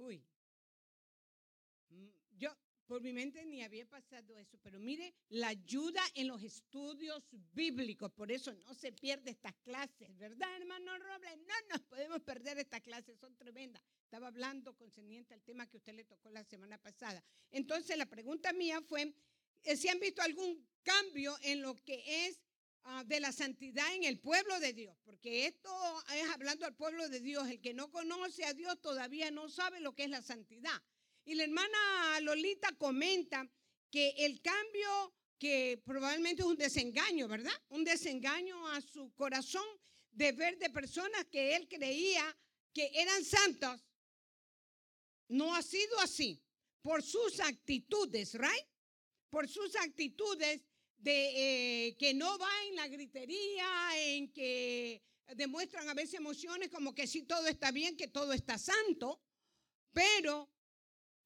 Uy. Mm, yo por mi mente ni había pasado eso, pero mire, la ayuda en los estudios bíblicos, por eso no se pierde estas clases, ¿verdad, hermano Robles? No nos podemos perder estas clases, son tremendas. Estaba hablando concerniente al tema que usted le tocó la semana pasada. Entonces, la pregunta mía fue eh, si han visto algún cambio en lo que es ah, de la santidad en el pueblo de Dios, porque esto es hablando al pueblo de Dios, el que no conoce a Dios todavía no sabe lo que es la santidad. Y la hermana Lolita comenta que el cambio que probablemente es un desengaño, ¿verdad? Un desengaño a su corazón de ver de personas que él creía que eran santos. No ha sido así. Por sus actitudes, ¿right? Por sus actitudes de eh, que no va en la gritería, en que demuestran a veces emociones como que sí todo está bien, que todo está santo, pero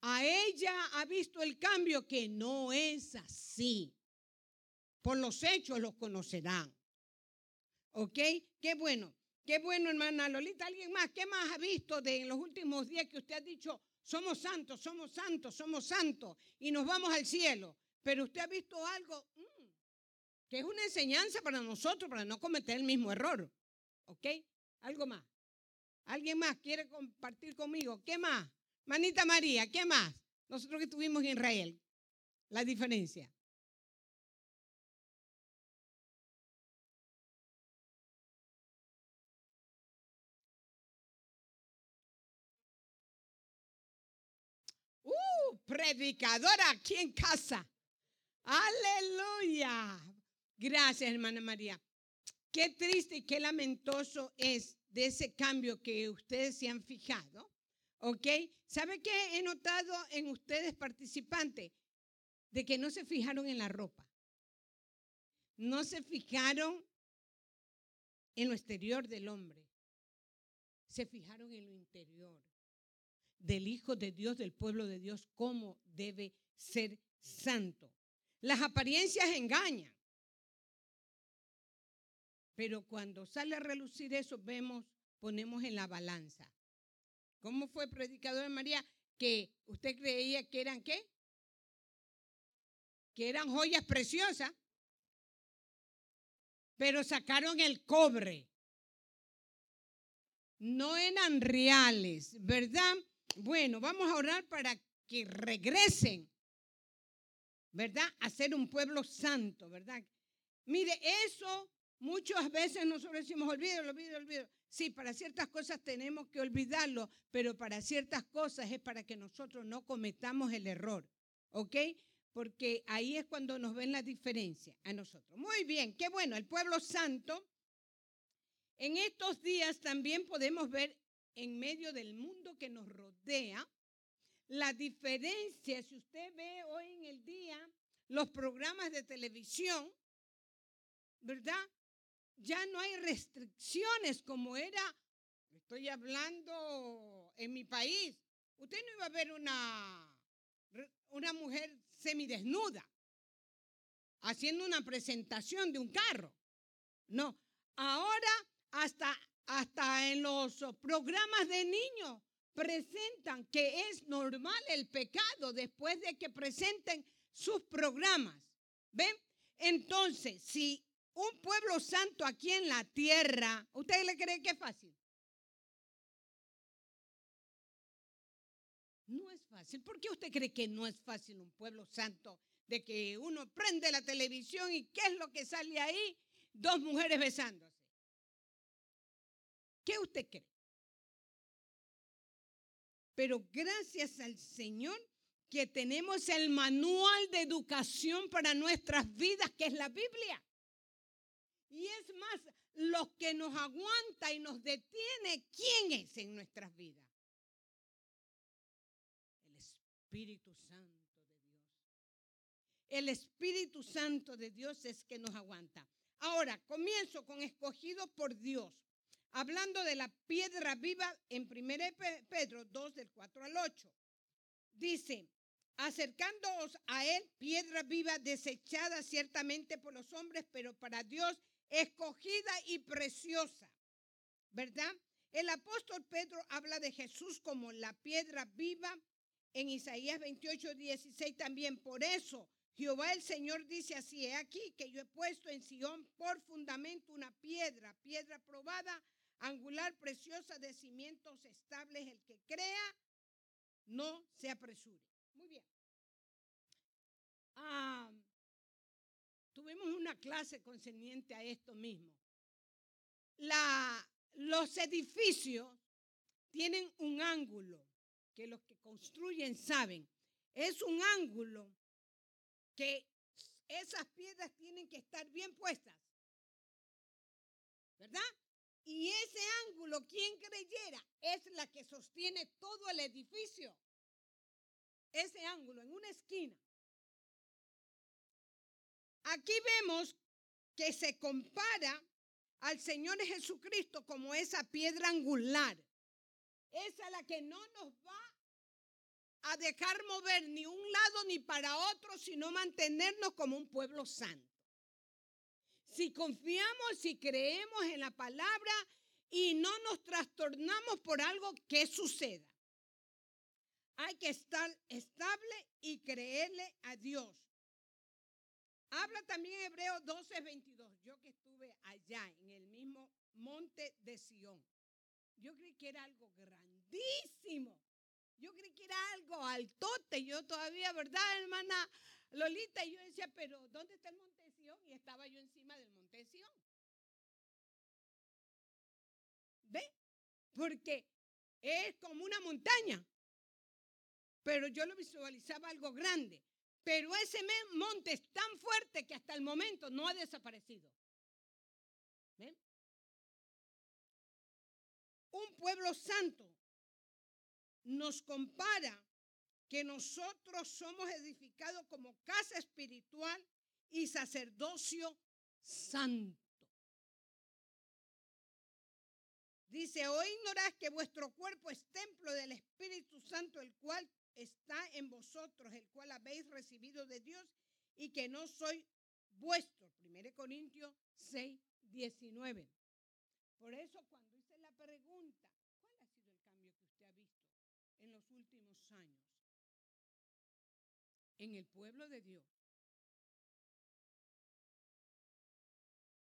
a ella ha visto el cambio que no es así. Por los hechos los conocerán. ¿Ok? Qué bueno. Qué bueno, hermana Lolita. ¿Alguien más? ¿Qué más ha visto de en los últimos días que usted ha dicho, somos santos, somos santos, somos santos y nos vamos al cielo? Pero usted ha visto algo mm, que es una enseñanza para nosotros, para no cometer el mismo error. ¿Ok? Algo más. ¿Alguien más quiere compartir conmigo? ¿Qué más? Manita María, ¿qué más? Nosotros que estuvimos en Israel, la diferencia. Uh, predicadora aquí en casa. Aleluya. Gracias, hermana María. Qué triste y qué lamentoso es de ese cambio que ustedes se han fijado ¿Ok? ¿Sabe qué he notado en ustedes participantes? De que no se fijaron en la ropa. No se fijaron en lo exterior del hombre. Se fijaron en lo interior del Hijo de Dios, del pueblo de Dios, cómo debe ser santo. Las apariencias engañan. Pero cuando sale a relucir eso, vemos, ponemos en la balanza ¿Cómo fue predicador María? Que usted creía que eran qué? Que eran joyas preciosas, pero sacaron el cobre. No eran reales, ¿verdad? Bueno, vamos a orar para que regresen, ¿verdad? A ser un pueblo santo, ¿verdad? Mire, eso muchas veces nosotros decimos, olvídalo, olvídalo, olvídalo. Sí, para ciertas cosas tenemos que olvidarlo, pero para ciertas cosas es para que nosotros no cometamos el error. ¿Ok? Porque ahí es cuando nos ven la diferencia a nosotros. Muy bien, qué bueno, el pueblo santo. En estos días también podemos ver en medio del mundo que nos rodea la diferencia, si usted ve hoy en el día los programas de televisión, ¿verdad? Ya no hay restricciones como era, estoy hablando en mi país. Usted no iba a ver una, una mujer semidesnuda haciendo una presentación de un carro. No, ahora hasta, hasta en los programas de niños presentan que es normal el pecado después de que presenten sus programas. ¿Ven? Entonces, si un pueblo santo aquí en la tierra, ¿usted le cree que es fácil? No es fácil. ¿Por qué usted cree que no es fácil un pueblo santo? De que uno prende la televisión y ¿qué es lo que sale ahí? Dos mujeres besándose. ¿Qué usted cree? Pero gracias al Señor que tenemos el manual de educación para nuestras vidas, que es la Biblia. Y es más, lo que nos aguanta y nos detiene, ¿quién es en nuestras vidas? El Espíritu Santo de Dios. El Espíritu Santo de Dios es que nos aguanta. Ahora, comienzo con escogido por Dios. Hablando de la piedra viva en 1 Pedro 2 del 4 al 8. Dice, acercándoos a él, piedra viva desechada ciertamente por los hombres, pero para Dios escogida y preciosa, ¿verdad? El apóstol Pedro habla de Jesús como la piedra viva en Isaías 28, 16 también. Por eso Jehová el Señor dice así, he aquí que yo he puesto en Sión por fundamento una piedra, piedra probada, angular, preciosa, de cimientos estables. El que crea, no se apresure. Muy bien. Ah, tuvimos una clase concerniente a esto mismo. Los edificios tienen un ángulo que los que construyen saben. Es un ángulo que esas piedras tienen que estar bien puestas. ¿Verdad? Y ese ángulo, quien creyera, es la que sostiene todo el edificio. Ese ángulo en una esquina. Aquí vemos que se compara al Señor Jesucristo como esa piedra angular. Esa la que no nos va a dejar mover ni un lado ni para otro, sino mantenernos como un pueblo santo. Si confiamos, si creemos en la palabra y no nos trastornamos por algo que suceda. Hay que estar estable y creerle a Dios. Habla también Hebreo 12, 22. Yo que estuve allá en el mismo monte de Sión. Yo creí que era algo grandísimo. Yo creí que era algo altote. Yo todavía, ¿verdad, hermana Lolita? Y yo decía, pero ¿dónde está el monte de Sion? Y estaba yo encima del monte de Sion. ¿Ve? Porque es como una montaña. Pero yo lo visualizaba algo grande. Pero ese monte es tan fuerte que hasta el momento no ha desaparecido. Un pueblo santo nos compara que nosotros somos edificados como casa espiritual y sacerdocio santo. Dice, hoy ignorás que vuestro cuerpo es templo del Espíritu Santo, el cual está en vosotros, el cual habéis recibido de Dios y que no soy vuestro. 1 Corintios 6, 19. Por eso cuando hice la pregunta, en los últimos años en el pueblo de Dios.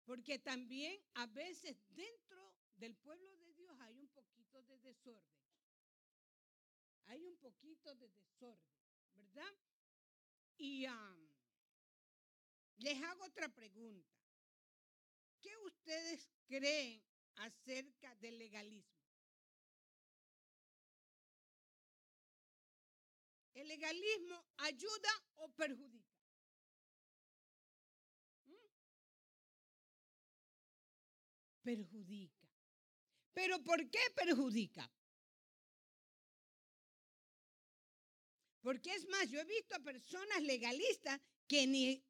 Porque también a veces dentro del pueblo de Dios hay un poquito de desorden. Hay un poquito de desorden, ¿verdad? Y les hago otra pregunta. ¿Qué ustedes creen acerca del legalismo? ¿El legalismo ayuda o perjudica? ¿Mm? Perjudica. ¿Pero por qué perjudica? Porque es más, yo he visto a personas legalistas que ni,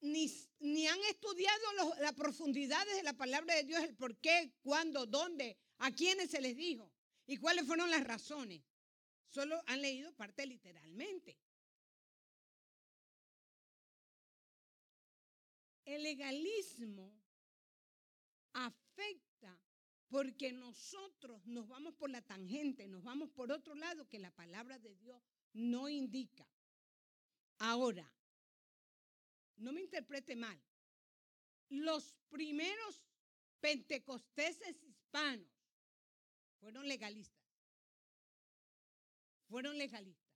ni, han estudiado las profundidades de la palabra de Dios, el por qué, cuándo, dónde, a quiénes se les dijo y cuáles fueron las razones. Solo han leído parte literalmente. El legalismo afecta porque nosotros nos vamos por la tangente, nos vamos por otro lado que la palabra de Dios no indica. Ahora, no me interprete mal, los primeros pentecosteses hispanos fueron legalistas fueron legalistas.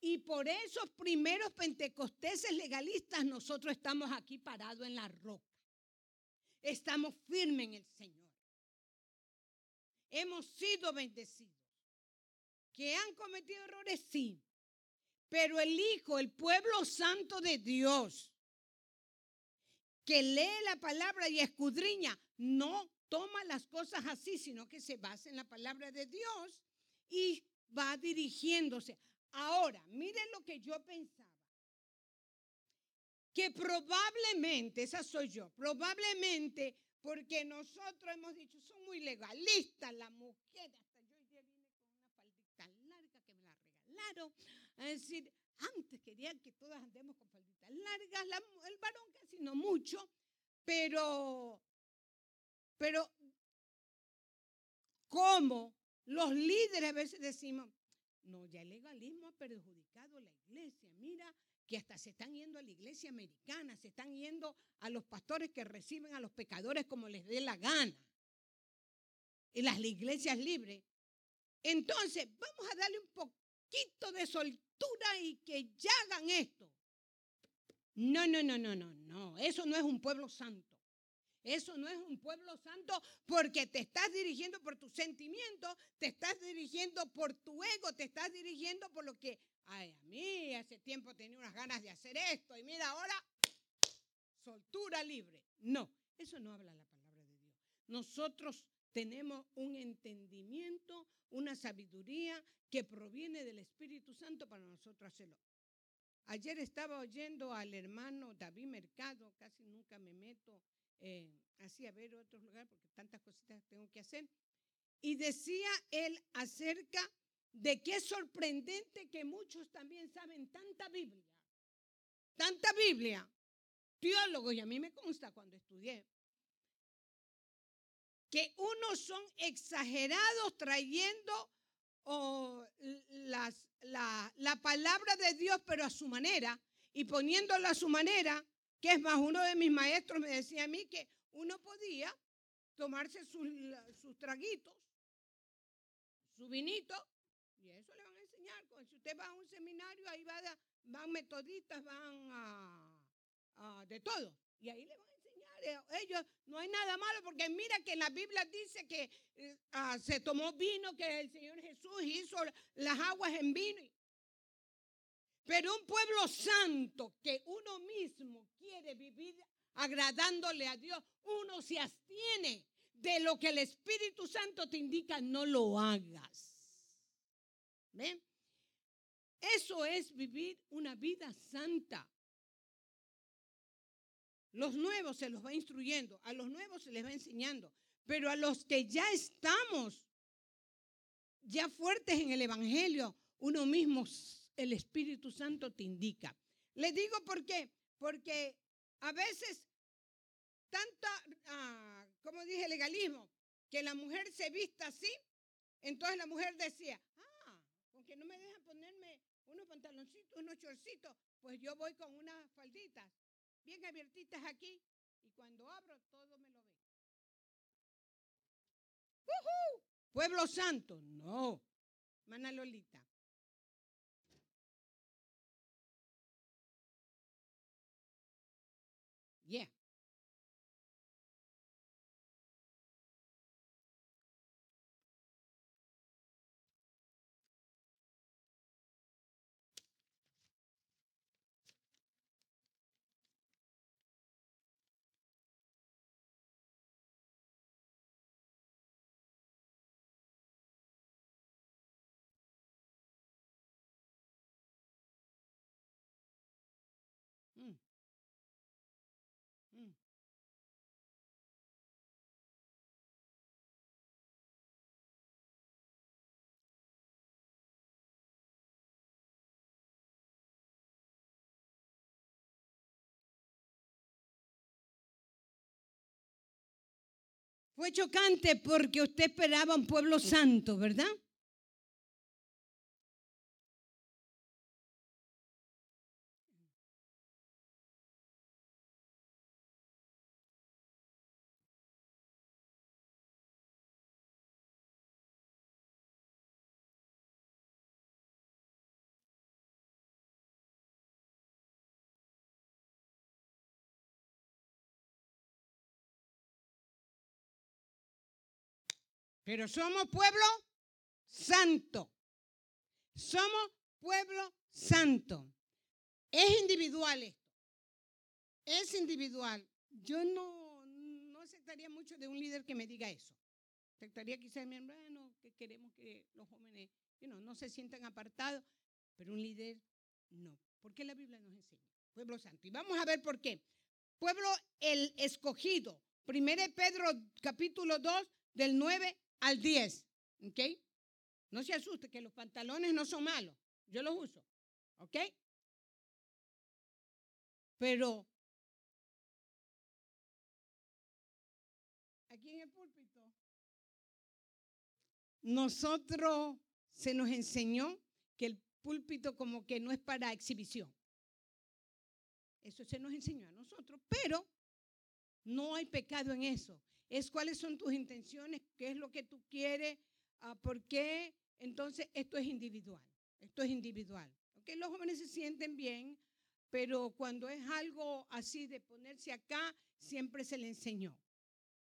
Y por esos primeros pentecosteses legalistas nosotros estamos aquí parados en la roca. Estamos firmes en el Señor. Hemos sido bendecidos. ¿Que han cometido errores? Sí. Pero el Hijo, el pueblo santo de Dios, que lee la palabra y escudriña, no toma las cosas así, sino que se basa en la palabra de Dios y va dirigiéndose. Ahora, miren lo que yo pensaba. Que probablemente, esa soy yo, probablemente porque nosotros hemos dicho, son muy legalistas las mujeres. Hasta yo hoy día vine con una faldita larga que regalaron. Es decir, antes querían que todas andemos con falditas largas, el varón casi no mucho, pero, pero cómo los líderes a veces decimos, no, ya el legalismo ha perjudicado a la iglesia. Mira que hasta se están yendo a la iglesia americana, se están yendo a los pastores que reciben a los pecadores como les dé la gana. Y las iglesias libres. Entonces, vamos a darle un de soltura y que ya hagan esto. No, no, no, no, no, no. Eso no es un pueblo santo. Eso no es un pueblo santo porque te estás dirigiendo por tus sentimientos, te estás dirigiendo por tu ego, te estás dirigiendo por lo que, ay, a mí hace tiempo tenía unas ganas de hacer esto y mira ahora, soltura libre. No, eso no habla la palabra de Dios. Nosotros tenemos un entendimiento, una sabiduría que proviene del Espíritu Santo para nosotros hacerlo. Ayer estaba oyendo al hermano David Mercado, casi nunca me meto eh, así a ver otros lugares porque tantas cositas tengo que hacer. Y decía él acerca de que es sorprendente que muchos también saben tanta Biblia, tanta Biblia, teólogos, y a mí me consta cuando estudié, que unos son exagerados trayendo las, la, la palabra de Dios, pero a su manera, y poniéndola a su manera, que es más, uno de mis maestros me decía a mí que uno podía tomarse sus, traguitos, su vinito, y eso le van a enseñar. Si usted va a un seminario, ahí va, van metodistas, van a, de todo. Y ahí le van a ellos, no hay nada malo, porque mira que la Biblia dice que eh, ah, se tomó vino, que el Señor Jesús hizo las aguas en vino. Pero un pueblo santo que uno mismo quiere vivir agradándole a Dios, uno se abstiene de lo que el Espíritu Santo te indica, no lo hagas. ¿Ven? Eso es vivir una vida santa. Los nuevos se los va instruyendo, a los nuevos se les va enseñando, pero a los que ya estamos ya fuertes en el Evangelio, uno mismo el Espíritu Santo te indica. Le digo por qué, porque a veces tanta, ah, como dije, legalismo, que la mujer se vista así, entonces la mujer decía, ah, aunque no me dejan ponerme unos pantaloncitos, unos chorcitos, pues yo voy con unas falditas bien abiertitas aquí y cuando abro todo me lo ve. Pueblo santo, no, hermana Lolita. Fue chocante porque usted esperaba un pueblo santo, ¿verdad? Pero somos pueblo santo. Somos pueblo santo. Es individual esto. Es individual. Yo no, no aceptaría mucho de un líder que me diga eso. Aceptaría quizás mi hermano que queremos que los jóvenes no se sientan apartados, pero un líder no. ¿Por qué la Biblia nos enseña? Pueblo santo. Y vamos a ver por qué. Pueblo el escogido. Primero Pedro capítulo 2 del 9 al 10. ¿Ok? No se asuste que los pantalones no son malos. Yo los uso. ¿Ok? Pero aquí en el púlpito nosotros se nos enseñó que el púlpito como que no es para exhibición. Eso se nos enseñó a nosotros, pero no hay pecado en eso. Es cuáles son tus intenciones, qué es lo que tú quieres, ah, por qué. Entonces, esto es individual. Esto es individual. ¿okay? Los jóvenes se sienten bien, pero cuando es algo así de ponerse acá, siempre se le enseñó.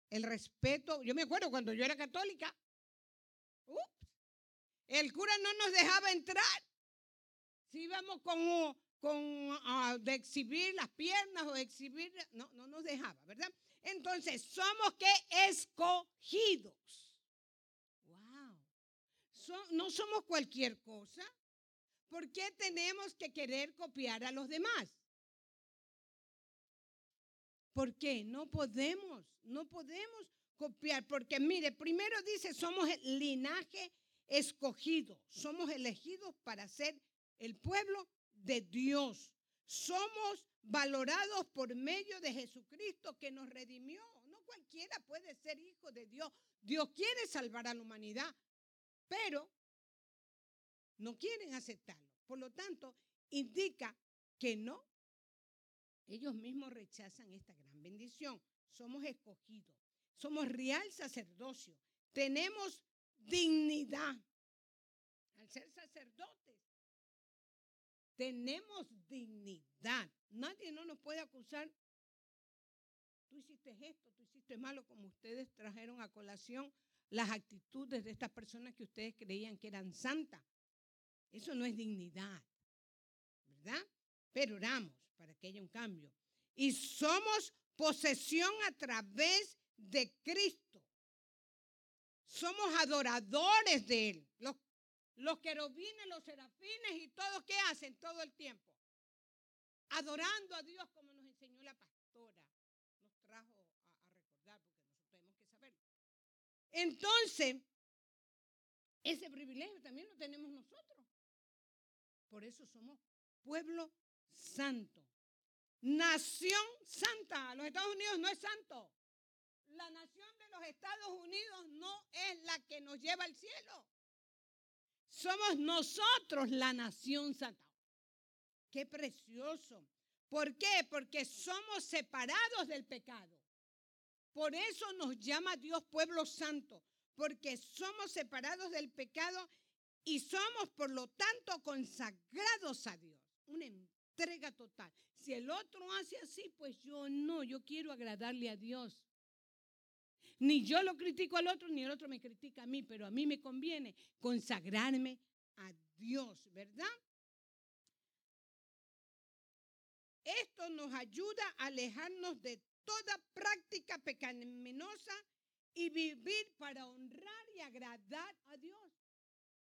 El respeto. Yo me acuerdo cuando yo era católica, el cura no nos dejaba entrar. Si íbamos con, con ah, de exhibir las piernas o exhibir, no, no nos dejaba, ¿verdad? Entonces, somos que escogidos. Wow. no somos cualquier cosa. ¿Por qué tenemos que querer copiar a los demás? ¿Por qué? No podemos, no podemos copiar, porque mire, primero dice, somos el linaje escogido, somos elegidos para ser el pueblo de Dios. Somos valorados por medio de Jesucristo que nos redimió. No cualquiera puede ser hijo de Dios. Dios quiere salvar a la humanidad, pero no quieren aceptarlo. Por lo tanto, indica que no. Ellos mismos rechazan esta gran bendición. Somos escogidos. Somos real sacerdocio. Tenemos dignidad al ser sacerdotes. Tenemos dignidad. Nadie no nos puede acusar. Tú hiciste esto, tú hiciste malo, como ustedes trajeron a colación las actitudes de estas personas que ustedes creían que eran santas. Eso no es dignidad, ¿verdad? Pero oramos para que haya un cambio. Y somos posesión a través de Cristo. Somos adoradores de Él. Los, los querubines, los serafines y todos, ¿qué hacen todo el tiempo? Adorando a Dios como nos enseñó la pastora. Nos trajo a, recordar porque nosotros tenemos que saberlo. Entonces, ese privilegio también lo tenemos nosotros. Por eso somos pueblo santo. Nación santa. Los Estados Unidos no es santo. La nación de los Estados Unidos no es la que nos lleva al cielo. Somos nosotros la nación santa. Qué precioso. ¿Por qué? Porque somos separados del pecado. Por eso nos llama Dios pueblo santo, porque somos separados del pecado y somos, por lo tanto, consagrados a Dios. Una entrega total. Si el otro hace así, pues yo no, yo quiero agradarle a Dios. Ni yo lo critico al otro, ni el otro me critica a mí, pero a mí me conviene consagrarme a Dios, ¿verdad? Esto nos ayuda a alejarnos de toda práctica pecaminosa y vivir para honrar y agradar a Dios.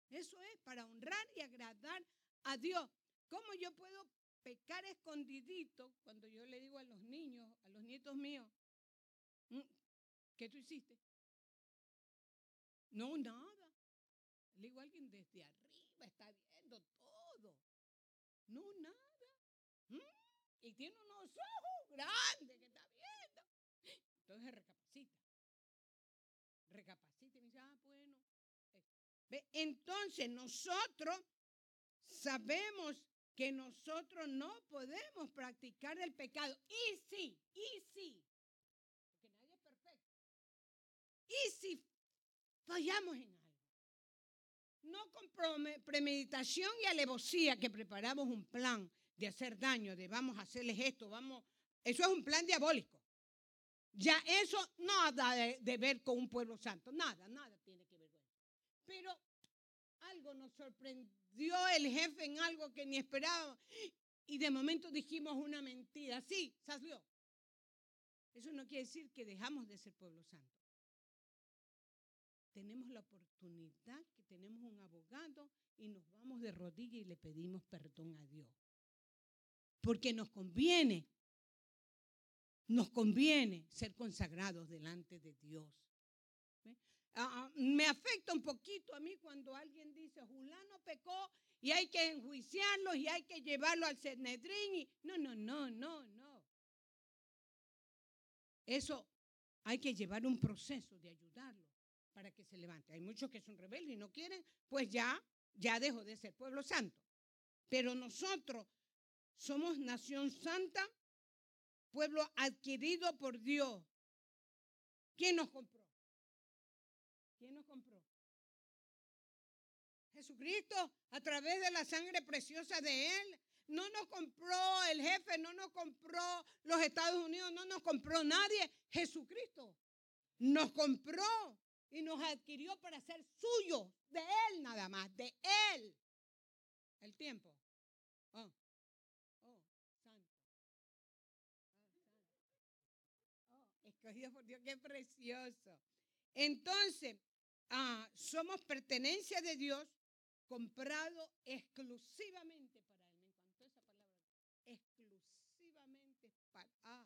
Eso es para honrar y agradar a Dios. ¿Cómo yo puedo pecar escondidito cuando yo le digo a los niños, a los nietos míos, mm, ¿qué tú hiciste? No, nada. Le digo a alguien desde arriba, está viendo todo. No, nada. Y tiene unos ojos grandes que está viendo. Entonces recapacita. Recapacita y dice, ah, bueno, entonces nosotros sabemos que nosotros no podemos practicar el pecado. Y sí, y sí, porque nadie es perfecto. Y si fallamos en algo, no con premeditación y alevosía que preparamos un plan de hacer daño, de vamos a hacerles esto, vamos, eso es un plan diabólico. Ya eso nada de, ver con un pueblo santo, nada, nada tiene que ver con eso. Pero algo nos sorprendió el jefe en algo que ni esperábamos. Y de momento dijimos una mentira. Sí, salió. Eso no quiere decir que dejamos de ser pueblo santo. Tenemos la oportunidad, que tenemos un abogado y nos vamos de rodillas y le pedimos perdón a Dios. Porque nos conviene, nos conviene ser consagrados delante de Dios. Ah, ah, me afecta un poquito a mí cuando alguien dice, Julano pecó y hay que enjuiciarlo y hay que llevarlo al Cednedrín. No, no, no, no, no. Eso hay que llevar un proceso de ayudarlo. para que se levante. Hay muchos que son rebeldes y no quieren, pues ya, ya dejó de ser pueblo santo. Pero nosotros somos nación santa, pueblo adquirido por Dios. ¿Quién nos compró? ¿Quién nos compró? Jesucristo, a través de la sangre preciosa de Él, no nos compró el jefe, no nos compró los Estados Unidos, no nos compró nadie. Jesucristo nos compró y nos adquirió para ser suyo, de Él nada más, de Él. El tiempo. Oh, oh, santo. Escogido por Dios, qué precioso. Entonces, ah, somos pertenencia de Dios, comprado exclusivamente para Él. Me encantó esa palabra. Exclusivamente para. Ah.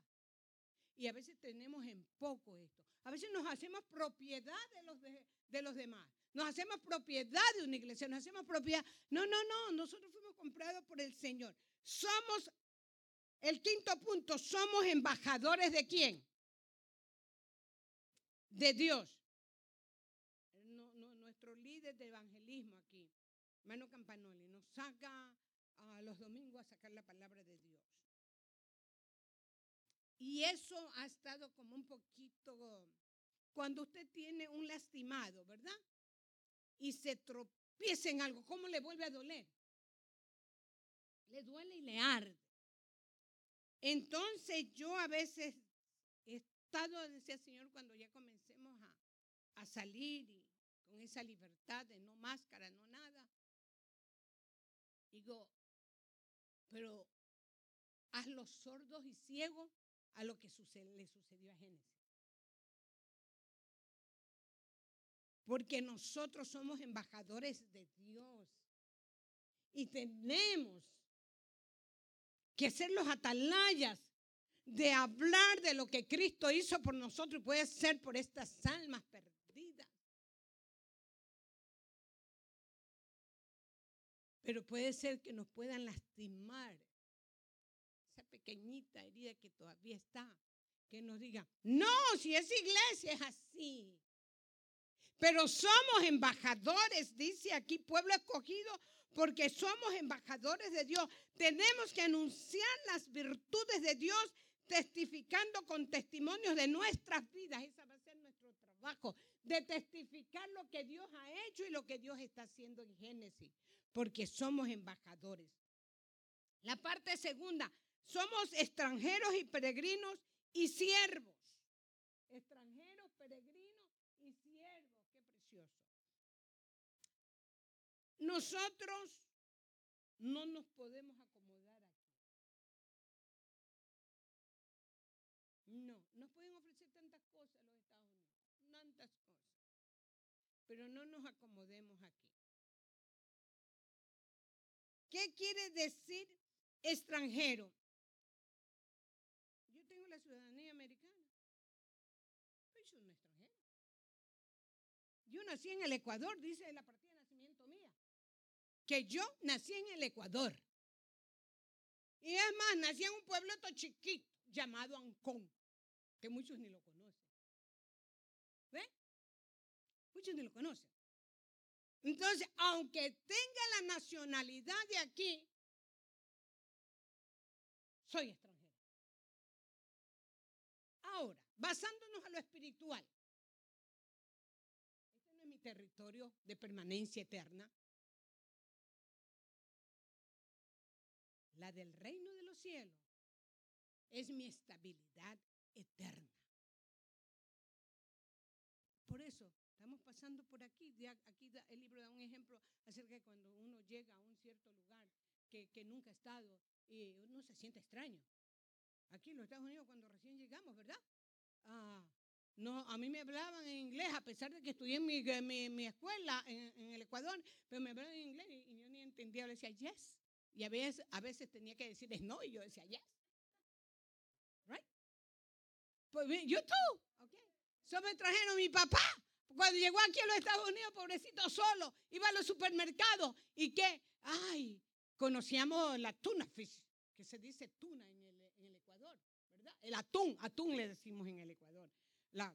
Y a veces tenemos en poco esto. A veces nos hacemos propiedad de los, de, los demás. Nos hacemos propiedad de una iglesia, nos hacemos propiedad. No, no, no, nosotros fuimos comprados por el Señor. Somos, el quinto punto, somos embajadores de quién? De Dios. nuestro líder de evangelismo aquí, Mano Campanoli, nos saca a los domingos a sacar la palabra de Dios. Y eso ha estado como un poquito, cuando usted tiene un lastimado, ¿verdad? Y se tropieza en algo, ¿cómo le vuelve a doler? Le duele y le arde. Entonces yo a veces he estado, decía el Señor, cuando ya comencemos a, a salir y con esa libertad de no máscara, no nada. Digo, pero haz los sordos y ciegos a lo que le sucedió a Génesis. Porque nosotros somos embajadores de Dios y tenemos que ser los atalayas de hablar de lo que Cristo hizo por nosotros y puede ser por estas almas perdidas. Pero puede ser que nos puedan lastimar pequeñita herida que todavía está, que nos diga, no, si es iglesia es así. Pero somos embajadores, dice aquí pueblo escogido, porque somos embajadores de Dios. Tenemos que anunciar las virtudes de Dios testificando con testimonios de nuestras vidas. Ese va a ser nuestro trabajo, de testificar lo que Dios ha hecho y lo que Dios está haciendo en Génesis, porque somos embajadores. La parte segunda, somos extranjeros y peregrinos y siervos. Extranjeros, peregrinos y siervos. Qué precioso. Nosotros no nos podemos acomodar aquí. No, nos pueden ofrecer tantas cosas los Estados Unidos, tantas cosas. Pero no nos ¿Qué quiere decir extranjero? la ciudadanía americana. Yo soy extranjero. Yo nací en el Ecuador, dice la partida de nacimiento mía. Que yo nací en el Ecuador. Y es más, nací en un puebleto chiquito llamado Ancón, que muchos ni lo conocen. ¿Ve? Muchos ni lo conocen. Entonces, aunque tenga la nacionalidad de aquí, soy extranjero. Ahora, basándonos a lo espiritual, este no es mi territorio de permanencia eterna. La del reino de los cielos es mi estabilidad eterna. Por eso pasando por aquí. Aquí el libro da un ejemplo acerca de cuando uno llega a un cierto lugar que, que nunca ha estado y uno se siente extraño aquí en los Estados Unidos cuando recién llegamos, ¿verdad? Ah, no, a mí me hablaban en inglés, a pesar de que estudié en mi, mi, escuela en, el Ecuador, pero me hablaban en inglés y, yo ni entendía, yo decía yes. Y a veces, a veces tenía que decirles no y yo decía yes. Right? Pues yo tú, ok. Somos extranjeros, mi papá. Cuando llegó aquí a los Estados Unidos, pobrecito solo, iba a los supermercados y que, ay, conocíamos la tuna fish, que se dice tuna en el atún, atún le decimos en el Ecuador, las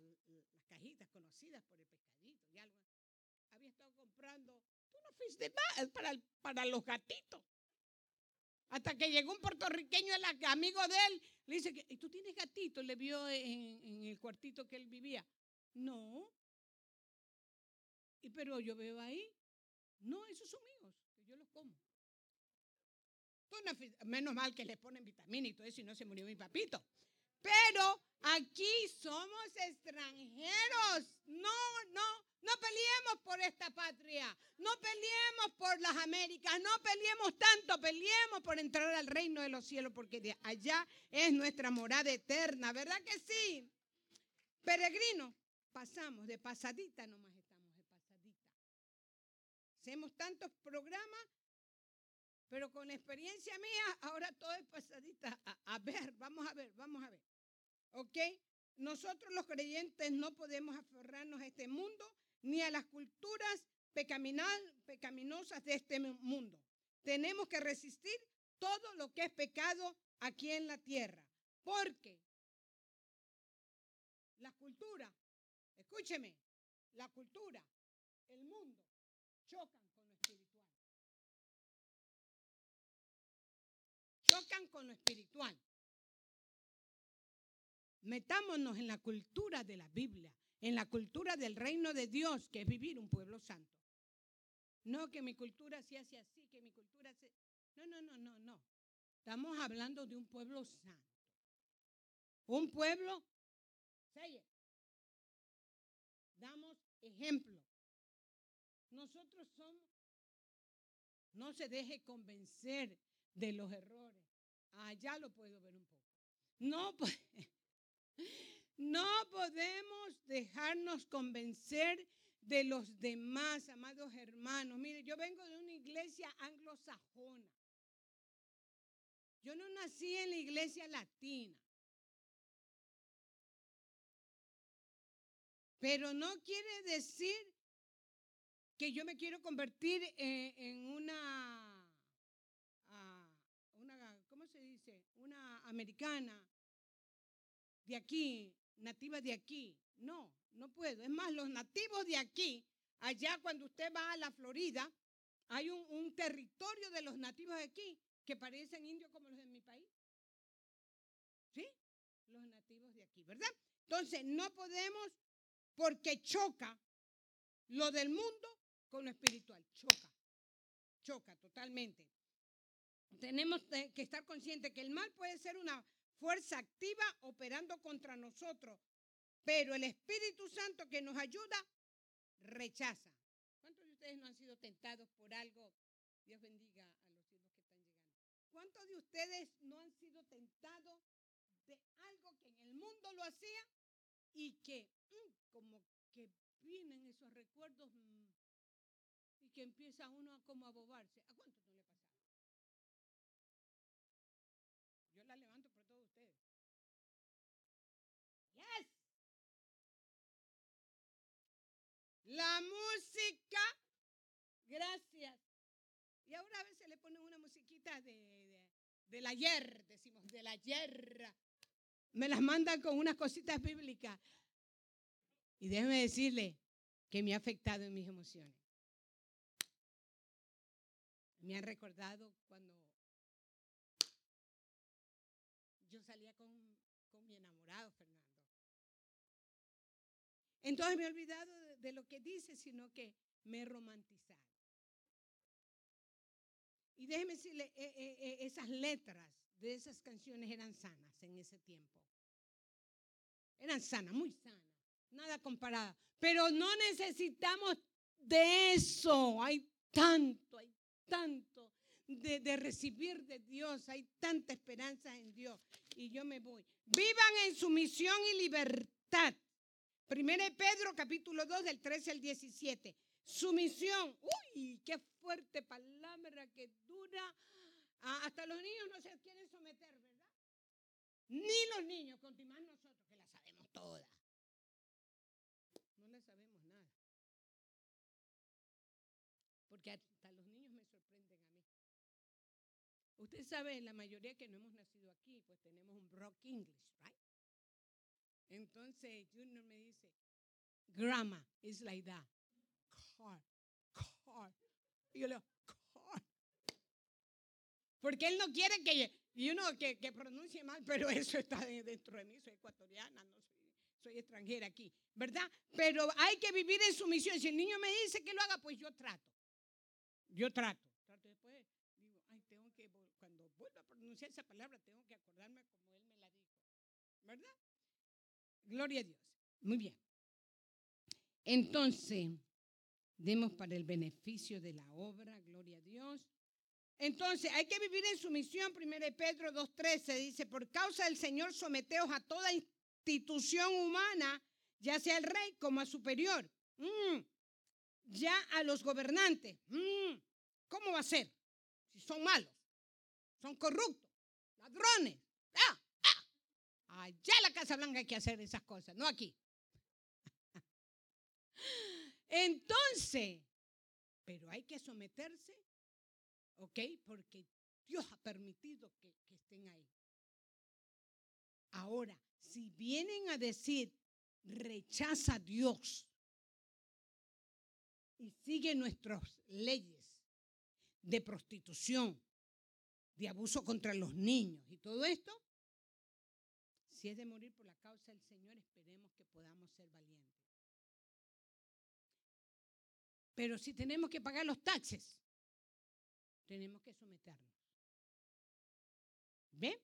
cajitas conocidas por el pescadito. Y algo. Había estado comprando, tú no fuiste más para, para los gatitos. Hasta que llegó un puertorriqueño, el amigo de él, le dice, ¿y tú tienes gatito? Le vio en el cuartito que él vivía. No. Y pero yo veo ahí, no, esos son míos, que yo los como. Menos mal que le ponen vitamina y todo eso y no se murió mi papito. Pero aquí somos extranjeros. No, no, no peleemos por esta patria. No peleemos por las Américas. No peleemos tanto. Peleemos por entrar al reino de los cielos porque de allá es nuestra morada eterna. ¿Verdad que sí? Peregrino, pasamos de pasadita nomás. Hacemos tantos programas pero con experiencia mía, ahora todo es pasadita. A, ver, vamos a ver, vamos a ver. ¿Ok? Nosotros los creyentes no podemos aferrarnos a este mundo ni a las culturas pecaminosas de este mundo. Tenemos que resistir todo lo que es pecado aquí en la tierra. Porque la cultura, escúcheme, la cultura, el mundo chocan chocan con lo espiritual. Metámonos en la cultura de la Biblia, en la cultura del reino de Dios, que es vivir un pueblo santo. No que mi cultura se hace así, que mi cultura se... No, no, no, no, no. Estamos hablando de un pueblo santo. Un pueblo, damos ejemplo. Nosotros no se deje convencer de los errores. Allá lo puedo ver un poco. No, no podemos dejarnos convencer de los demás, amados hermanos. Mire, yo vengo de una iglesia anglosajona. Yo no nací en la iglesia latina. Pero no quiere decir que yo me quiero convertir en una una americana de aquí, nativa de aquí. No, no puedo. Es más, los nativos de aquí, allá cuando usted va a la Florida, hay un, territorio de los nativos de aquí que parecen indios como los de mi país. ¿Sí? Los nativos de aquí, ¿verdad? Entonces, no podemos, porque choca lo del mundo con lo espiritual. Choca. Choca totalmente tenemos que estar conscientes que el mal puede ser una fuerza activa operando contra nosotros, pero el Espíritu Santo que nos ayuda rechaza. ¿Cuántos de ustedes no han sido tentados por algo? Dios bendiga a los hijos que están llegando. ¿Cuántos de ustedes no han sido tentados de algo que en el mundo lo hacía y que mm, como que vienen esos recuerdos que empieza uno a como a? ¿A cuántos no le pasa? la levanto por todos ustedes. Yes. La música. Gracias. Y ahora a veces le ponen una musiquita de, de, del ayer, decimos, del ayer. Me las mandan con unas cositas bíblicas. Y déjeme decirle que me ha afectado en mis emociones. Me han recordado cuando yo salía con, mi enamorado, Fernando. Entonces me he olvidado de, lo que dice, sino que me he romantizado. Y déjeme decirle, eh, eh, eh, esas letras de esas canciones eran sanas en ese tiempo. Eran sanas, muy sanas, nada comparada. Pero no necesitamos de eso. Hay tanto, hay tanto de, recibir de Dios. Hay tanta esperanza en Dios. Y yo me voy. Vivan en su misión y libertad. Primero Pedro capítulo 2 del 13 al 17. Sumisión. Uy, qué fuerte palabra que dura. Ah, hasta los niños no se quieren someter, ¿verdad? Ni los niños, continuamos nosotros que la sabemos todas. No la sabemos nada. Porque hasta los niños me sorprenden a mí. Usted sabe, la mayoría que no hemos nacido aquí, pues tenemos un brock English, right? Entonces Junior me dice, grandma is like that. Car, car. Y yo le digo, car. Porque él no quiere que, you know, que, que pronuncie mal, pero eso está dentro de mí. Soy ecuatoriana, no soy, soy extranjera aquí, ¿verdad? Pero hay que vivir en sumisión. Si el niño me dice que lo haga, pues yo trato. Yo trato. Trato después, digo, ay, tengo que, cuando vuelva a esa palabra, tengo que acordarme como él me la dijo. ¿Verdad? Gloria a Dios. Muy bien. Entonces, demos para el beneficio de la obra, gloria a Dios. Entonces, hay que vivir en sumisión. Primero Pedro 2.13 dice, por causa del Señor someteos a toda institución humana, ya sea el rey como a superior. Mm. Ya a los gobernantes. Mm. ¿Cómo va a ser? Si son malos, son corruptos, ladrones. Ah, ah. Allá en la Casa Blanca hay que hacer esas cosas, no aquí. Entonces, pero hay que someterse, ¿ok? Porque Dios ha permitido que, estén ahí. Ahora, si vienen a decir, rechaza a Dios y sigue nuestras leyes de prostitución, de abuso contra los niños y todo esto, si es de morir por la causa del Señor, esperemos que podamos ser valientes. Pero si tenemos que pagar los taxes, tenemos que someternos. ¿Ven?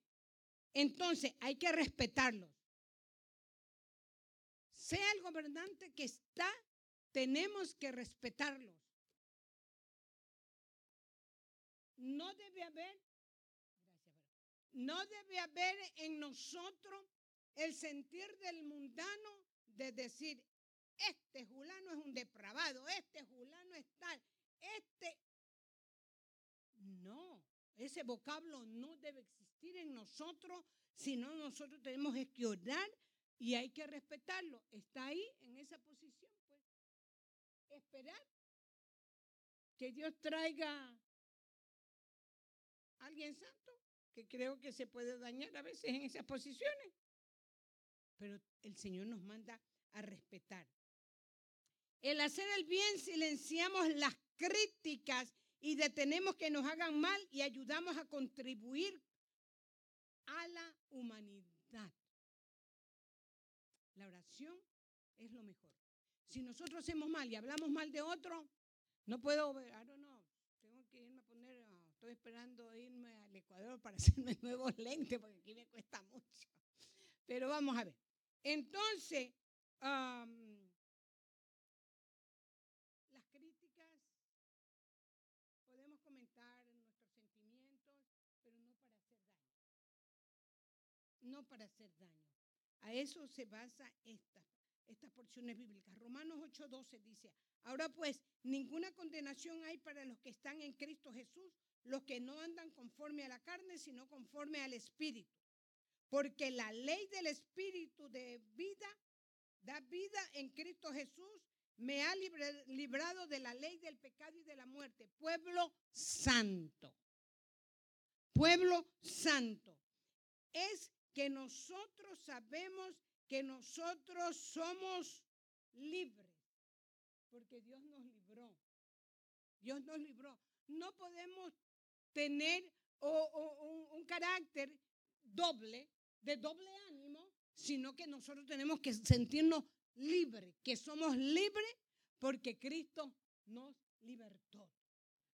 Entonces hay que respetarlos. Sea el gobernante que está, tenemos que respetarlos. No debe haber, no debe haber en nosotros el sentir del mundano de decir, este Julano es un depravado, este Julano es tal, este... No, ese vocablo no debe existir en nosotros, sino nosotros tenemos que orar y hay que respetarlo. Está ahí en esa posición, pues. Esperar que Dios traiga a alguien santo, que creo que se puede dañar a veces en esas posiciones. Pero el Señor nos manda a respetar. El hacer el bien silenciamos las críticas y detenemos que nos hagan mal y ayudamos a contribuir a la humanidad. La oración es lo mejor. Si nosotros hacemos mal y hablamos mal de otro, no puedo I don't know, tengo que irme a poner, ah, estoy esperando irme al Ecuador para hacerme nuevos lentes porque aquí me cuesta mucho. Pero vamos a ver. Entonces, no para hacer daño. A eso se basa esta, estas porciones bíblicas. Romanos 8:12 dice, ahora pues, ninguna condenación hay para los que están en Cristo Jesús, los que no andan conforme a la carne, sino conforme al Espíritu. Porque la ley del Espíritu de vida da vida en Cristo Jesús, me ha librado de la ley del pecado y de la muerte. Pueblo santo. Pueblo santo. Es que nosotros sabemos que nosotros somos libres, porque Dios nos libró. Dios nos libró. No podemos tener un, carácter doble, de doble ánimo, sino que nosotros tenemos que sentirnos libres, que somos libres porque Cristo nos libertó.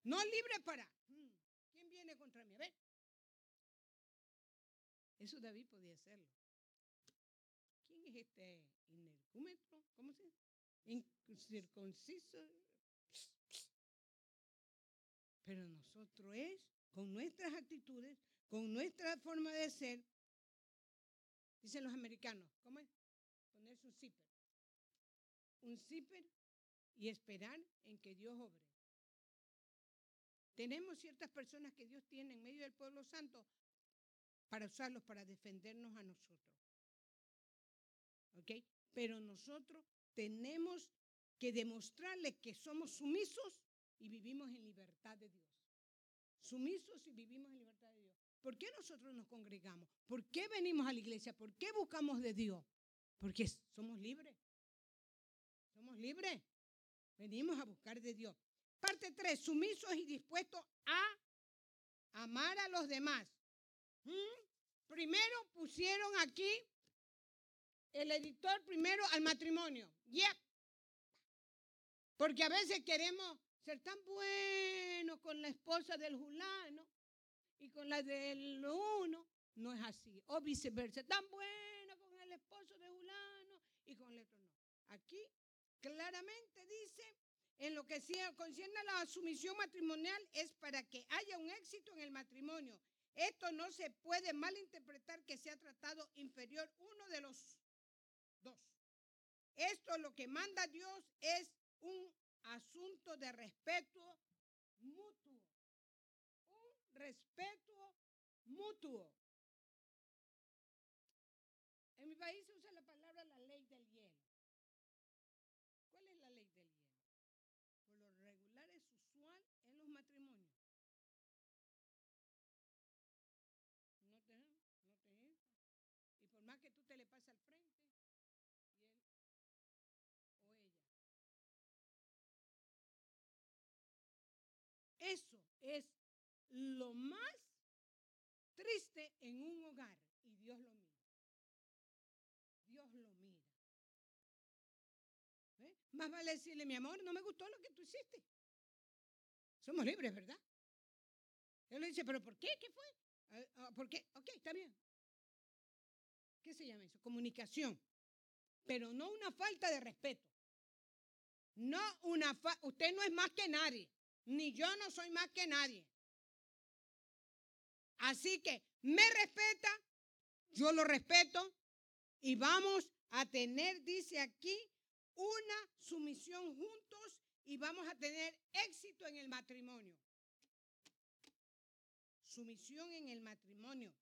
No libre para, hmm, ¿quién viene contra mí? A ver, eso David podía hacerlo. ¿Quién es este inercúmetro? ¿Cómo se dice? Incircunciso. Pero nosotros es con nuestras actitudes, con nuestra forma de ser, dicen los americanos, ¿cómo es? Ponerse un zipper. Un zipper y esperar en que Dios obre. Tenemos ciertas personas que Dios tiene en medio del pueblo santo para usarlos para defendernos a nosotros. ¿Ok? Pero nosotros tenemos que demostrarles que somos sumisos y vivimos en libertad de Dios. Sumisos y vivimos en libertad de Dios. ¿Por qué nosotros nos congregamos? ¿Por qué venimos a la iglesia? ¿Por qué buscamos de Dios? Porque somos libres. ¿Somos libres? Venimos a buscar de Dios. Parte 3, sumisos y dispuestos a amar a los demás. ¿Mm? Primero pusieron aquí el editor primero al matrimonio. Yep. Porque a veces queremos ser tan buenos con la esposa del julano y con la del uno. No es así. O viceversa. Tan bueno con el esposo de julano y con el otro no. Aquí claramente dice, en lo que concierne a la sumisión matrimonial es para que haya un éxito en el matrimonio. Esto no se puede malinterpretar que sea tratado inferior uno de los dos. Esto lo que manda Dios es un asunto de respeto mutuo. Un respeto mutuo. En mi país se usa la palabra la ley del hielo. ¿Cuál es la ley del hielo? Por lo regular es usual en los matrimonios. No te, no te Y por más que tú te le pases al frente, Eso es lo más triste en un hogar y Dios lo mira. Dios lo mira. Más vale decirle, mi amor, no me gustó lo que tú hiciste. Somos libres, ¿verdad? Él le dice, pero ¿por qué? ¿Qué fue? Ah, ah, ¿Por qué? Ok, está bien. ¿Qué se llama eso? Comunicación. Pero no una falta de respeto. No una fa usted no es más que nadie ni yo no soy más que nadie. Así que me respeta, yo lo respeto. Y vamos a tener, dice aquí, una sumisión juntos y vamos a tener éxito en el matrimonio. Sumisión en el matrimonio.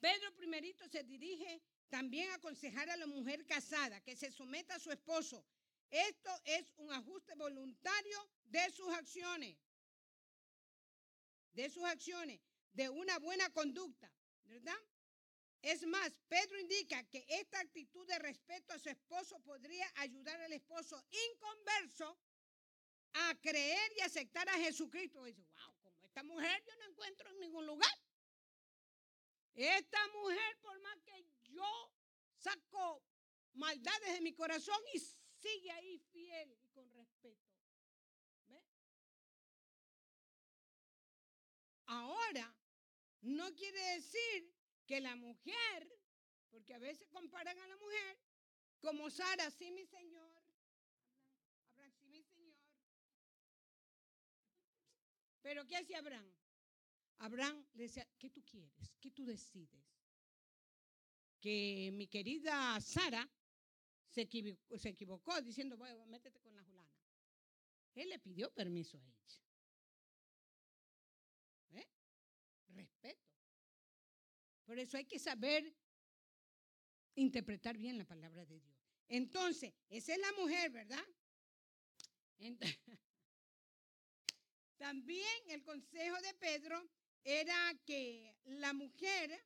Pedro primerito se dirige también a aconsejar a la mujer casada que se someta a su esposo. Esto es un ajuste voluntario de sus acciones, de sus acciones, de una buena conducta, ¿verdad? Es más, Pedro indica que esta actitud de respeto a su esposo podría ayudar al esposo inconverso a creer y aceptar a Jesucristo. dice, wow, como esta mujer yo no encuentro en ningún lugar. Esta mujer, por más que yo saco maldades de mi corazón y sigue ahí fiel y con respeto. ¿Ve? Ahora, no quiere decir que la mujer, porque a veces comparan a la mujer, como Sara, sí mi Señor, Abraham, sí mi Señor. Pero ¿qué hacía Abraham? Abraham le decía, ¿qué tú quieres? ¿Qué tú decides? Que mi querida Sara se equivocó, diciendo, bueno, métete con la Julana. Él le pidió permiso a ella. Por eso hay que saber interpretar bien la palabra de Dios. Entonces, esa es la mujer, ¿verdad? también el consejo de Pedro era que la mujer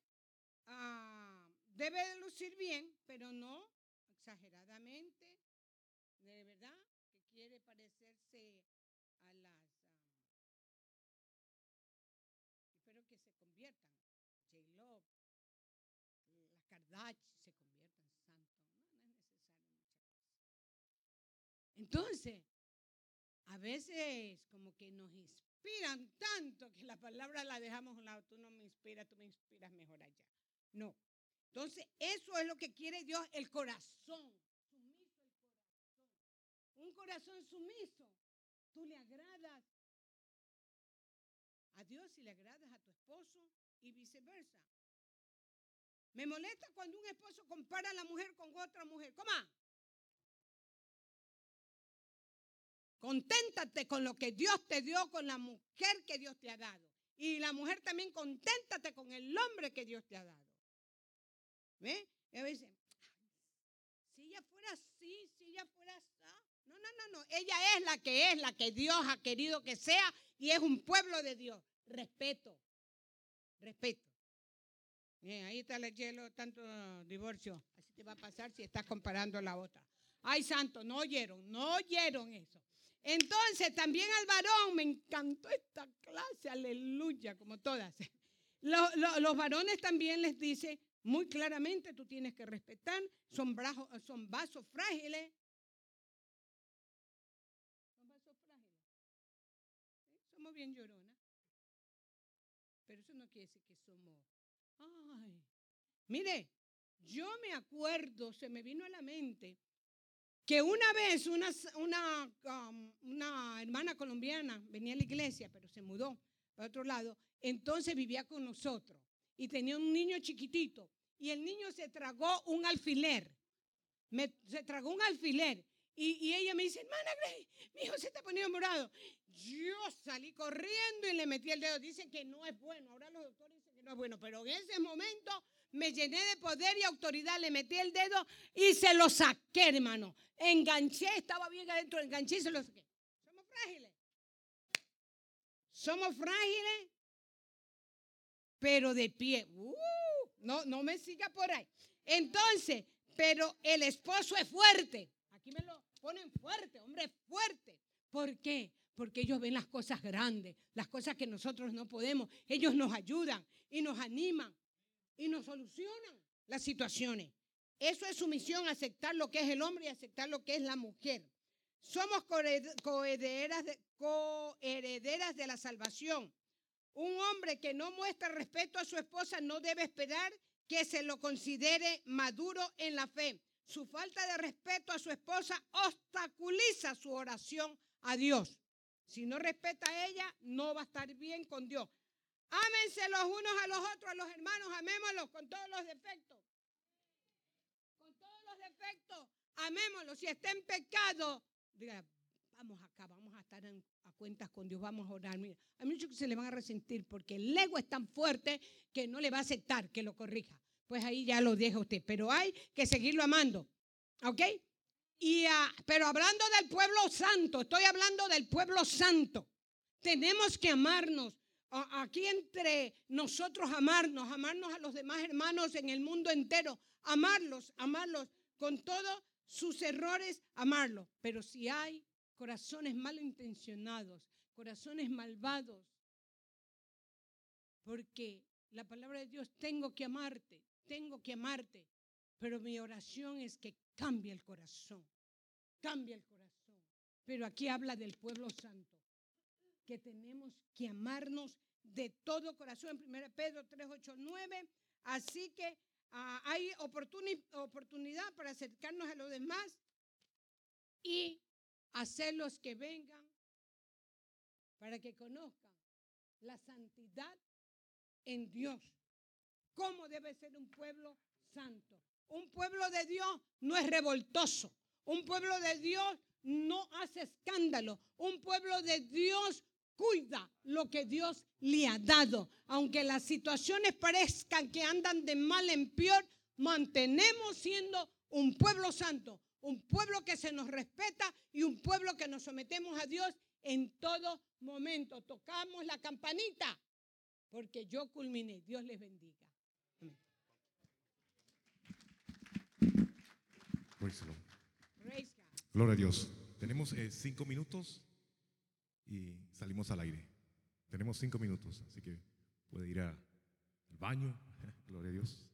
ah, debe lucir bien, pero no exageradamente, de verdad, que quiere parecerse a las... espero que se conviertan. J-Love, las Kardashian se conviertan en santos. No, no es necesario muchas veces. Entonces, a veces como que nos inspiran tanto que la palabra la dejamos a un lado. Tú no me inspiras, tú me inspiras mejor allá. No, entonces, eso es lo que quiere Dios, el corazón. Sumiso el corazón. Un corazón sumiso. Tú le agradas a Dios y le agradas a tu esposo y viceversa. Me molesta cuando un esposo compara a la mujer con otra mujer. ¿Cómo? Conténtate con lo que Dios te dio, con la mujer que Dios te ha dado. Y la mujer también conténtate con el hombre que Dios te ha dado. ¿Ve? Y a veces, si ella fuera así, si ella fuera así. No, no, no, no. Ella es la que es, la que Dios ha querido que sea y es un pueblo de Dios. Respeto. Respeto. ahí está el hielo, tanto divorcio. Así te va a pasar si estás comparando a la otra. Ay, santo, no oyeron, no oyeron eso. Entonces, también al varón, me encantó esta clase, aleluya, como todas. Los, varones también les dice muy claramente, tú tienes que respetar, son, son vasos frágiles. Son frágiles. Somos bien lloronas. Pero eso no quiere decir que somos... Ay, mire, yo me acuerdo, se me vino a la mente que una vez una, um, una hermana colombiana venía a la iglesia, pero se mudó para otro lado, entonces vivía con nosotros y tenía un niño chiquitito y el niño se tragó un alfiler, se tragó un alfiler y, ella me dice, hermana Grace, mi hijo se está poniendo morado. Yo salí corriendo y le metí el dedo. Dice que no es bueno. Ahora los doctores dicen que no es bueno. Pero en ese momento me llené de poder y autoridad, le metí el dedo y se lo saqué, hermano. Enganché, estaba bien adentro, enganché y se lo saqué. Somos frágiles. Somos frágiles, pero de pie. Uh, no, no me siga por ahí. Entonces, pero el esposo es fuerte. Aquí me lo ponen fuerte, hombre, fuerte. ¿Por qué? Porque ellos ven las cosas grandes, las cosas que nosotros no podemos. Ellos nos ayudan y nos animan y nos solucionan las situaciones. Eso es su misión, aceptar lo que es el hombre y aceptar lo que es la mujer. Somos coherederas de, coherederas de la salvación. Un hombre que no muestra respeto a su esposa no debe esperar que se lo considere maduro en la fe. Su falta de respeto a su esposa obstaculiza su oración a Dios. Si no respeta a ella, no va a estar bien con Dios. Ámense los unos a los otros, a los hermanos, amémoslos con todos los defectos. Con todos los defectos, amémoslos. Si está en pecado, diga, vamos acá, vamos a estar a cuentas con Dios, vamos a orar. Mira, hay muchos que se le van a resentir porque el ego es tan fuerte que no le va a aceptar que lo corrija. Pues ahí ya lo deja usted, pero hay que seguirlo amando. ¿Ok? Y, ah, pero hablando del pueblo santo, estoy hablando del pueblo santo. Tenemos que amarnos aquí entre nosotros amarnos, amarnos a los demás hermanos en el mundo entero, amarlos, amarlos con todos sus errores, amarlos. Pero si hay corazones malintencionados, corazones malvados, porque la palabra de Dios, tengo que amarte, tengo que amarte, pero mi oración es que cambie el corazón, cambie el corazón. Pero aquí habla del pueblo santo que tenemos que amarnos de todo corazón. En 1 Pedro 3, 8, 9. Así que ah, hay oportunidad para acercarnos a los demás y hacerlos que vengan para que conozcan la santidad en Dios. ¿Cómo debe ser un pueblo santo? Un pueblo de Dios no es revoltoso. Un pueblo de Dios no hace escándalo. Un pueblo de Dios cuida lo que Dios le ha dado. Aunque las situaciones parezcan que andan de mal en peor, mantenemos siendo un pueblo santo, un pueblo que se nos respeta y un pueblo que nos sometemos a Dios en todo momento. Tocamos la campanita porque yo culminé. Dios les bendiga. Gloria a Dios. Tenemos eh, cinco minutos y salimos al aire. Tenemos cinco minutos, así que puede ir al baño. Gloria a Dios.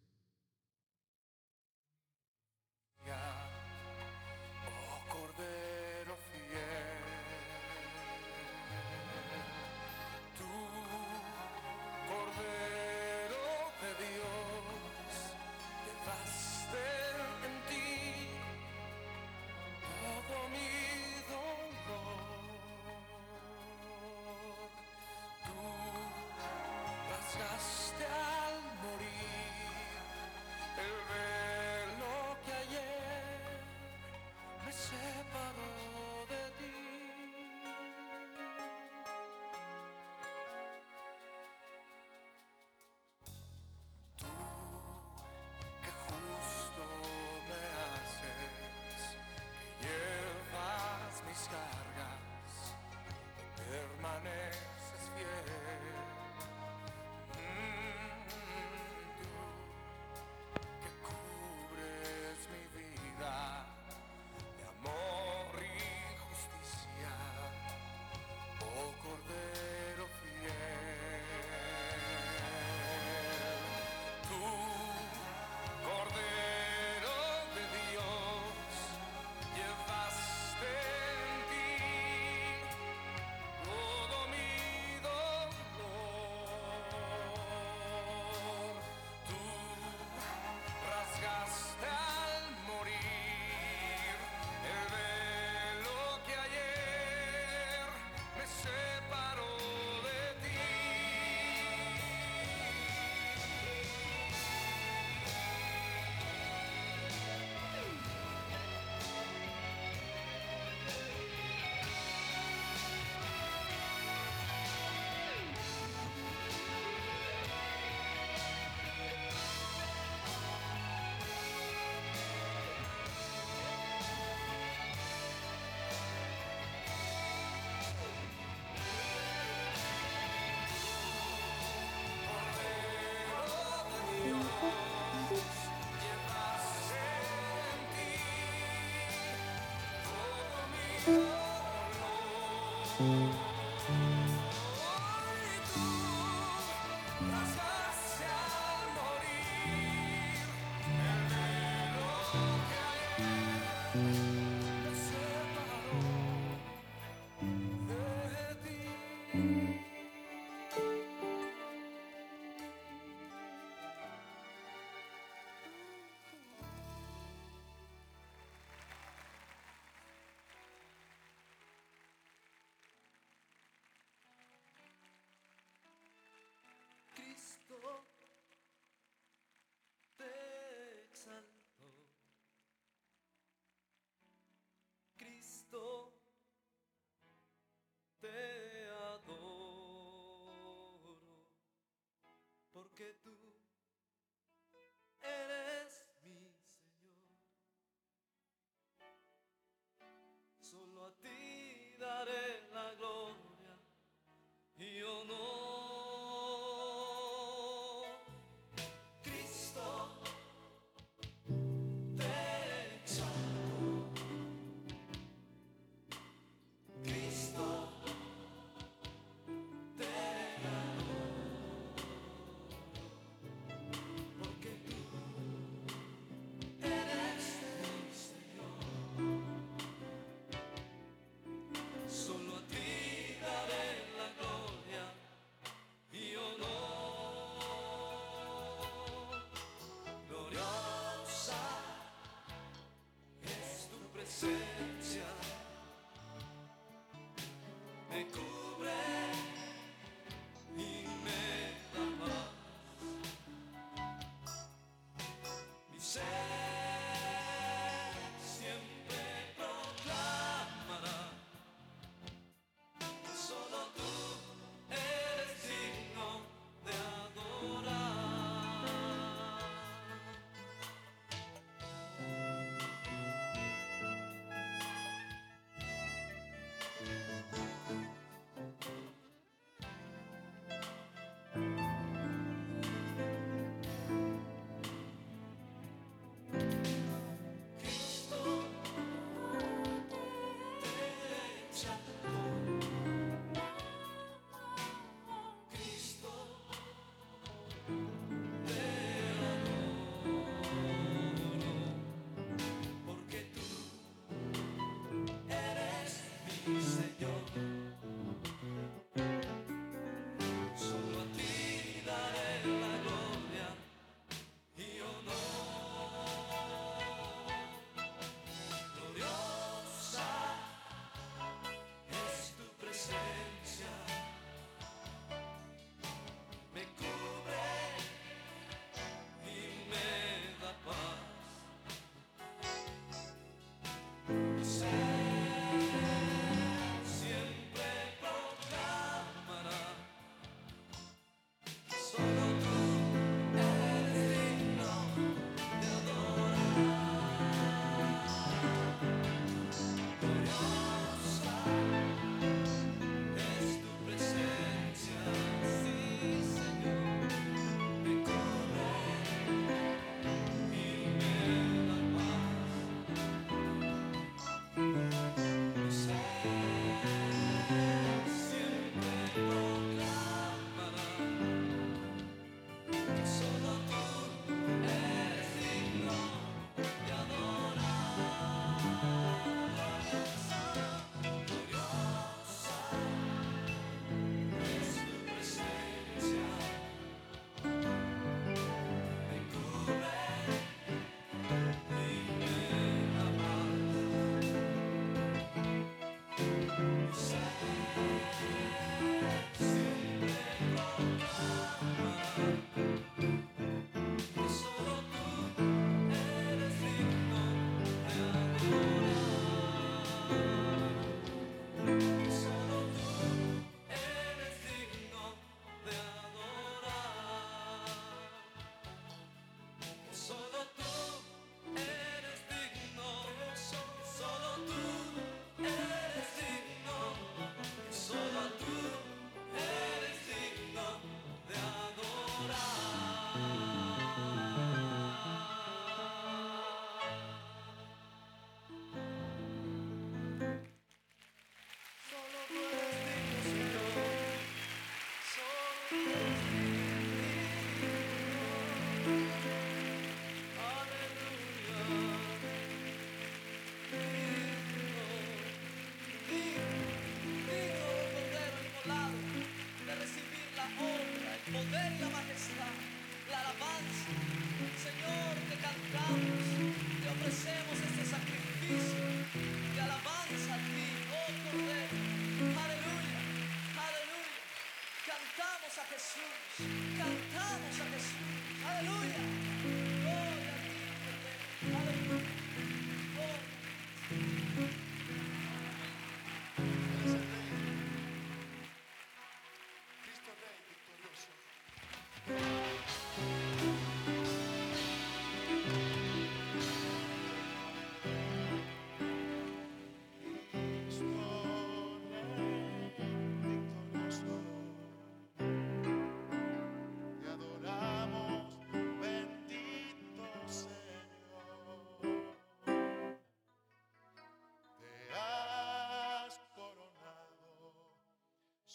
Say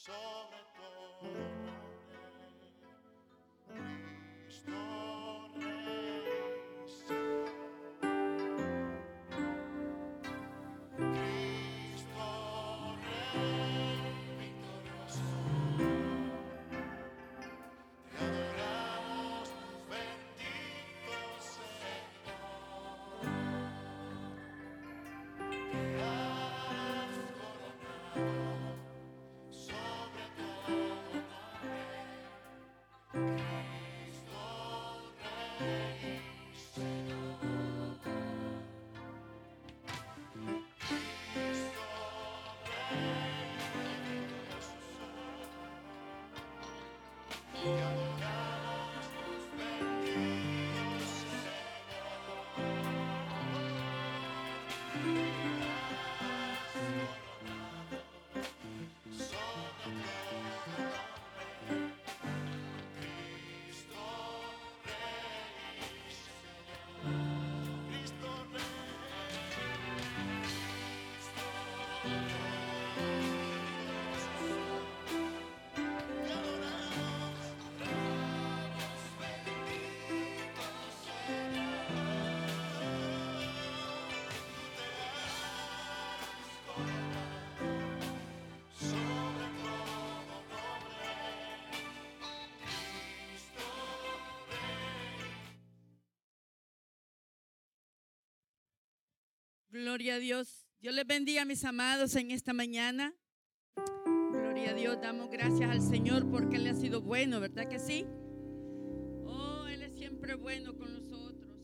sobre todo Gloria a Dios. Dios les bendiga, mis amados, en esta mañana. Gloria a Dios. Damos gracias al Señor porque Él ha sido bueno, ¿verdad que sí? Oh, Él es siempre bueno con nosotros.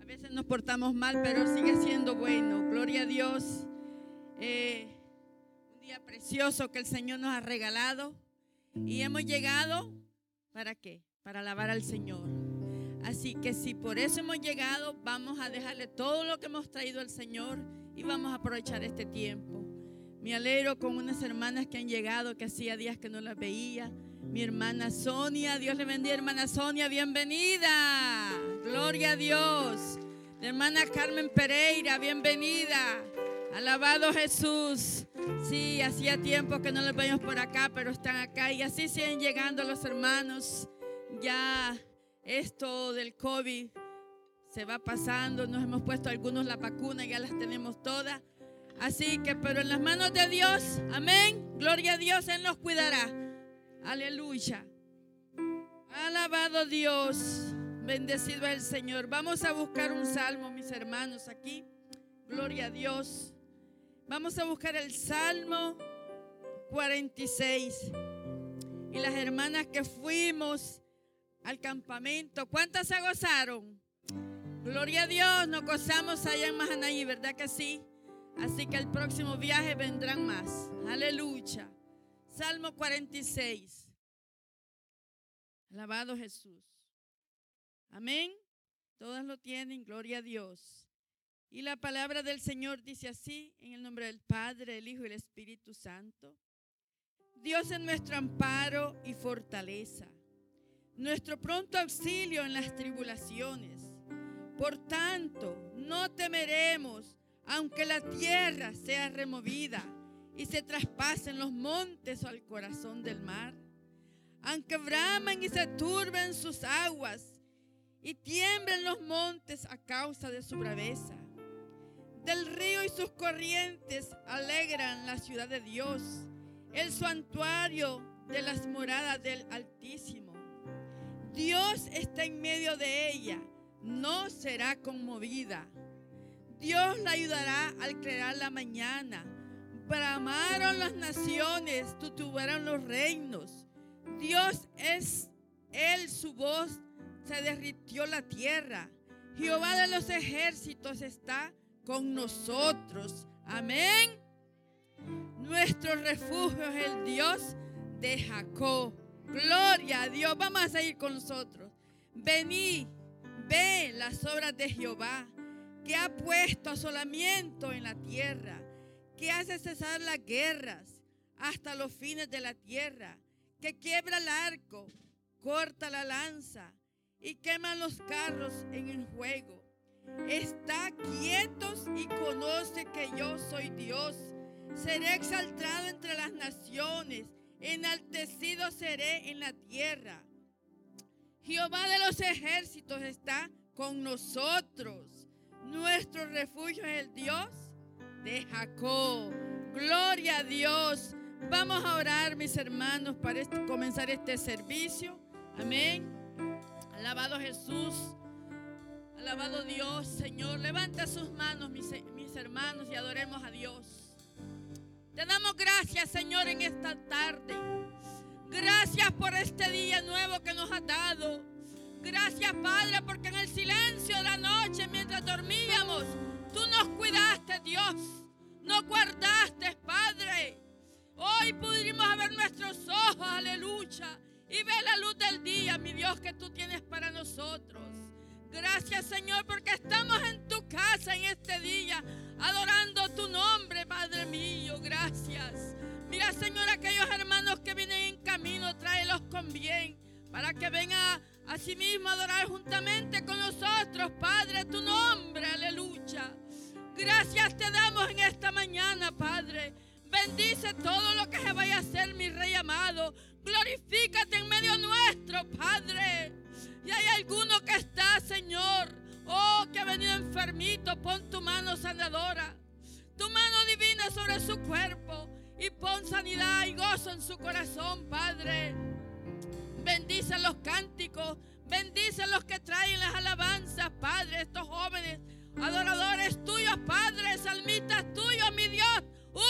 A veces nos portamos mal, pero sigue siendo bueno. Gloria a Dios. Eh, un día precioso que el Señor nos ha regalado. Y hemos llegado, ¿para qué? Para alabar al Señor. Así que si por eso hemos llegado, vamos a dejarle todo lo que hemos traído al Señor y vamos a aprovechar este tiempo. Me alegro con unas hermanas que han llegado, que hacía días que no las veía. Mi hermana Sonia, Dios le bendiga, hermana Sonia, bienvenida. Gloria a Dios. La hermana Carmen Pereira, bienvenida. Alabado Jesús. Sí, hacía tiempo que no los veíamos por acá, pero están acá y así siguen llegando los hermanos. Ya esto del COVID se va pasando, nos hemos puesto algunos la vacuna, ya las tenemos todas. Así que, pero en las manos de Dios, amén, gloria a Dios, Él nos cuidará. Aleluya. Alabado Dios, bendecido el Señor. Vamos a buscar un salmo, mis hermanos, aquí. Gloria a Dios. Vamos a buscar el Salmo 46. Y las hermanas que fuimos al campamento. ¿Cuántas se gozaron? Gloria a Dios, nos gozamos allá en Mahanaí, ¿verdad que sí? Así que el próximo viaje vendrán más. Aleluya. Salmo 46. Alabado Jesús. Amén. Todas lo tienen, gloria a Dios. Y la palabra del Señor dice así, en el nombre del Padre, el Hijo y el Espíritu Santo. Dios es nuestro amparo y fortaleza nuestro pronto auxilio en las tribulaciones. Por tanto, no temeremos, aunque la tierra sea removida y se traspasen los montes al corazón del mar, aunque bramen y se turben sus aguas y tiemblen los montes a causa de su braveza. Del río y sus corrientes alegran la ciudad de Dios, el santuario de las moradas del Altísimo. Dios está en medio de ella, no será conmovida. Dios la ayudará al crear la mañana. Bramaron las naciones, tutubieron los reinos. Dios es Él, su voz, se derritió la tierra. Jehová de los ejércitos está con nosotros. Amén. Nuestro refugio es el Dios de Jacob. Gloria a Dios. Vamos a seguir con nosotros. Vení, ve las obras de Jehová, que ha puesto asolamiento en la tierra, que hace cesar las guerras hasta los fines de la tierra, que quiebra el arco, corta la lanza y quema los carros en el juego. Está quietos y conoce que yo soy Dios. Seré exaltado entre las naciones, enaltecido seré en la tierra. Jehová de los ejércitos está con nosotros. Nuestro refugio es el Dios de Jacob. Gloria a Dios. Vamos a orar, mis hermanos, para este- comenzar este servicio. Amén. Alabado Jesús. Alabado Dios, Señor. Levanta sus manos, mis, mis hermanos, y adoremos a Dios. Te damos gracias, Señor, en esta tarde. Gracias por este día nuevo que nos has dado. Gracias, Padre, porque en el silencio de la noche, mientras dormíamos, tú nos cuidaste, Dios. Nos guardaste, Padre. Hoy pudimos ver nuestros ojos, aleluya, y ver la luz del día, mi Dios, que tú tienes para nosotros. Gracias, Señor, porque estamos en tu casa en este día, adorando tu nombre, Padre. Señor, aquellos hermanos que vienen en camino, tráelos con bien, para que vengan a sí mismo a adorar juntamente con nosotros, Padre, tu nombre, aleluya. Gracias te damos en esta mañana, Padre. Bendice todo lo que se vaya a hacer, mi Rey amado. Glorifícate en medio nuestro, Padre. Y hay alguno que está, Señor, oh, que ha venido enfermito, pon tu mano sanadora, tu mano divina sobre su cuerpo y pon sanidad y gozo en su corazón, Padre. Bendice los cánticos, bendice los que traen las alabanzas, Padre, estos jóvenes, adoradores tuyos, Padre, salmistas tuyos, mi Dios.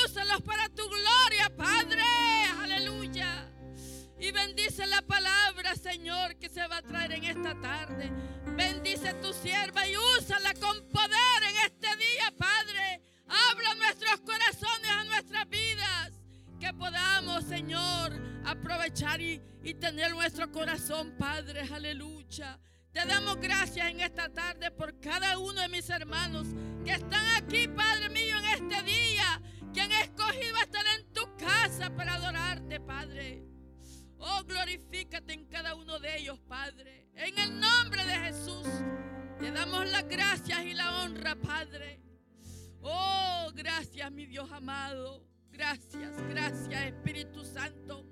Úsalos para tu gloria, Padre. Aleluya. Y bendice la palabra, Señor, que se va a traer en esta tarde. Bendice tu sierva y úsala con poder en este día, Padre. Habla nuestros corazones, a nuestras vidas. Que podamos, Señor, aprovechar y, y tener nuestro corazón, Padre. Aleluya. Te damos gracias en esta tarde por cada uno de mis hermanos que están aquí, Padre mío, en este día. Que han escogido estar en tu casa para adorarte, Padre. Oh, glorifícate en cada uno de ellos, Padre. En el nombre de Jesús, te damos las gracias y la honra, Padre. Oh, gracias, mi Dios amado. Gracias, gracias, Espíritu Santo.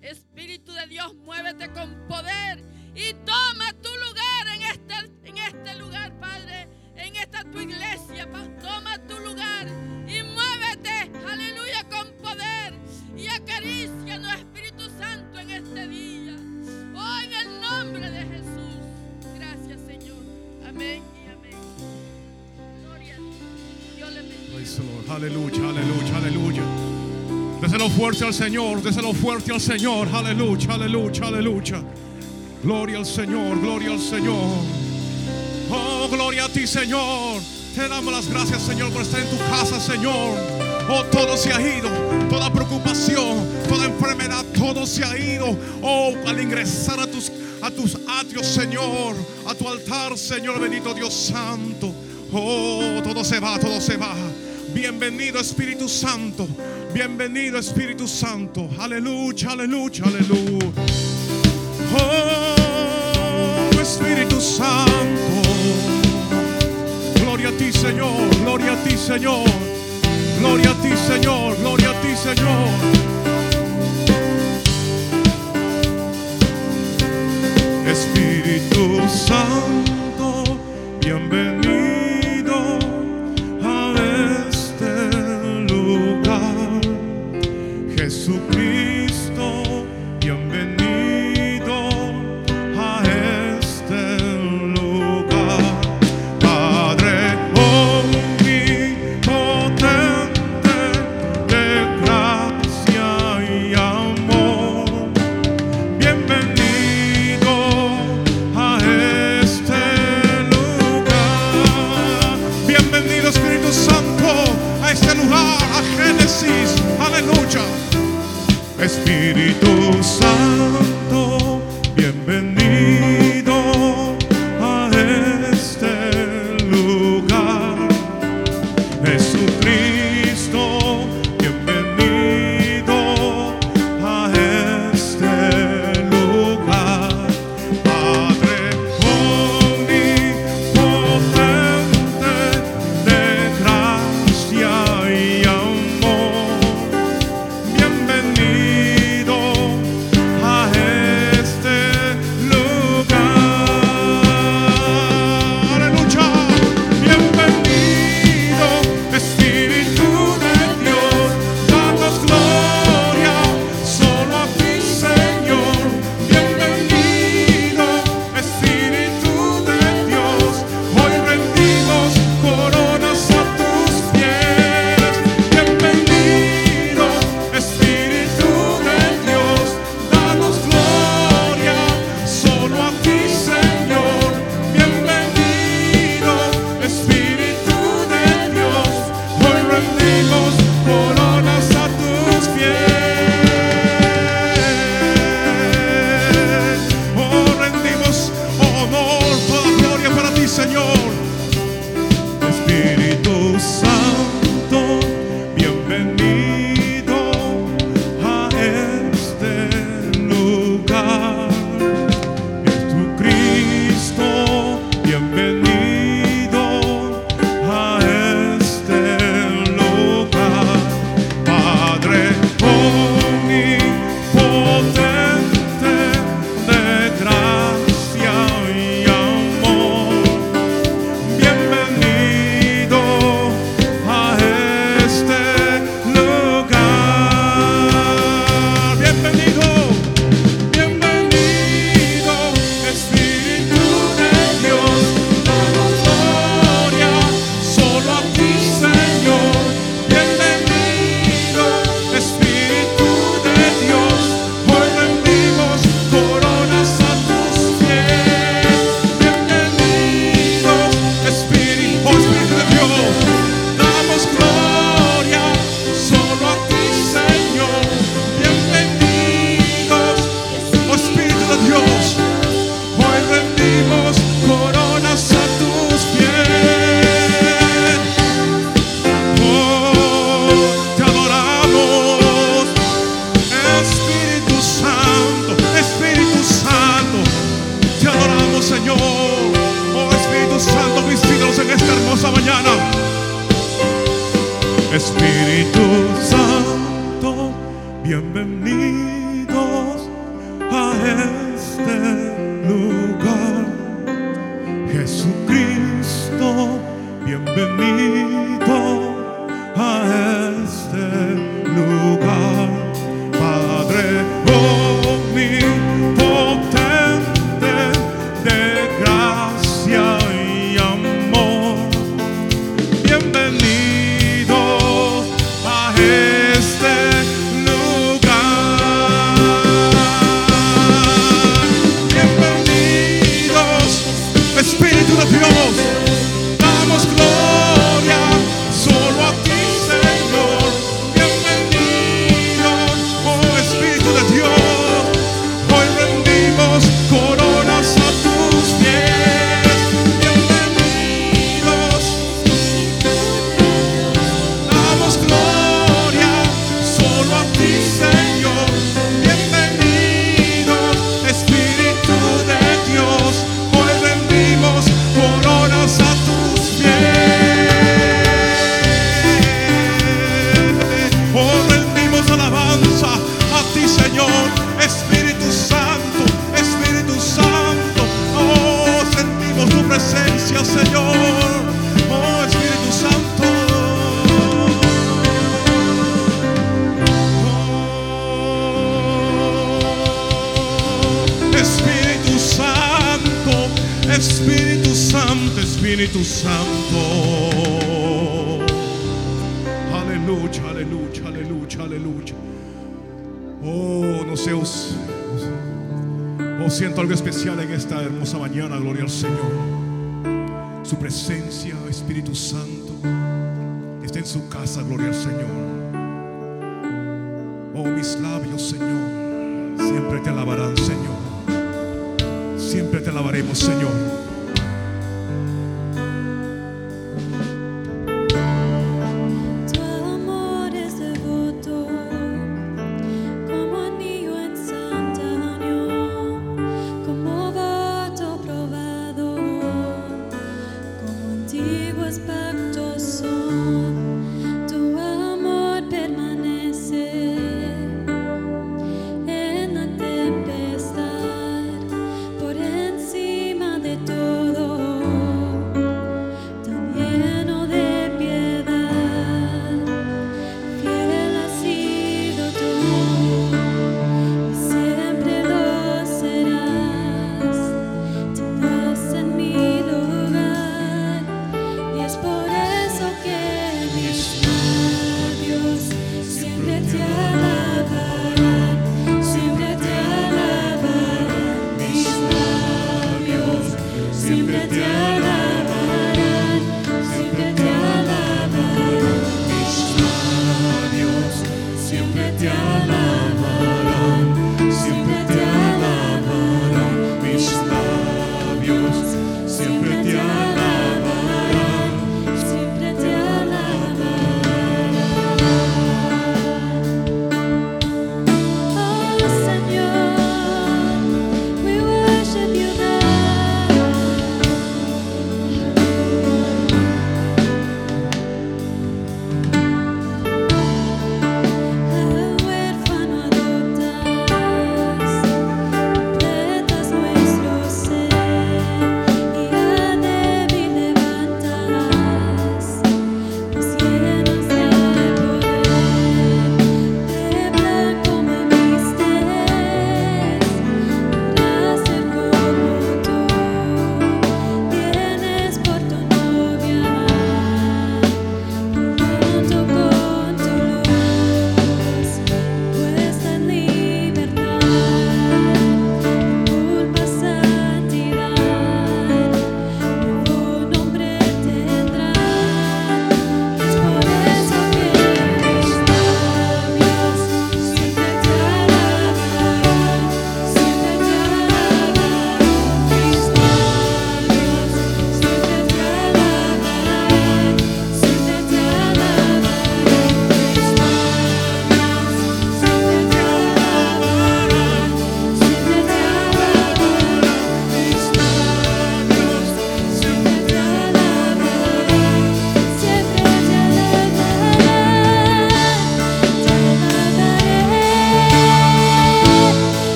Espíritu de Dios, muévete con poder y toma tu lugar en este, en este lugar, Padre. En esta tu iglesia, toma tu lugar y muévete, aleluya, con poder. Y acarícianos, Espíritu Santo, en este día. Oh, en el nombre de Jesús. Gracias, Señor. Amén Praise. Aleluya, aleluya, aleluya. Déselo fuerte al Señor, déselo fuerte al Señor. Aleluya, aleluya, aleluya. Gloria al Señor, gloria al Señor. Oh, gloria a ti, Señor. Te damos las gracias, Señor, por estar en tu casa, Señor. Oh, todo se ha ido, toda preocupación, toda enfermedad, todo se ha ido. Oh, al ingresar a tus, a tus atrios, Señor, a tu altar, Señor, bendito Dios Santo. Oh, todo se va, todo se va. Bienvenido Espíritu Santo. Bienvenido Espíritu Santo. Aleluya, aleluya, aleluya. Oh, Espíritu Santo. Gloria a ti, Señor. Gloria a ti, Señor. Gloria a ti, Señor. Gloria a ti, Señor. Espíritu Santo, bienvenido Espíritu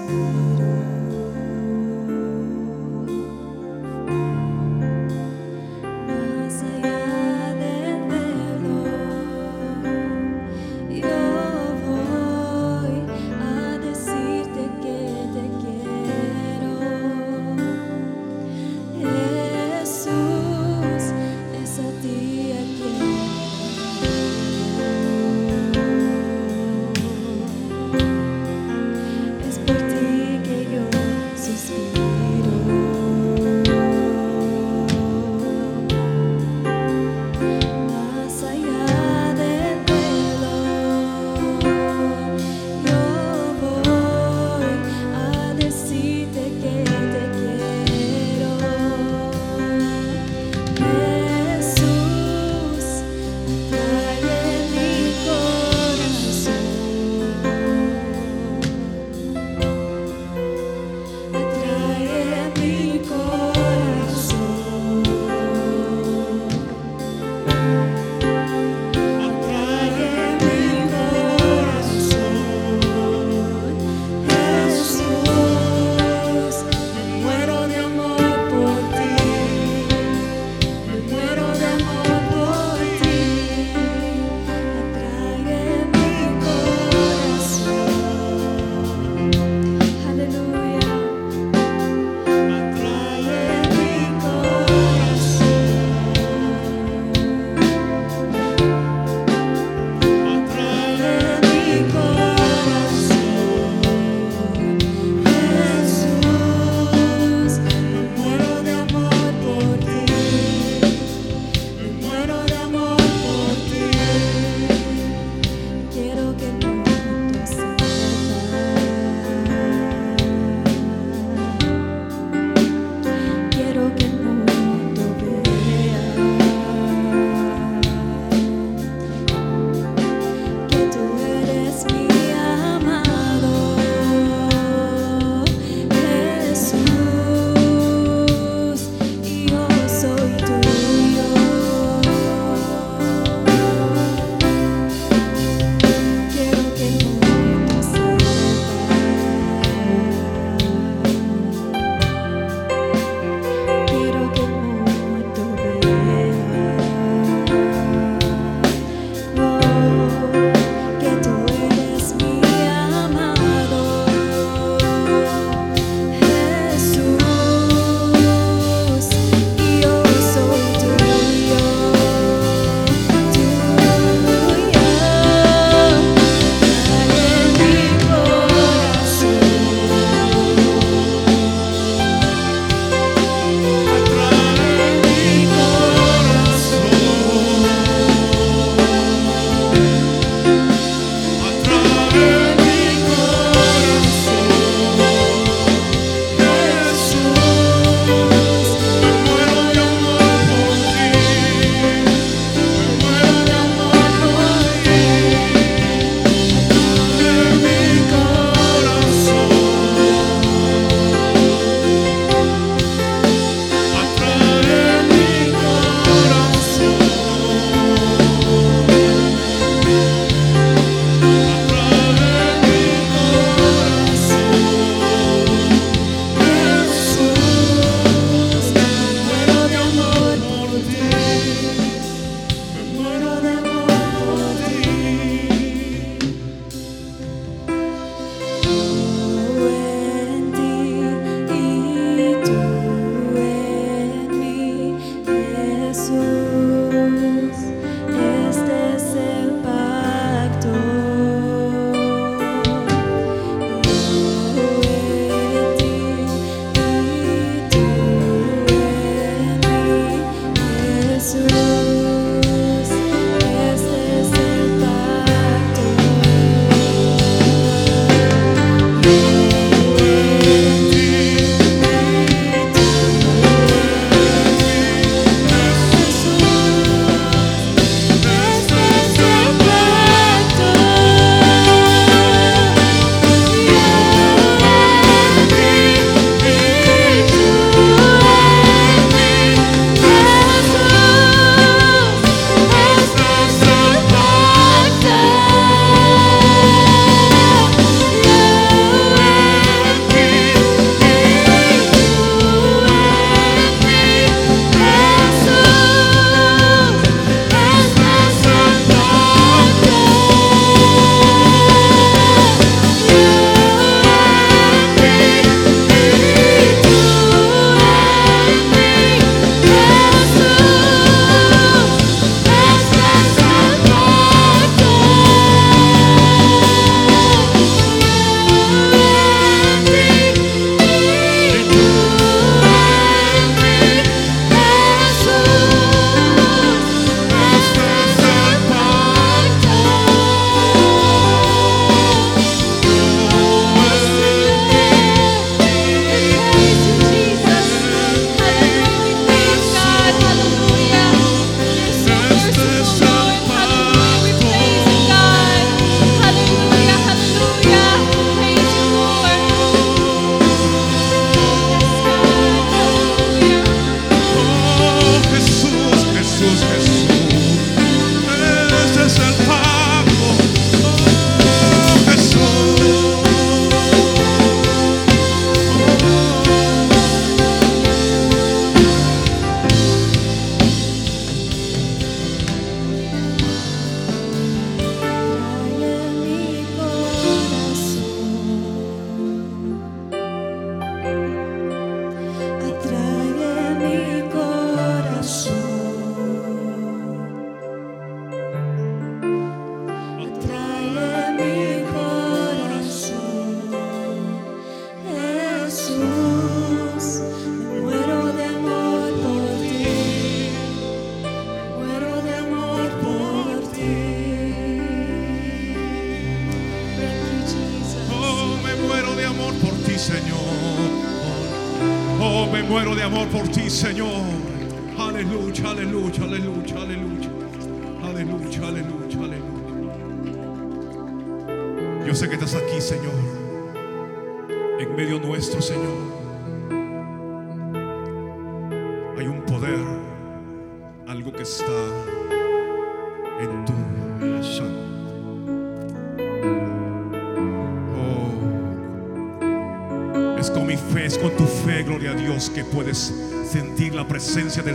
Es por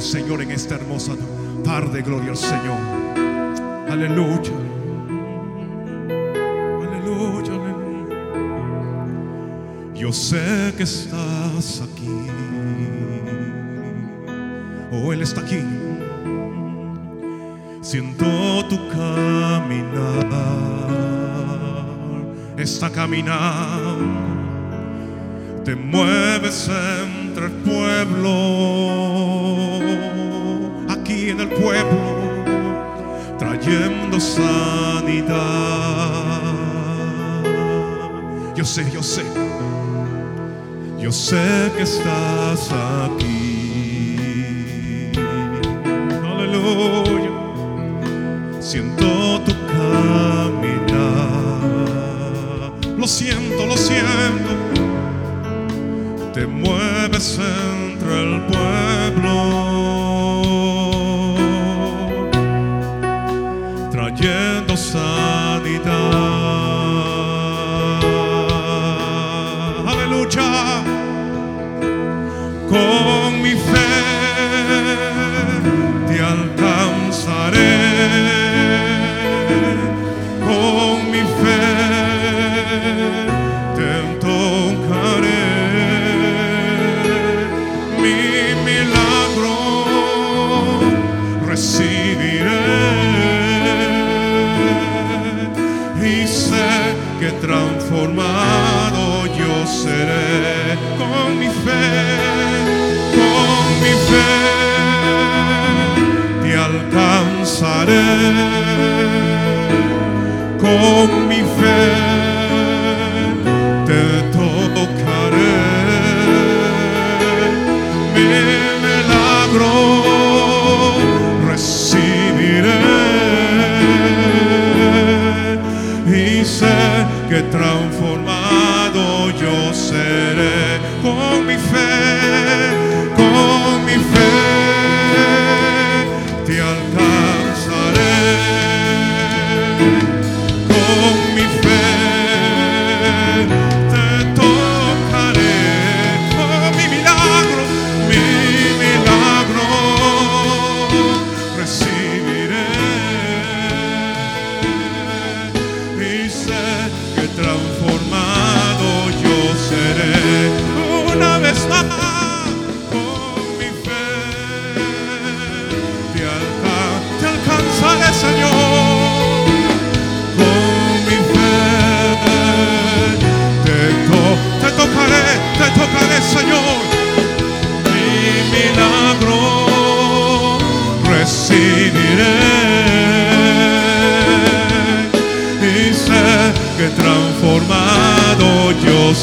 Señor en esta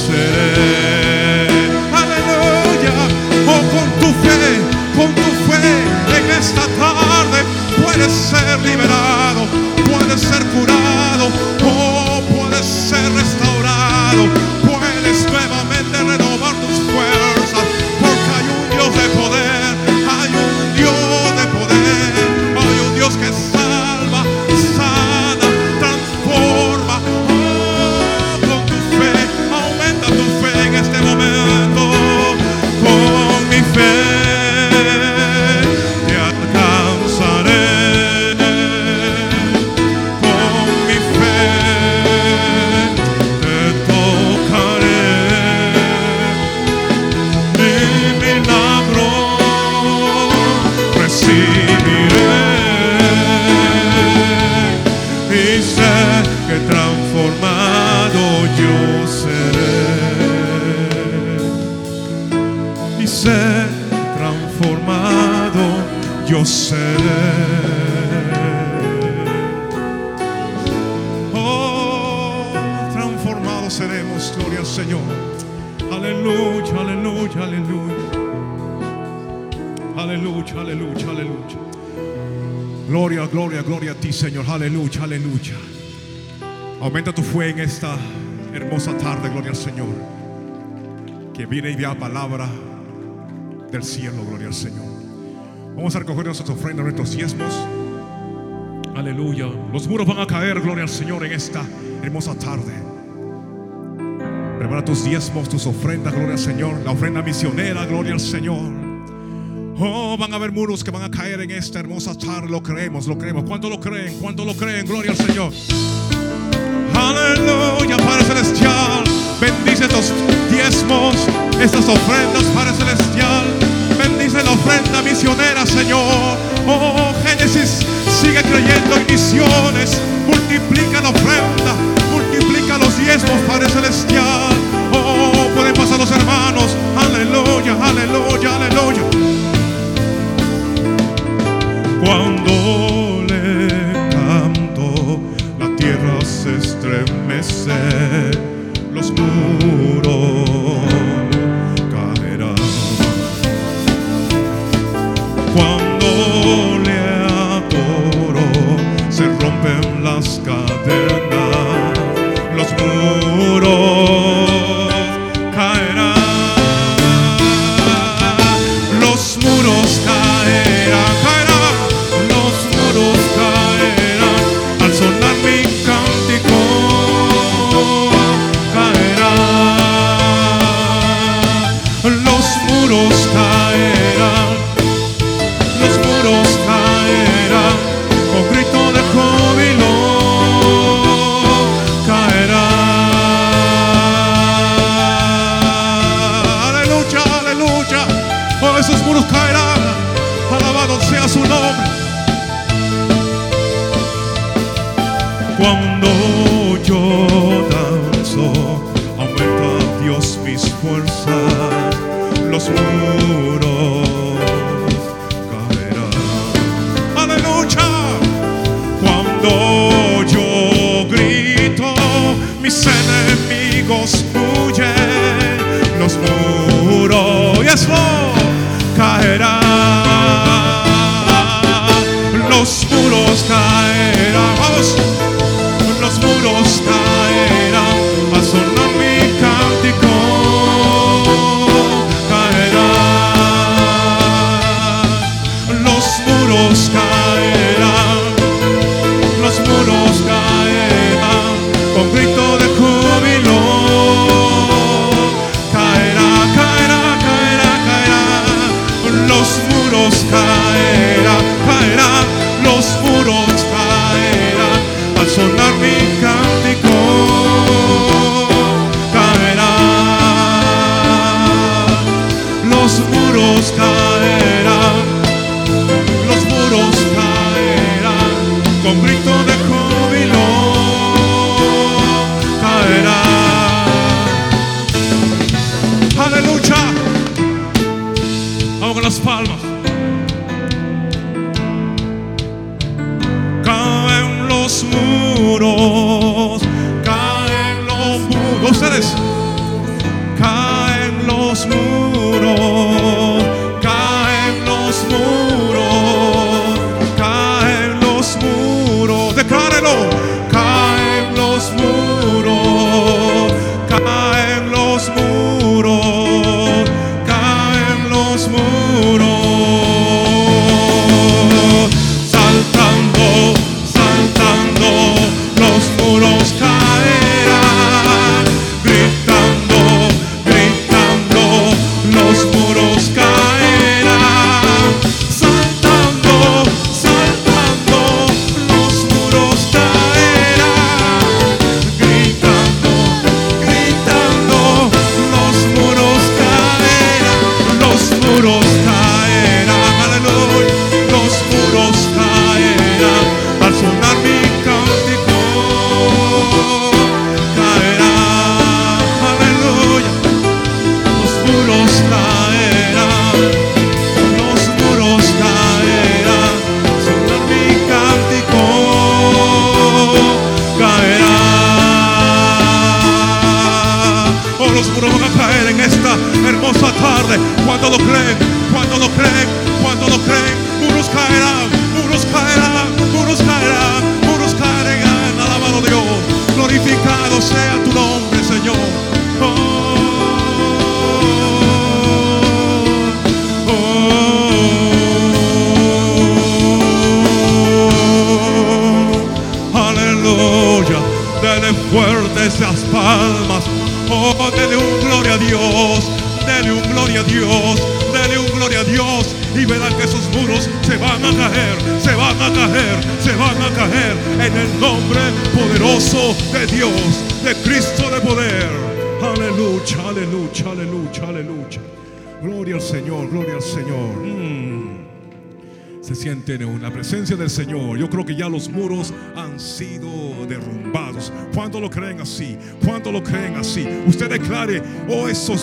seré. Vamos a nuestras ofrendas, nuestros diezmos. Aleluya. Los muros van a caer, gloria al Señor, en esta hermosa tarde. Prepara tus diezmos, tus ofrendas, gloria al Señor. La ofrenda misionera, gloria al Señor. Oh, van a haber muros que van a caer en esta hermosa tarde. Lo creemos, lo creemos. ¿Cuánto lo creen? ¿Cuánto lo creen? Gloria al Señor. Aleluya, Padre Celestial. Bendice estos diezmos, estas ofrendas, Padre Celestial. Bendice la ofrenda misionera, Señor. Oh, Génesis, sigue creyendo en misiones. Multiplica la ofrenda, multiplica los diezmos, Padre Celestial. Oh, pueden pasar los hermanos. Aleluya, aleluya, aleluya. Cuando le canto, la tierra se estremece, los muros Cuando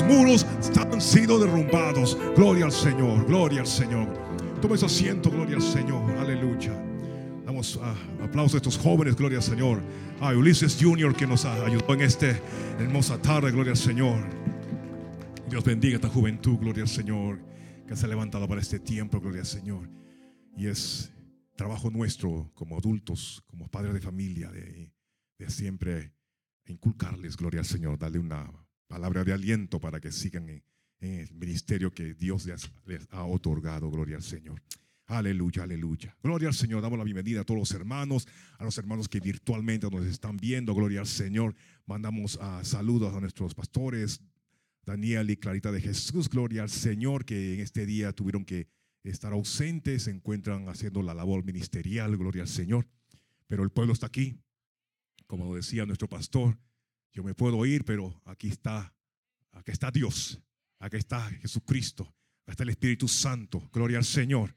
muros han sido derrumbados. Gloria al Señor, gloria al Señor. Tome su asiento, gloria al Señor. Aleluya. Damos ah, aplausos a estos jóvenes, gloria al Señor. A Ulises Junior que nos ayudó en esta hermosa tarde, gloria al Señor. Dios bendiga esta juventud, gloria al Señor, que se ha levantado para este tiempo, gloria al Señor. Y es trabajo nuestro como adultos, como padres de familia, de, de siempre inculcarles, gloria al Señor, darle una palabra de aliento para que sigan en, el ministerio que Dios les, les ha otorgado, gloria al Señor. Aleluya, aleluya. Gloria al Señor. Damos la bienvenida a todos los hermanos, a los hermanos que virtualmente nos están viendo. Gloria al Señor. Mandamos ah, saludos a nuestros pastores, Daniel y Clarita de Jesús. Gloria al Señor que en este día tuvieron que estar ausentes, se encuentran haciendo la labor ministerial, gloria al Señor. Pero el pueblo está aquí. Como decía nuestro pastor, yo me puedo ir, pero aquí está, aquí está Dios, aquí está Jesucristo, aquí está el Espíritu Santo, gloria al Señor.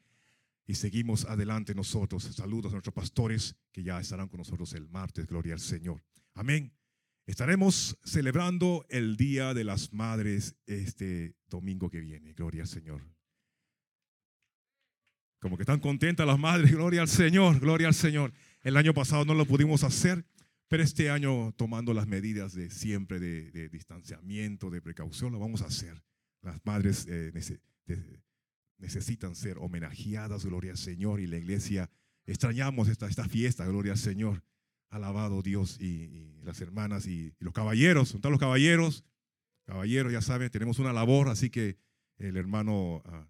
Y seguimos adelante nosotros. Saludos a nuestros pastores que ya estarán con nosotros el martes, gloria al Señor. Amén. Estaremos celebrando el Día de las Madres este domingo que viene, gloria al Señor. Como que están contentas las madres, gloria al Señor, gloria al Señor. El año pasado no lo pudimos hacer, pero este año tomando las medidas de siempre de, distanciamiento, de precaución, lo vamos a hacer. Las madres eh, necesitan ser homenajeadas, gloria al Señor, y la iglesia extrañamos esta, esta fiesta, gloria al Señor. Alabado Dios y, las hermanas y, los caballeros, ¿dónde están los caballeros? Caballeros, ya saben, tenemos una labor, así que el hermano ah,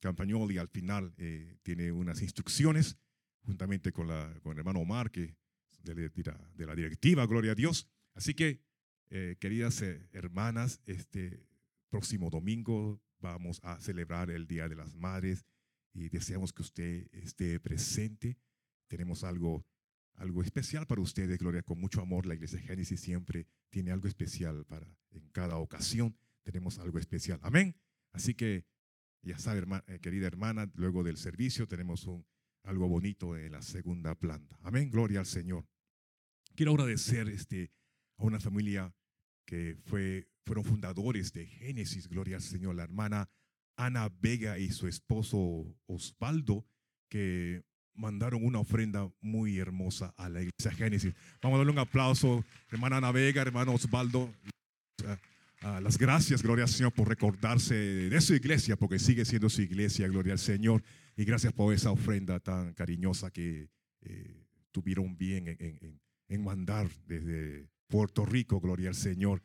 Campagnoli al final eh, tiene unas instrucciones juntamente con el hermano Omar, que de, la- de de directiva, gloria a Dios. Así que, eh, queridas eh, hermanas, este próximo domingo vamos a celebrar el Día de las Madres y deseamos que usted esté presente. Tenemos algo, algo especial para ustedes, Gloria, con mucho amor. La Iglesia Génesis siempre tiene algo especial para en cada ocasión. Tenemos algo especial. Amén. Así que ya sabe, herma- eh, querida hermana, luego del servicio tenemos un, algo bonito en la segunda planta. Amén, gloria al Señor. Quiero agradecer este, a una familia que fue, fueron fundadores de Génesis, gloria al Señor, la hermana Ana Vega y su esposo Osvaldo, que mandaron una ofrenda muy hermosa a la iglesia Génesis. Vamos a darle un aplauso, hermana Ana Vega, hermano Osvaldo. Las gracias, gloria al Señor, por recordarse de su iglesia, porque sigue siendo su iglesia, gloria al Señor. Y gracias por esa ofrenda tan cariñosa que eh, tuvieron bien en, en- en- mandar desde Puerto Rico, gloria al Señor.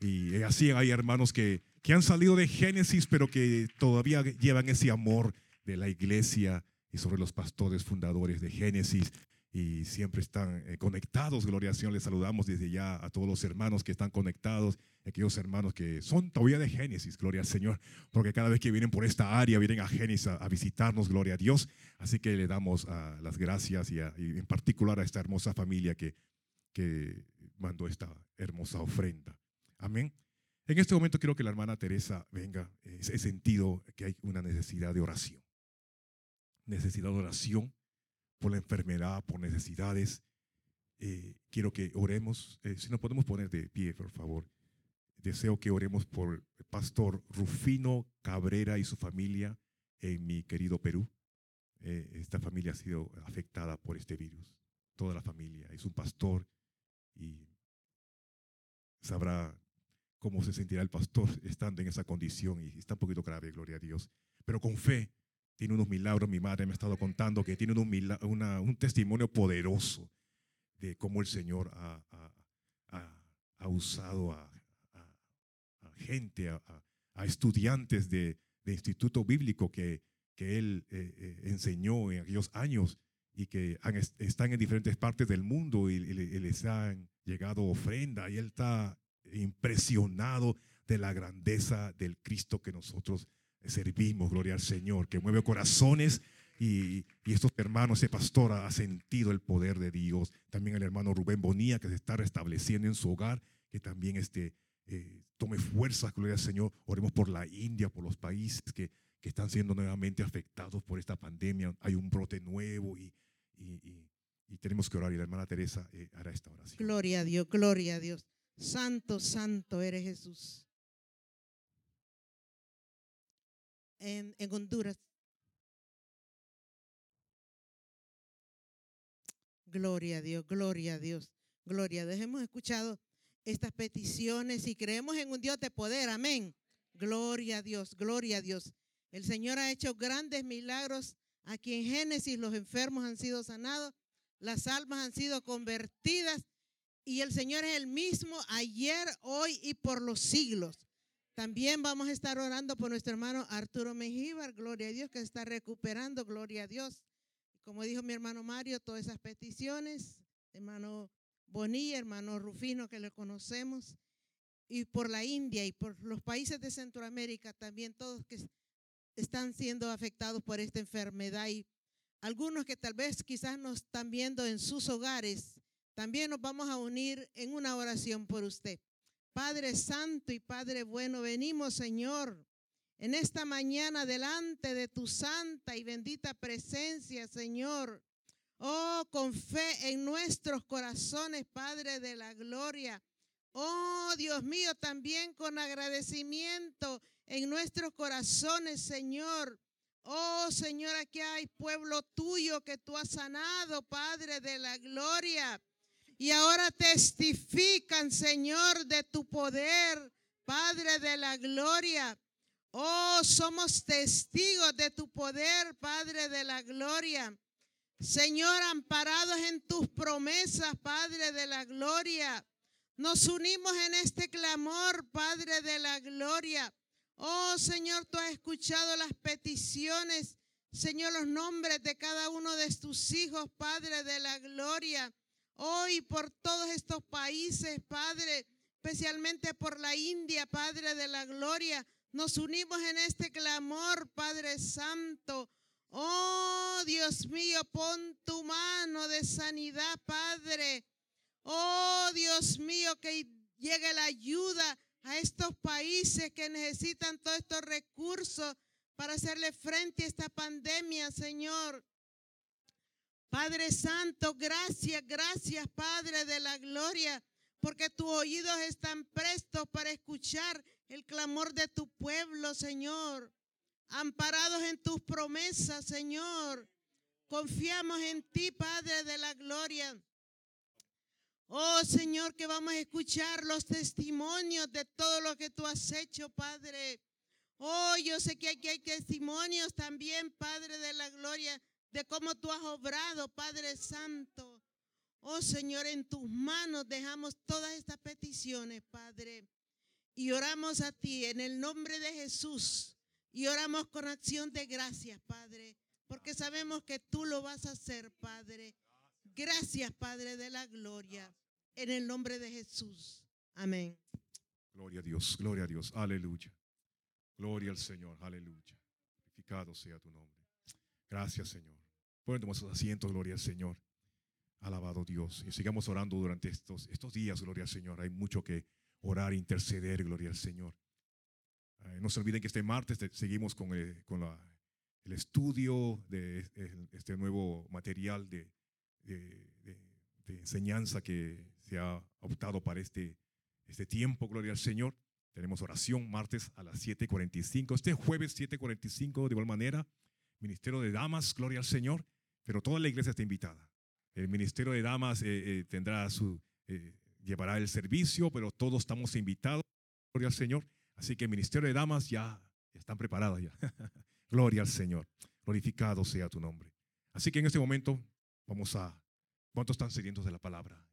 Y eh, así hay hermanos que, que han salido de Génesis, pero que todavía llevan ese amor de la iglesia y sobre los pastores fundadores de Génesis. Y siempre están eh, conectados, gloria al Señor. Les saludamos desde ya a todos los hermanos que están conectados, aquellos hermanos que son todavía de Génesis, gloria al Señor, porque cada vez que vienen por esta área, vienen a Génesis a, a visitarnos, gloria a Dios. Así que le damos ah, las gracias y, a- y en particular a esta hermosa familia que, que mandó esta hermosa ofrenda. Amén. En este momento quiero que la hermana Teresa venga. He sentido que hay una necesidad de oración. Necesidad de oración por la enfermedad, por necesidades. Eh, quiero que oremos. Eh, si nos podemos poner de pie, por favor. Deseo que oremos por el pastor Rufino Cabrera y su familia en mi querido Perú. Eh, esta familia ha sido afectada por este virus. Toda la familia. Es un pastor y sabrá cómo se sentirá el pastor estando en esa condición y está un poquito grave, gloria a Dios. Pero con fe tiene unos milagros. Mi madre me ha estado contando que tiene unos mila- una- un testimonio poderoso de cómo el Señor ha, ha- ha- ha usado a, a- a gente, a- a estudiantes de, de instituto bíblico que, que él eh, eh, enseñó en aquellos años y que han est- están en diferentes partes del mundo y, y les han llegado ofrenda y él está impresionado de la grandeza del Cristo que nosotros servimos, gloria al Señor, que mueve corazones y, y estos hermanos, ese pastor ha sentido el poder de Dios. También el hermano Rubén Bonía, que se está restableciendo en su hogar, que también este, eh, tome fuerzas, gloria al Señor. Oremos por la India, por los países que, que están siendo nuevamente afectados por esta pandemia. Hay un brote nuevo y, y- tenemos que orar. Y la hermana Teresa eh, hará esta oración. Gloria a Dios, gloria a Dios. Santo, santo eres Jesús. En, en Honduras. Gloria a Dios, gloria a Dios, gloria a Dios. Hemos escuchado estas peticiones y creemos en un Dios de poder. Amén. Gloria a Dios, gloria a Dios. El Señor ha hecho grandes milagros. Aquí en Génesis los enfermos han sido sanados, las almas han sido convertidas y el Señor es el mismo ayer, hoy y por los siglos. También vamos a estar orando por nuestro hermano Arturo Mejíbar, gloria a Dios, que se está recuperando, gloria a Dios. Como dijo mi hermano Mario, todas esas peticiones, hermano Bonilla, hermano Rufino, que le conocemos, y por la India y por los países de Centroamérica también, todos que están siendo afectados por esta enfermedad y algunos que tal vez quizás nos están viendo en sus hogares, también nos vamos a unir en una oración por usted. Padre Santo y Padre Bueno, venimos, Señor, en esta mañana delante de tu santa y bendita presencia, Señor. Oh, con fe en nuestros corazones, Padre de la gloria. Oh, Dios mío, también con agradecimiento en nuestros corazones, Señor. Oh, Señor, aquí hay pueblo tuyo que tú has sanado, Padre de la gloria. Y ahora testifican, Señor, de tu poder, Padre de la gloria. Oh, somos testigos de tu poder, Padre de la gloria. Señor, amparados en tus promesas, Padre de la gloria. Nos unimos en este clamor, Padre de la gloria. Oh, Señor, tú has escuchado las peticiones, Señor, los nombres de cada uno de tus hijos, Padre de la gloria. Hoy por todos estos países, Padre, especialmente por la India, Padre de la gloria, nos unimos en este clamor, Padre Santo. Oh, Dios mío, pon tu mano de sanidad, Padre. Oh, Dios mío, que llegue la ayuda a estos países que necesitan todos estos recursos para hacerle frente a esta pandemia, Señor. Padre Santo, gracias, gracias, Padre de la gloria, porque tus oídos están prestos para escuchar el clamor de tu pueblo, Señor. Amparados en tus promesas, Señor. Confiamos en ti, Padre de la gloria. Oh Señor, que vamos a escuchar los testimonios de todo lo que tú has hecho, Padre. Oh, yo sé que aquí hay testimonios también, Padre de la gloria, de cómo tú has obrado, Padre Santo. Oh Señor, en tus manos dejamos todas estas peticiones, Padre. Y oramos a ti en el nombre de Jesús. Y oramos con acción de gracias, Padre, porque sabemos que tú lo vas a hacer, Padre. Gracias, Padre de la gloria, en el nombre de Jesús. Amén. Gloria a Dios, gloria a Dios, aleluya. Gloria al Señor, aleluya. Glorificado sea tu nombre. Gracias, Señor. Pueden tomar sus asientos, gloria al Señor. Alabado Dios. Y sigamos orando durante estos, estos días, gloria al Señor. Hay mucho que orar, interceder, gloria al Señor. Eh, no se olviden que este martes te- seguimos con, el, con la- el estudio de este- este nuevo material de, de- de- de enseñanza que se ha optado para este, este tiempo, gloria al Señor. Tenemos oración martes a las 7:45. Este jueves 7:45, de igual manera, Ministerio de Damas, gloria al Señor. Pero toda la iglesia está invitada. El Ministerio de Damas eh, eh, tendrá su, eh, llevará el servicio, pero todos estamos invitados. Gloria al Señor. Así que el ministerio de damas ya están preparadas ya. Gloria al Señor. Glorificado sea tu nombre. Así que en este momento vamos a... ¿Cuántos están sedientos de la palabra?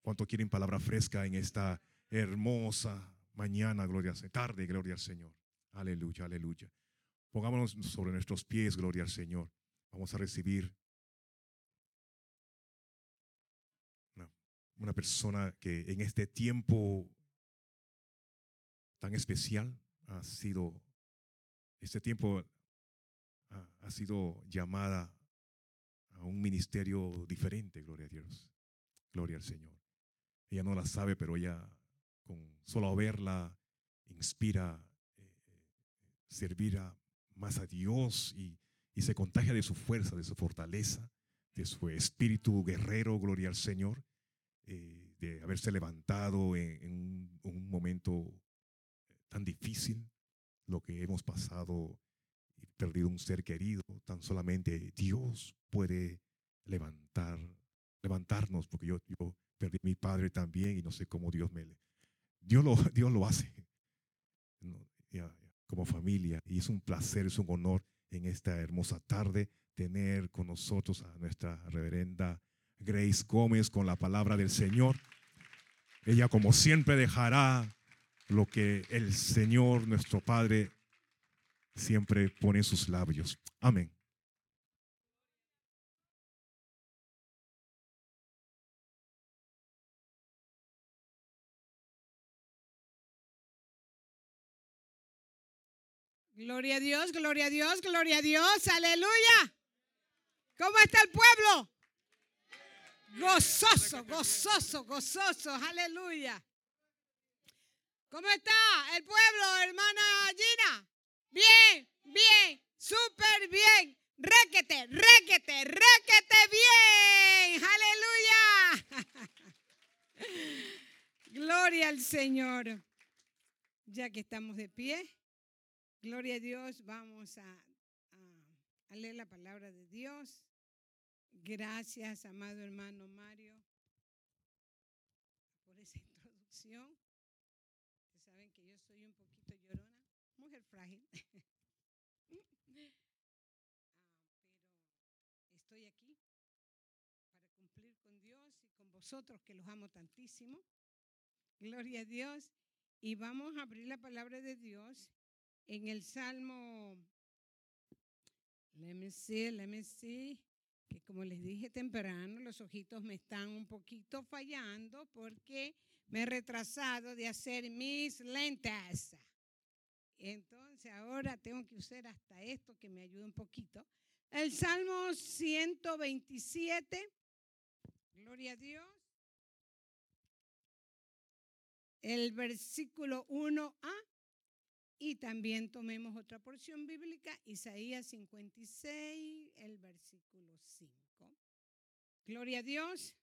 ¿Cuántos quieren palabra fresca en esta hermosa mañana, gloria al? Tarde, gloria al Señor. Aleluya, aleluya. Pongámonos sobre nuestros pies, gloria al Señor. Vamos a recibir una, persona que en este tiempo tan especial ha sido, este tiempo ha sido llamada a un ministerio diferente, gloria a Dios. Gloria al Señor. Ella no la sabe, pero ella con solo verla inspira eh, servir a- más a Dios y, y se contagia de su fuerza, de su fortaleza, de su espíritu guerrero, gloria al Señor, eh, de haberse levantado en, un, momento tan difícil, lo que hemos pasado perdido un ser querido, tan solamente Dios puede levantar, levantarnos, porque yo, yo perdí mi padre también y no sé cómo Dios me... Dios lo, Dios lo hace como familia y es un placer, es un honor en esta hermosa tarde tener con nosotros a nuestra reverenda Grace Gómez con la palabra del Señor. Ella como siempre dejará lo que el Señor, nuestro Padre, siempre pone sus labios. Amén. Gloria a Dios, gloria a Dios, gloria a Dios, aleluya. ¿Cómo está el pueblo? Gozoso, gozoso, gozoso, aleluya. ¿Cómo está el pueblo, hermana Gina? Bien, bien, súper bien. Réquete, réquete, réquete bien. Aleluya. Gloria al Señor. Ya que estamos de pie. Gloria a Dios, vamos a, a- a leer la palabra de Dios. Gracias, amado hermano Mario, por esa introducción. Ustedes saben que yo soy un poquito llorona, mujer frágil. Ah, pero estoy aquí para cumplir con Dios y con vosotros que los amo tantísimo. Gloria a Dios. Y vamos a abrir la palabra de Dios en el Salmo, let me see, let me see, que como les dije temprano, los ojitos me están un poquito fallando porque me he retrasado de hacer mis lentes. Entonces ahora tengo que usar hasta esto que me ayuda un poquito. El Salmo 127, gloria a Dios. El versículo 1a y también tomemos otra porción bíblica, Isaías 56, el versículo 5. Gloria a Dios.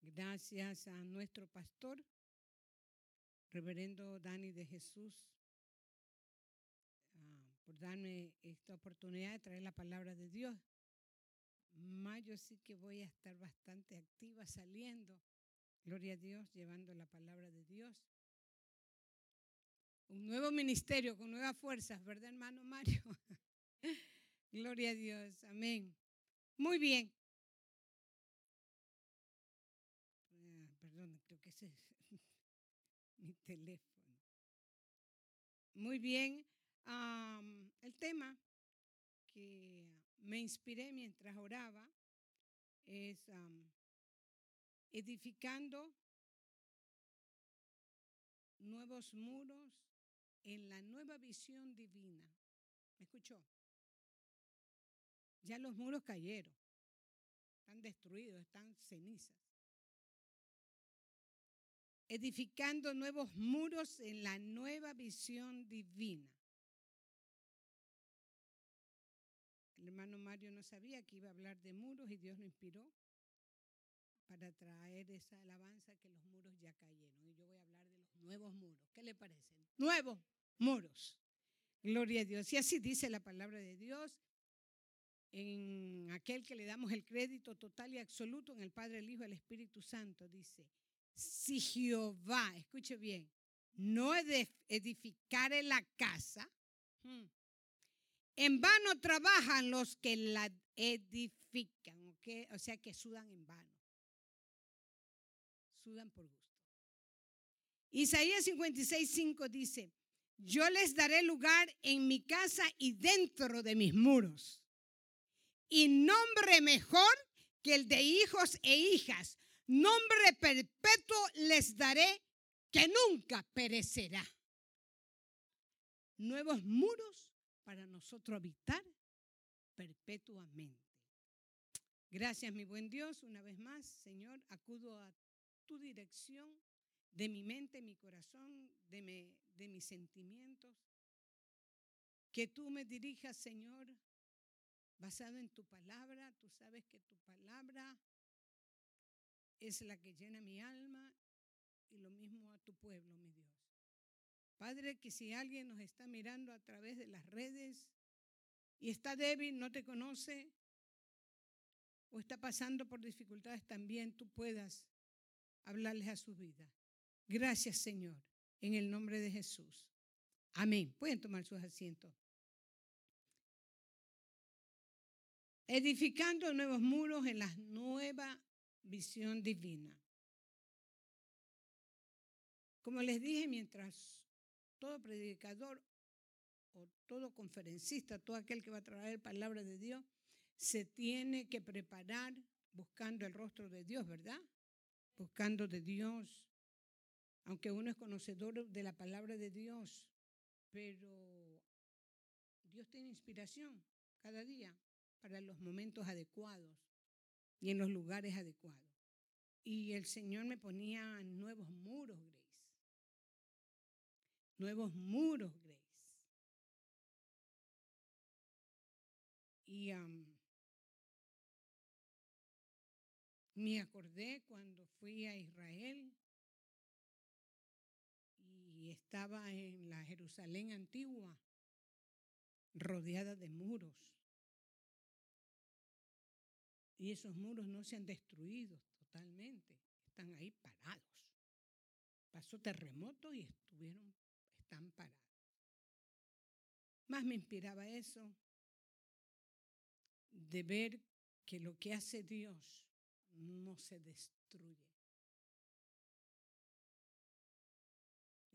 Gracias a nuestro pastor, reverendo Dani de Jesús, ah, por darme esta oportunidad de traer la palabra de Dios. Mayo sí que voy a estar bastante activa saliendo. Gloria a Dios, llevando la palabra de Dios un nuevo ministerio con nuevas fuerzas, ¿verdad, hermano Mario? Gloria a Dios, amén. Muy bien. Ah, Perdón, creo que ese es mi teléfono. Muy bien. el tema que me inspiré mientras oraba es edificando nuevos muros en la nueva visión divina. ¿Me escuchó? Ya los muros cayeron, están destruidos, están cenizas. Edificando nuevos muros en la nueva visión divina. El hermano Mario no sabía que iba a hablar de muros y Dios lo inspiró para traer esa alabanza que los muros ya cayeron. Y yo voy a hablar de los nuevos muros. ¿Qué le parecen? Nuevos muros. Gloria a Dios. Y así dice la palabra de Dios en aquel que le damos el crédito total y absoluto en el Padre, el Hijo el Espíritu Santo. Dice, si Jehová, escuche bien, no edif- edificare la casa, hmm, en vano trabajan los que la edifican. O sea que sudan en vano. Sudan. Isaías 56, 5 dice, yo les daré lugar en mi casa y dentro de mis muros. Y nombre mejor que el de hijos e hijas, nombre perpetuo les daré que nunca perecerá. Nuevos muros para nosotros habitar perpetuamente. Gracias, mi buen Dios, una vez más, Señor, acudo a tu dirección de mi mente, mi corazón, de, me- de mis sentimientos. Que tú me dirijas, Señor, basado en tu palabra. Tú sabes que tu palabra es la que llena mi alma y lo mismo a tu pueblo, mi Dios. Padre, que si alguien nos está mirando a través de las redes y está débil, no te conoce o está pasando por dificultades también, tú puedas hablarles a su vida. Gracias, Señor, en el nombre de Jesús. Amén. Pueden tomar sus asientos. Edificando nuevos muros en la nueva visión divina. Como les dije, mientras todo predicador o todo conferencista, todo aquel que va a traer palabra de Dios, se tiene que preparar buscando el rostro de Dios, ¿verdad? Buscando de Dios, aunque uno es conocedor de la palabra de Dios, pero Dios tiene inspiración cada día para los momentos adecuados y en los lugares adecuados. Y el Señor me ponía nuevos muros, Grace. Nuevos muros, Grace. Y me acordé cuando fui a Israel y estaba en la Jerusalén antigua, rodeada de muros. Y esos muros no se han destruido totalmente, están ahí parados. Pasó terremoto y estuvieron, están parados. Más me inspiraba eso de ver que lo que hace Dios no se destruye.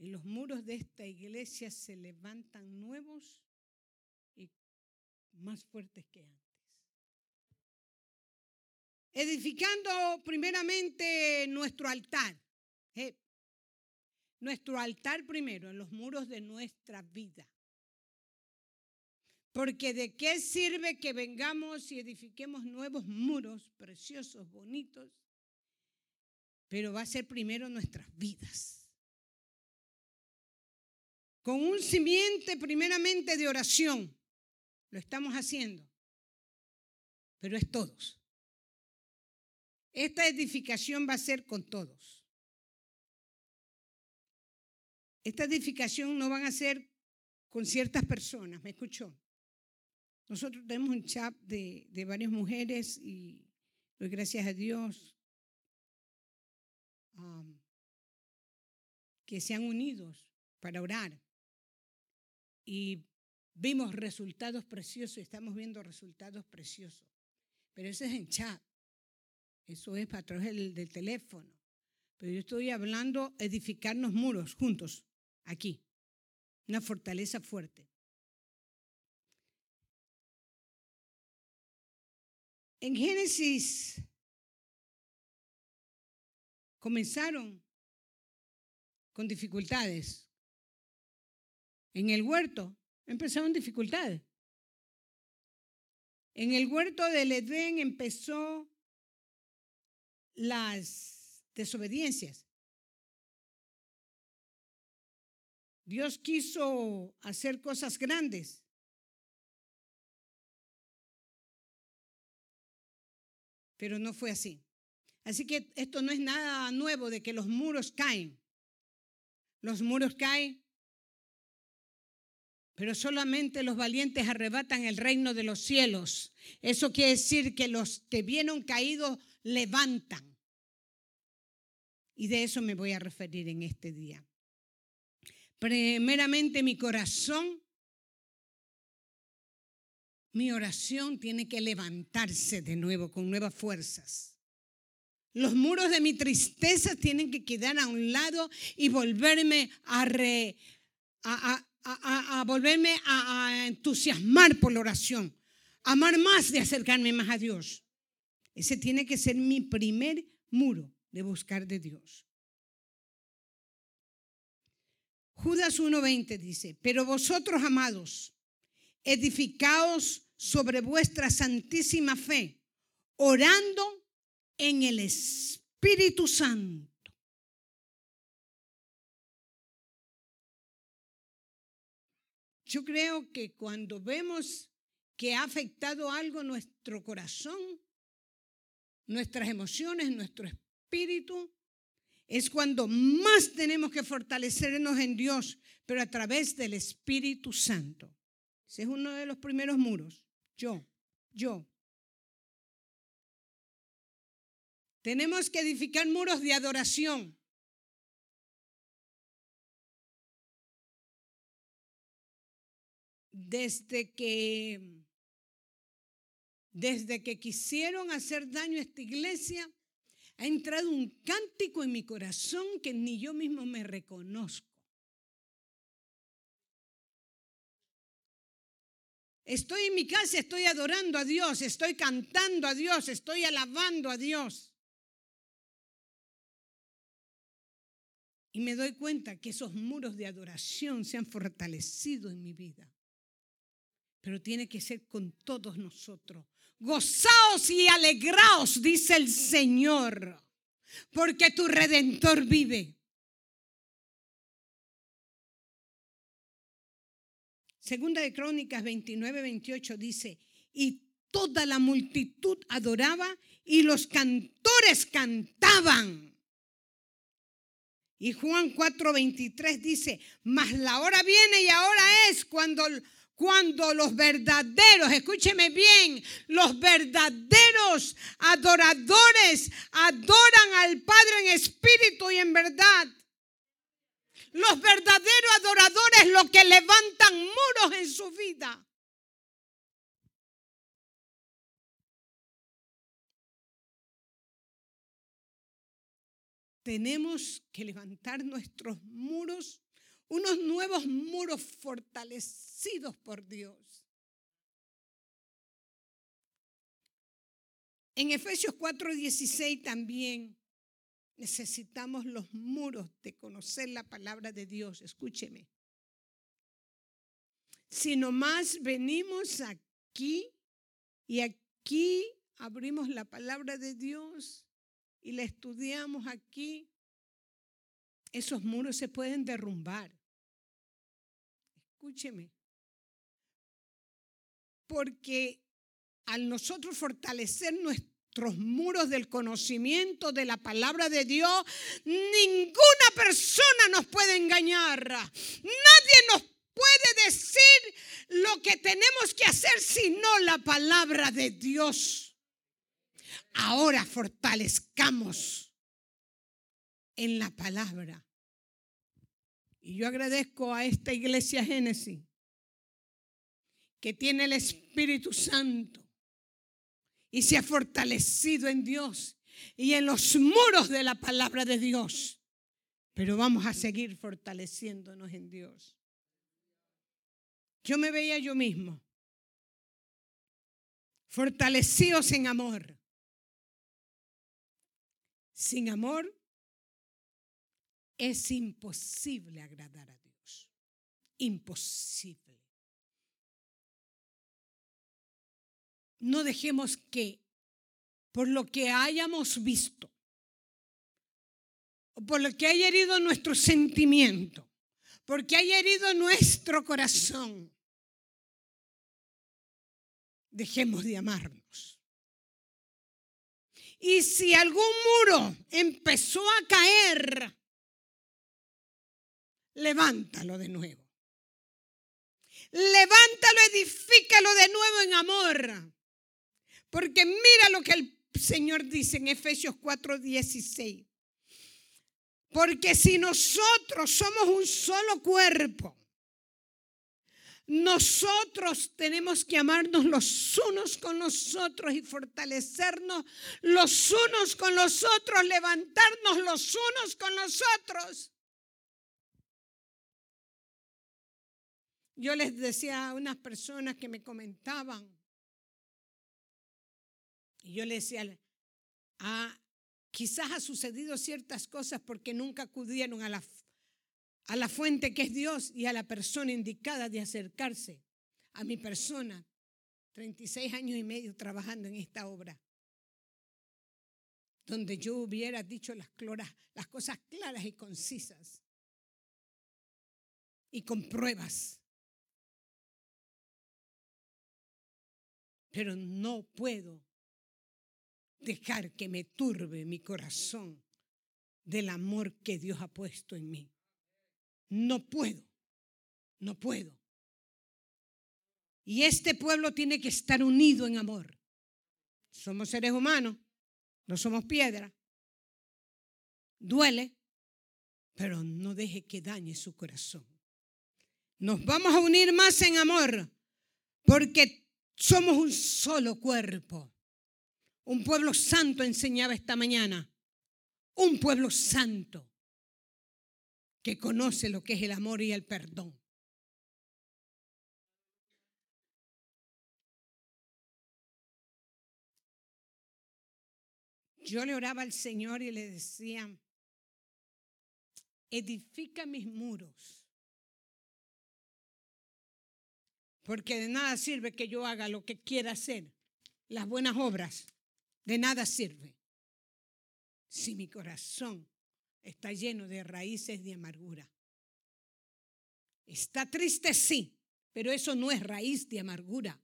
Y los muros de esta iglesia se levantan nuevos y más fuertes que antes. Edificando primeramente nuestro altar. eh, nuestro altar primero en los muros de nuestra vida. Porque de qué sirve que vengamos y edifiquemos nuevos muros preciosos, bonitos, pero va a ser primero nuestras vidas. Con un simiente primeramente de oración, lo estamos haciendo, pero es todos. Esta edificación va a ser con todos. Esta edificación no van a ser con ciertas personas, ¿me escuchó? Nosotros tenemos un chat de, de varias mujeres y doy gracias a Dios um, que se han unido para orar. Y vimos resultados preciosos, estamos viendo resultados preciosos. Pero eso es en chat, eso es a través del, del teléfono. Pero yo estoy hablando edificarnos muros juntos, aquí, una fortaleza fuerte. En Génesis comenzaron con dificultades. En el huerto empezaron dificultades. En el huerto del Edén empezó las desobediencias. Dios quiso hacer cosas grandes. Pero no fue así. Así que esto no es nada nuevo de que los muros caen. Los muros caen, pero solamente los valientes arrebatan el reino de los cielos. Eso quiere decir que los que vieron caídos levantan Y de eso me voy a referir en este día. Primeramente mi corazón, mi oración tiene que levantarse de nuevo con nuevas fuerzas. Los muros de mi tristeza tienen que quedar a un lado y volverme a, re- a, a- a- volverme a, a entusiasmar por la oración, amar más de acercarme más a Dios. Ese tiene que ser mi primer muro de buscar de Dios. Judas 1.20 dice, pero vosotros, amados, edificaos sobre vuestra santísima fe, orando en el Espíritu Santo. Yo creo que cuando vemos que ha afectado algo nuestro corazón, nuestras emociones, nuestro espíritu, es cuando más tenemos que fortalecernos en Dios, pero a través del Espíritu Santo. Ese es uno de los primeros muros. Yo, yo. Tenemos que edificar muros de adoración. Desde que desde que quisieron hacer daño a esta iglesia, ha entrado un cántico en mi corazón que ni yo mismo me reconozco. Estoy en mi casa, estoy adorando a Dios, estoy cantando a Dios, estoy alabando a Dios. Y me doy cuenta que esos muros de adoración se han fortalecido en mi vida. Pero tiene que ser con todos nosotros. Gozaos y alegraos, dice el Señor, porque tu redentor vive. Segunda de Crónicas 29, 28 dice, y toda la multitud adoraba y los cantores cantaban. Y Juan 4, 23 dice, mas la hora viene y ahora es cuando, cuando los verdaderos, escúcheme bien, los verdaderos adoradores adoran al Padre en espíritu y en verdad. Los verdaderos adoradores los que levantan muros en su vida. Tenemos que levantar nuestros muros, unos nuevos muros fortalecidos por Dios. En Efesios 4:16 también necesitamos los muros de conocer la palabra de Dios. Escúcheme. Si nomás venimos aquí y aquí abrimos la palabra de Dios y la estudiamos aquí, esos muros se pueden derrumbar. Escúcheme. Porque al nosotros fortalecer nuestros muros del conocimiento de la palabra de Dios, ninguna persona nos puede engañar. Nadie nos puede decir lo que tenemos que hacer sino la palabra de Dios. Ahora fortalezcamos en la palabra. Y yo agradezco a esta iglesia Génesis que tiene el Espíritu Santo y se ha fortalecido en Dios y en los muros de la palabra de Dios. Pero vamos a seguir fortaleciéndonos en Dios. Yo me veía yo mismo, fortalecidos en amor. Sin amor es imposible agradar a Dios. Imposible. No dejemos que por lo que hayamos visto, o por lo que haya herido nuestro sentimiento, porque haya herido nuestro corazón, dejemos de amarnos. Y si algún muro empezó a caer, levántalo de nuevo. Levántalo, edifícalo de nuevo en amor. Porque mira lo que el Señor dice en Efesios 4:16. Porque si nosotros somos un solo cuerpo, nosotros tenemos que amarnos los unos con los otros y fortalecernos los unos con los otros, levantarnos los unos con los otros. Yo les decía a unas personas que me comentaban, y yo les decía, ah, quizás ha sucedido ciertas cosas porque nunca acudieron a la, a la fuente que es Dios y a la persona indicada de acercarse a mi persona. 36 años y medio trabajando en esta obra, donde yo hubiera dicho las, cosas claras y concisas y con pruebas. Pero no puedo dejar que me turbe mi corazón del amor que Dios ha puesto en mí. No puedo, no puedo. Y este pueblo tiene que estar unido en amor. Somos seres humanos, no somos piedra. Duele, pero no deje que dañe su corazón. Nos vamos a unir más en amor, porque somos un solo cuerpo. Un pueblo santo enseñaba esta mañana. Un pueblo santo que conoce lo que es el amor y el perdón. Yo le oraba al Señor y le decía, edifica mis muros. Porque de nada sirve que yo haga lo que quiera hacer, las buenas obras, de nada sirve si mi corazón está lleno de raíces de amargura. Está triste, sí, pero eso no es raíz de amargura.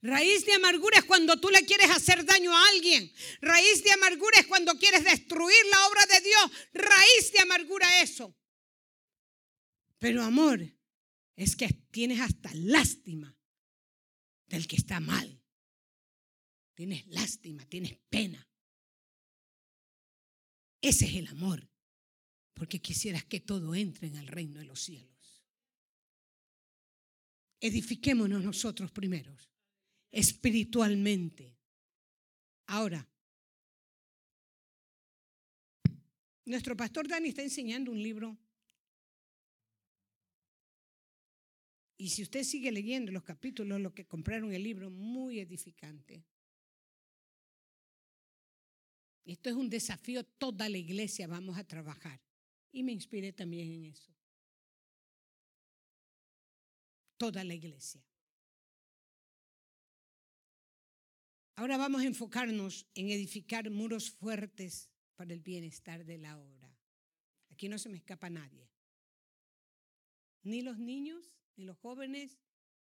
Raíz de amargura es cuando tú le quieres hacer daño a alguien. Raíz de amargura es cuando quieres destruir la obra de Dios. Raíz de amargura eso. Pero amor es que tienes hasta lástima del que está mal. Tienes lástima, tienes pena. Ese es el amor. Porque quisieras que todo entre en el reino de los cielos. Edifiquémonos nosotros primeros, espiritualmente. Ahora, nuestro pastor Dani está enseñando un libro. Y si usted sigue leyendo los capítulos, los que compraron el libro, muy edificante. Esto es un desafío, toda la iglesia vamos a trabajar. Y me inspiré también en eso. Toda la iglesia. Ahora vamos a enfocarnos en edificar muros fuertes para el bienestar de la obra. Aquí no se me escapa nadie. Ni los niños, ni los jóvenes,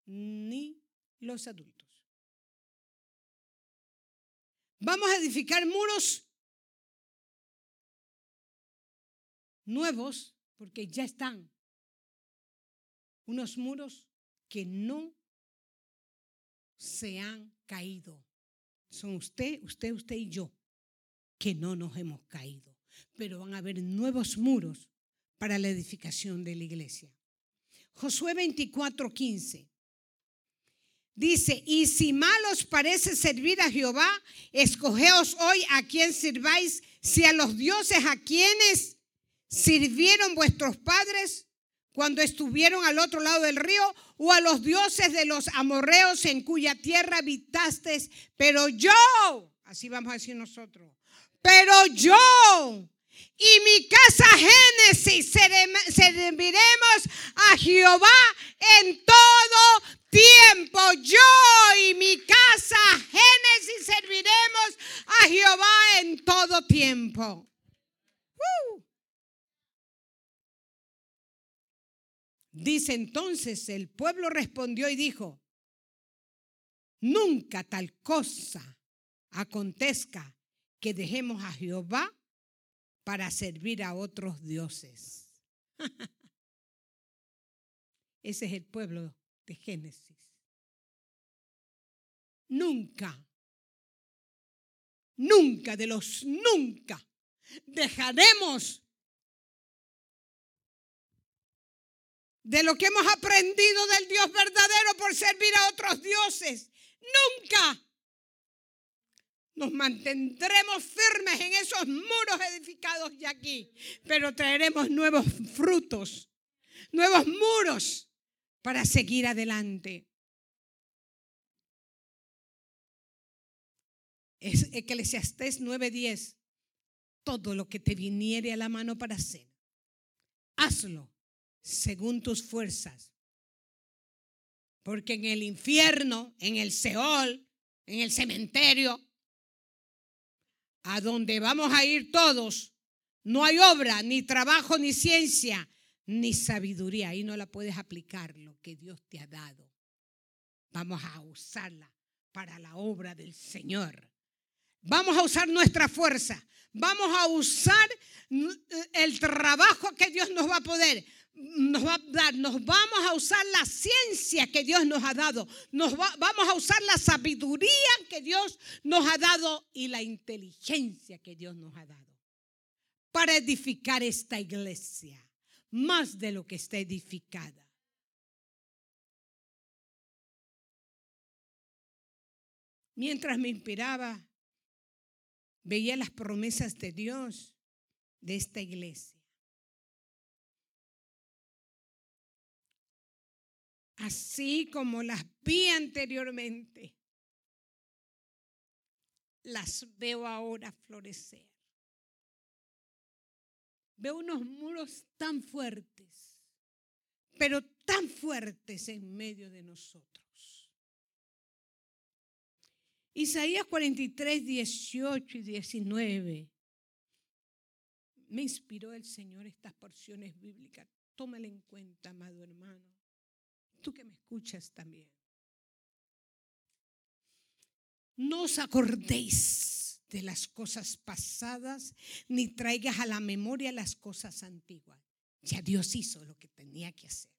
ni los adultos. Vamos a edificar muros nuevos porque ya están. Unos muros que no se han caído. Son usted, usted, usted y yo que no nos hemos caído. Pero van a haber nuevos muros para la edificación de la iglesia. Josué 24, 15. Dice, y si mal os parece servir a Jehová, escogeos hoy a quien sirváis, si a los dioses a quienes sirvieron vuestros padres cuando estuvieron al otro lado del río, o a los dioses de los amorreos en cuya tierra habitasteis. Pero yo, así vamos a decir nosotros, pero yo y mi casa Génesis serviremos a Jehová en todo tiempo. Yo y mi casa Génesis serviremos a Jehová en todo tiempo. ¡Uh! Dice entonces, el pueblo respondió y dijo, nunca tal cosa acontezca que dejemos a Jehová para servir a otros dioses. Ese es el pueblo de Génesis. Nunca, nunca de los nunca Dejaremos de lo que hemos aprendido del Dios verdadero por servir a otros dioses. Nunca nos mantendremos firmes en esos muros edificados de aquí, pero traeremos nuevos frutos, nuevos muros para seguir adelante. Es Eclesiastés 9:10. Todo lo que te viniere a la mano para hacer, hazlo según tus fuerzas. Porque en el infierno, en el Seol, en el cementerio, a donde vamos a ir todos, no hay obra, ni trabajo, ni ciencia, ni sabiduría. Ahí no la puedes aplicar lo que Dios te ha dado. Vamos a usarla para la obra del Señor. Vamos a usar nuestra fuerza. Vamos a usar el trabajo que Dios nos va a poder nos va a dar, nos vamos a usar la ciencia que Dios nos ha dado, nos va- vamos a usar la sabiduría que Dios nos ha dado y la inteligencia que Dios nos ha dado para edificar esta iglesia más de lo que está edificada. Mientras me inspiraba, veía las promesas de Dios de esta iglesia. Así como las vi anteriormente, las veo ahora florecer. Veo unos muros tan fuertes, pero tan fuertes en medio de nosotros. Isaías 43, 18 y 19. Me inspiró el Señor estas porciones bíblicas. Tómala en cuenta, amado hermano tú que me escuchas también. No os acordéis de las cosas pasadas, ni traigas a la memoria las cosas antiguas. Ya Dios hizo lo que tenía que hacer.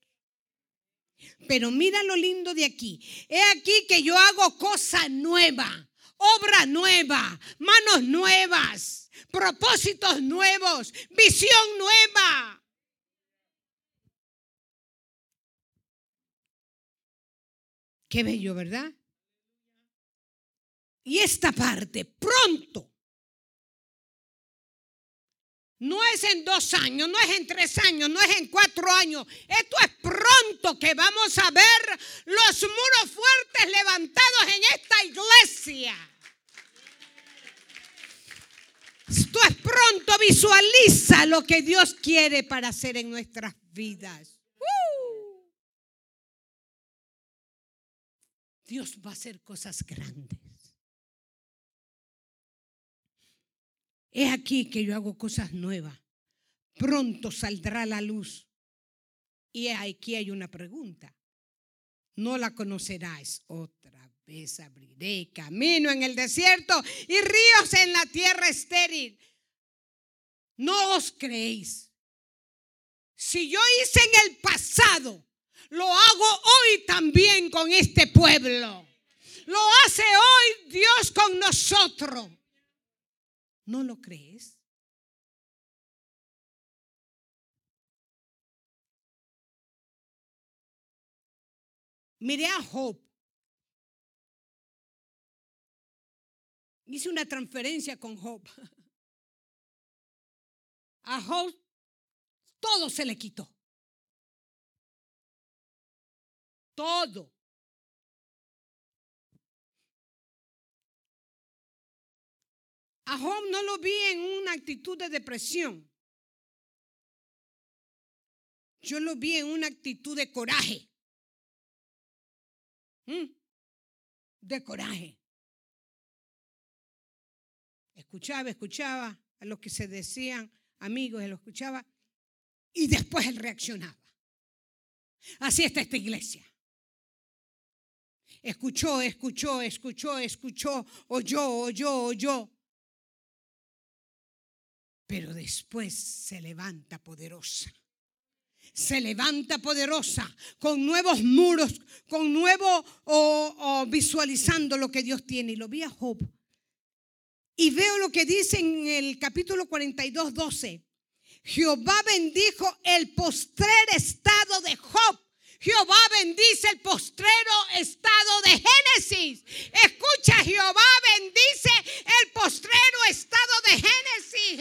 Pero mira lo lindo de aquí. He aquí que yo hago cosa nueva, obra nueva, manos nuevas, propósitos nuevos, visión nueva. Qué bello, ¿verdad? Y esta parte, pronto. No es en dos años, no es en tres años, no es en cuatro años. Esto es pronto que vamos a ver los muros fuertes levantados en esta iglesia. Esto es pronto, visualiza lo que Dios quiere para hacer en nuestras vidas. Dios va a hacer cosas grandes. He aquí que yo hago cosas nuevas. Pronto saldrá la luz. Y aquí hay una pregunta. No la conocerás. Otra vez abriré camino en el desierto y ríos en la tierra estéril. No os creéis. Si yo hice en el pasado, lo hago hoy también con este pueblo. Lo hace hoy Dios con nosotros. ¿No lo crees? Miré a Job. Hice una transferencia con Job. A Job todo se le quitó. Todo. A Job no lo vi en una actitud de depresión. Yo lo vi en una actitud de coraje. ¿Mm? De coraje. Escuchaba, escuchaba a los que se decían amigos, él lo escuchaba y después él reaccionaba. Así está esta iglesia. Escuchó, escuchó, escuchó, escuchó, oyó, oyó, oyó. Pero después se levanta poderosa. Se levanta poderosa con nuevos muros, con nuevo o, visualizando lo que Dios tiene. Y lo vi a Job Y veo lo que dice en el capítulo 42, 12. Jehová bendijo el postrer estado de Job. Jehová bendice el postrero estado de Génesis. Escucha, Jehová bendice el postrero estado de Génesis.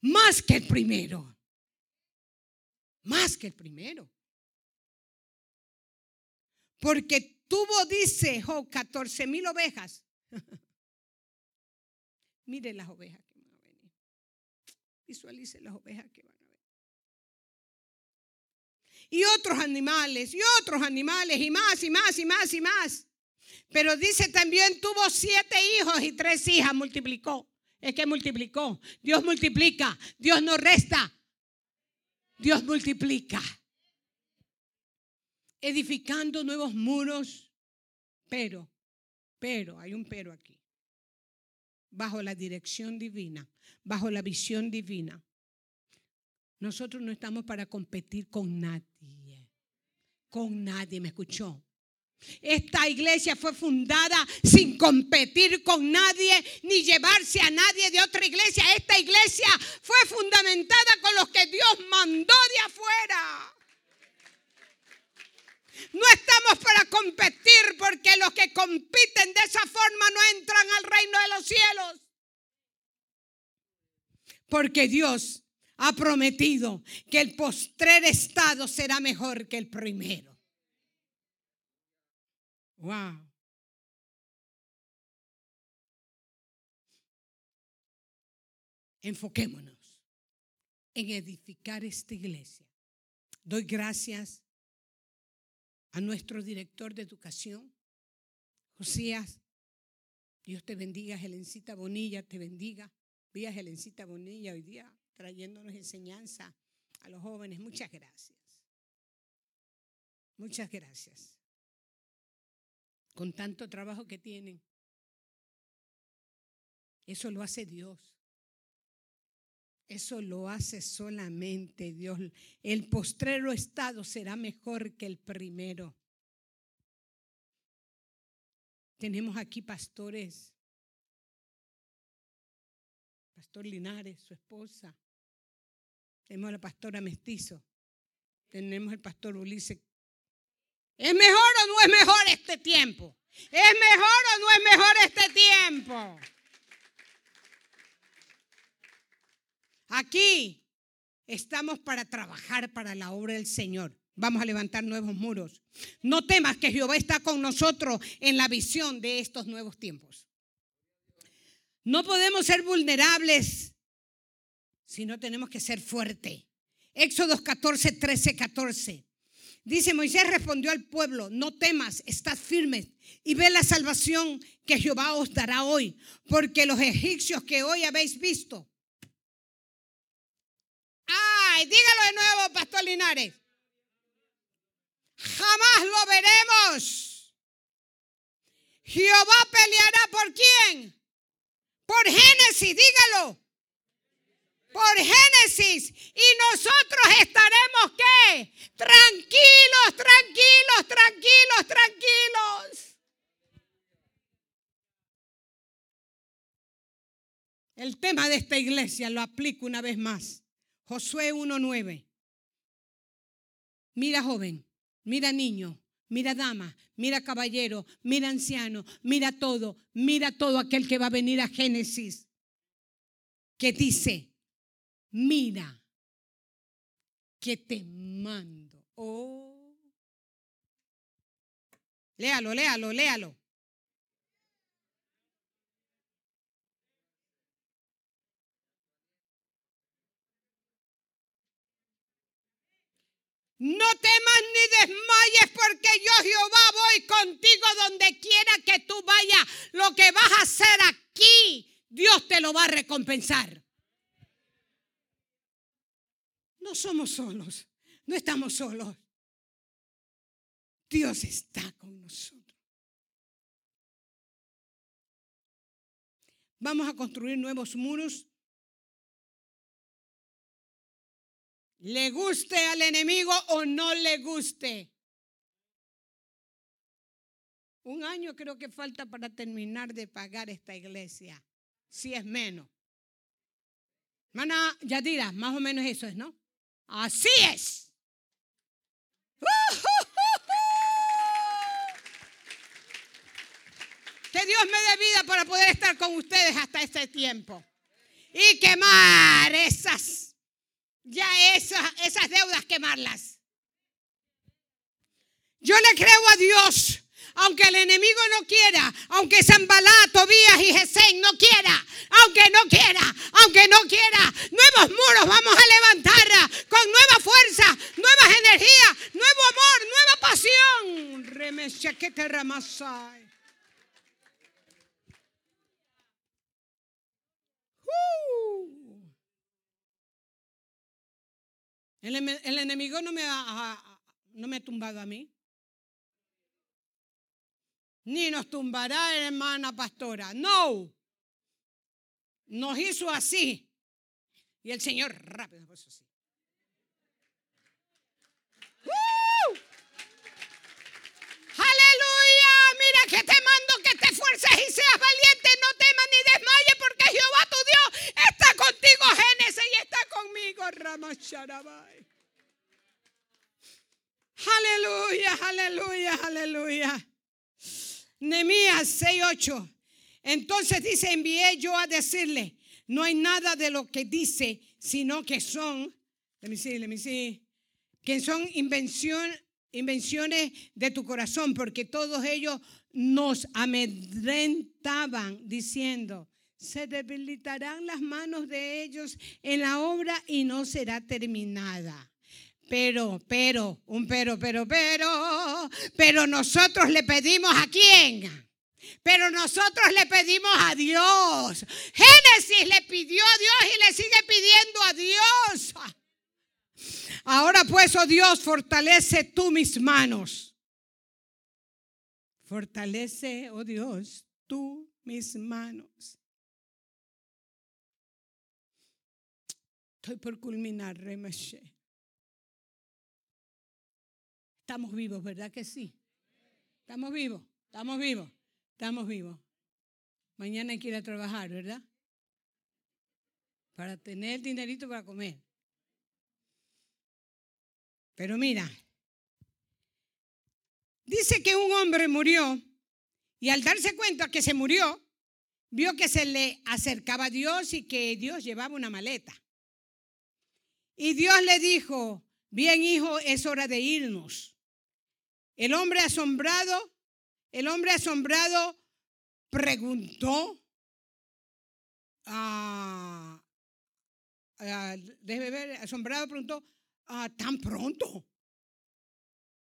Más que el primero. Más que el primero. Porque tuvo, dice Job, 14 mil ovejas. Miren las ovejas que van a venir. Visualicen las ovejas que van a venir. Y otros animales, y otros animales, y más, y más, y más, y más. Pero dice también tuvo siete hijos y tres hijas, multiplicó. Es que multiplicó. Dios multiplica, Dios no resta. Dios multiplica. Edificando nuevos muros, pero, pero, hay un pero aquí bajo la dirección divina, bajo la visión divina. Nosotros no estamos para competir con nadie. Con nadie, ¿me escuchó? Esta iglesia fue fundada sin competir con nadie ni llevarse a nadie de otra iglesia. Esta iglesia fue fundamentada con los que Dios mandó de afuera. No estamos para competir porque los que compiten de esa forma no entran al reino de los cielos. Porque Dios ha prometido que el postrer estado será mejor que el primero. Wow. Enfoquémonos en edificar esta iglesia. Doy gracias a nuestro director de educación, Josías. Dios te bendiga, Helencita Bonilla, te bendiga. Vi a Helencita Bonilla hoy día trayéndonos enseñanza a los jóvenes. Muchas gracias. Muchas gracias. Con tanto trabajo que tienen. Eso lo hace Dios. Eso lo hace solamente Dios. El postrero estado será mejor que el primero. Tenemos aquí pastores. Pastor Linares, su esposa. Tenemos a la pastora Mestizo. Tenemos el pastor Ulises. ¿Es mejor o no es mejor este tiempo? ¿Es mejor o no es mejor este tiempo? Aquí estamos para trabajar para la obra del Señor. Vamos a levantar nuevos muros. No temas que Jehová está con nosotros en la visión de estos nuevos tiempos. No podemos ser vulnerables, sino tenemos que ser fuertes. Éxodo 14, 13, 14. Dice Moisés respondió al pueblo, no temas, estad firmes y ve la salvación que Jehová os dará hoy, porque los egipcios que hoy habéis visto. Dígalo de nuevo, Pastor Linares. Jamás lo veremos. Jehová peleará por quién? Por Génesis, dígalo. Por Génesis. Y nosotros estaremos qué? Tranquilos, tranquilos, tranquilos, tranquilos. El tema de esta iglesia lo aplico una vez más. Josué 1.9. Mira joven, mira niño, mira dama, mira caballero, mira anciano, mira todo, mira todo aquel que va a venir a Génesis. Que dice, mira que te mando. Oh. Léalo, léalo, léalo. No temas ni desmayes porque yo Jehová voy contigo donde quiera que tú vayas. Lo que vas a hacer aquí, Dios te lo va a recompensar. No somos solos, no estamos solos. Dios está con nosotros. Vamos a construir nuevos muros le guste al enemigo o no le guste. Un año creo que falta para terminar de pagar esta iglesia. Si es menos. Hermana Yadira, más o menos eso es, ¿no? Así es. Que Dios me dé vida para poder estar con ustedes hasta este tiempo. Y quemar esas, ya esas, deudas, quemarlas. Yo le creo a Dios, aunque el enemigo no quiera, aunque Zambalá, Tobías y Gesén no quiera, aunque no quiera, aunque no quiera, nuevos muros vamos a levantar ah, con nueva fuerza, nuevas energías, nuevo amor, nueva pasión. Uh. El, enemigo no me, ha, no me ha tumbado a mí. Ni nos tumbará, hermana pastora. No. Nos hizo así. Y el Señor rápido puso así. ¡Uh! Aleluya. Mira que te mando que te esfuerces y seas valiente. No temas ni desmayes porque Jehová tu Dios está contigo, Génesis, y está conmigo, Ramasharabai. Aleluya, aleluya, aleluya. Nehemías 6:8. Entonces dice, envié yo a decirle, no hay nada de lo que dice, sino que son, let me see, let me see, que son invención, invenciones de tu corazón, porque todos ellos nos amedrentaban diciendo, se debilitarán las manos de ellos en la obra y no será terminada. Pero, pero, un pero, pero, pero, pero nosotros le pedimos a quién? Pero nosotros le pedimos a Dios. Génesis le pidió a Dios y le sigue pidiendo a Dios. Ahora pues, oh Dios, fortalece tú mis manos. Fortalece, oh Dios, tú mis manos. Por culminar, Remeshe. Estamos vivos, ¿verdad que sí? Estamos vivos, estamos vivos, estamos vivos. Mañana hay que ir a trabajar, ¿verdad? Para tener dinerito para comer. Pero mira, dice que un hombre murió y al darse cuenta que se murió, vio que se le acercaba a Dios y que Dios llevaba una maleta. Y Dios le dijo, bien hijo, es hora de irnos. El hombre asombrado, el hombre asombrado preguntó, déjeme ver, asombrado preguntó, ah, tan pronto.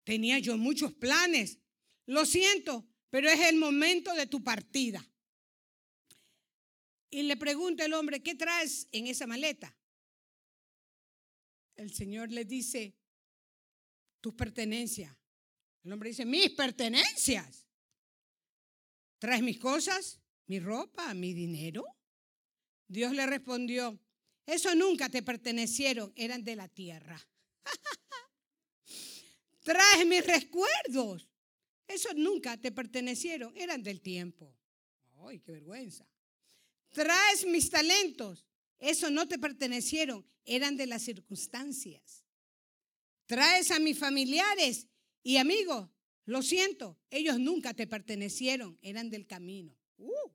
Tenía yo muchos planes. Lo siento, pero es el momento de tu partida. Y le pregunta el hombre, ¿qué traes en esa maleta? El Señor le dice, tus pertenencias. El hombre dice, mis pertenencias. ¿Traes mis cosas? ¿Mi ropa? ¿Mi dinero? Dios le respondió, eso nunca te pertenecieron, eran de la tierra. Traes mis recuerdos. Eso nunca te pertenecieron, eran del tiempo. ¡Ay, qué vergüenza! Traes mis talentos. Eso no te pertenecieron, eran de las circunstancias. Traes a mis familiares y amigos. Lo siento, ellos nunca te pertenecieron, eran del camino. Uh.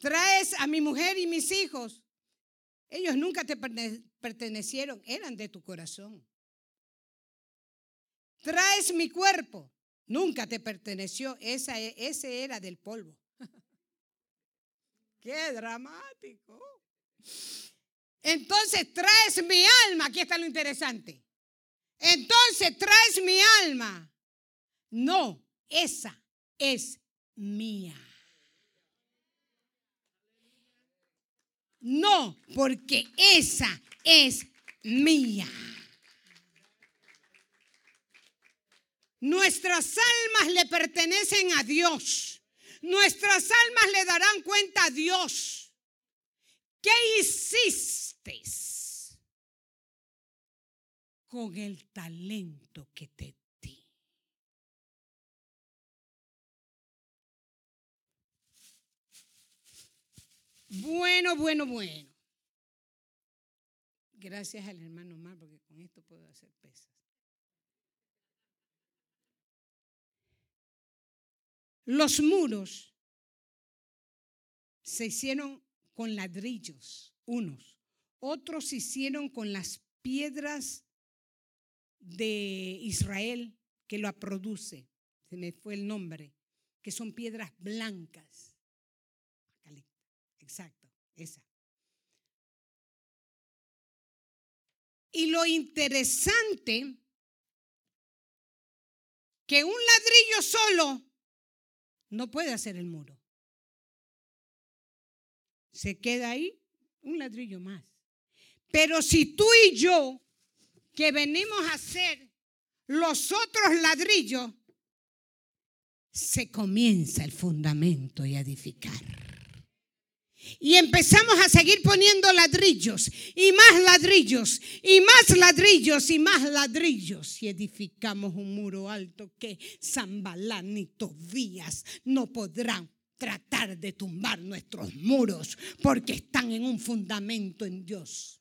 Traes a mi mujer y mis hijos. Ellos nunca te pertenecieron, eran de tu corazón. Traes mi cuerpo, nunca te perteneció, esa, e- ese era del polvo. Qué dramático. Entonces traes mi alma, aquí está lo interesante. Entonces traes mi alma. No, esa es mía. No, porque esa es mía. Nuestras almas le pertenecen a Dios. Nuestras almas le darán cuenta a Dios. ¿Qué hiciste con el talento que te di? Bueno, bueno, bueno. Gracias al hermano Mar, porque con esto puedo hacer pesas. Los muros se hicieron con ladrillos, unos. Otros hicieron con las piedras de Israel que lo produce. Se me fue el nombre. Que son piedras blancas. Exacto, esa. Y lo interesante que un ladrillo solo no puede hacer el muro. Se queda ahí un ladrillo más. Pero si tú y yo, que venimos a hacer los otros ladrillos, se comienza el fundamento y edificar. Y empezamos a seguir poniendo ladrillos y más ladrillos y más ladrillos y más ladrillos. Y edificamos un muro alto que Zambalán y Tobías no podrán tratar de tumbar nuestros muros porque están en un fundamento en Dios.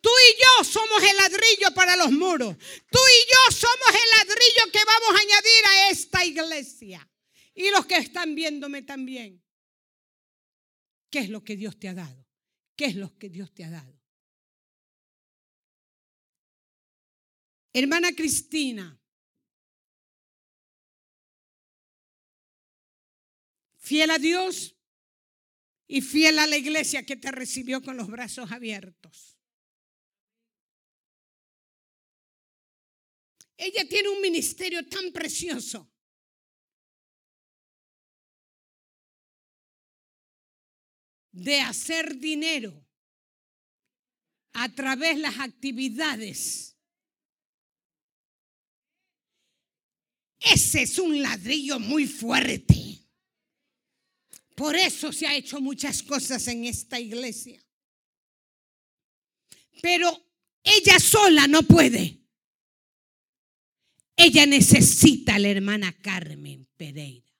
Tú y yo somos el ladrillo para los muros. Tú y yo somos el ladrillo que vamos a añadir a esta iglesia. Y los que están viéndome también. ¿Qué es lo que Dios te ha dado? ¿Qué es lo que Dios te ha dado? Hermana Cristina, fiel a Dios y fiel a la iglesia que te recibió con los brazos abiertos. Ella tiene un ministerio tan precioso. de hacer dinero a través de las actividades. Ese es un ladrillo muy fuerte. Por eso se ha hecho muchas cosas en esta iglesia. Pero ella sola no puede. Ella necesita a la hermana Carmen Pereira.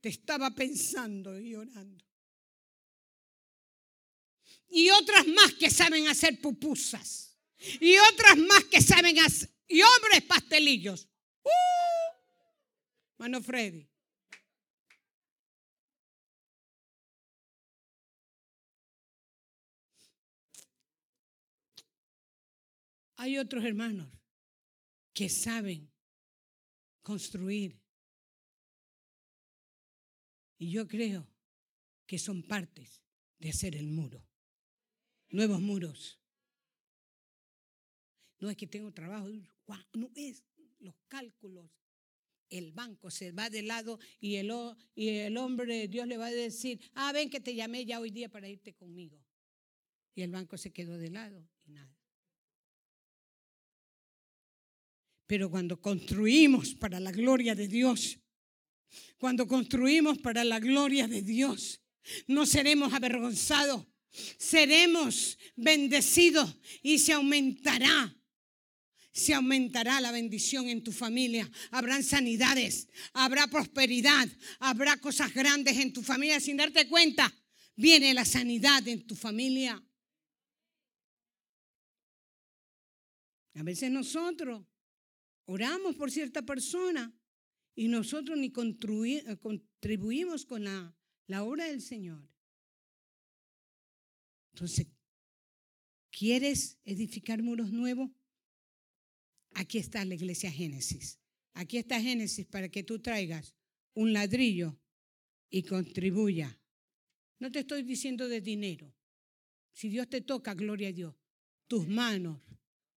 Te estaba pensando y orando. Y otras más que saben hacer pupusas. Y otras más que saben hacer. Y hombres pastelillos. ¡Uh! Mano Freddy. Hay otros hermanos que saben construir. Y yo creo que son partes de hacer el muro. Nuevos muros. No es que tengo trabajo, no es los cálculos. El banco se va de lado y el, y el hombre, Dios le va a decir, ah, ven que te llamé ya hoy día para irte conmigo. Y el banco se quedó de lado y nada. Pero cuando construimos para la gloria de Dios, cuando construimos para la gloria de Dios, no seremos avergonzados, seremos bendecidos y se aumentará. Se aumentará la bendición en tu familia. Habrán sanidades, habrá prosperidad, habrá cosas grandes en tu familia sin darte cuenta. Viene la sanidad en tu familia. A veces nosotros oramos por cierta persona y nosotros ni contribuimos con la, la obra del Señor. Entonces, ¿quieres edificar muros nuevos? Aquí está la iglesia Génesis. Aquí está Génesis para que tú traigas un ladrillo y contribuya. No te estoy diciendo de dinero. Si Dios te toca, gloria a Dios. Tus manos,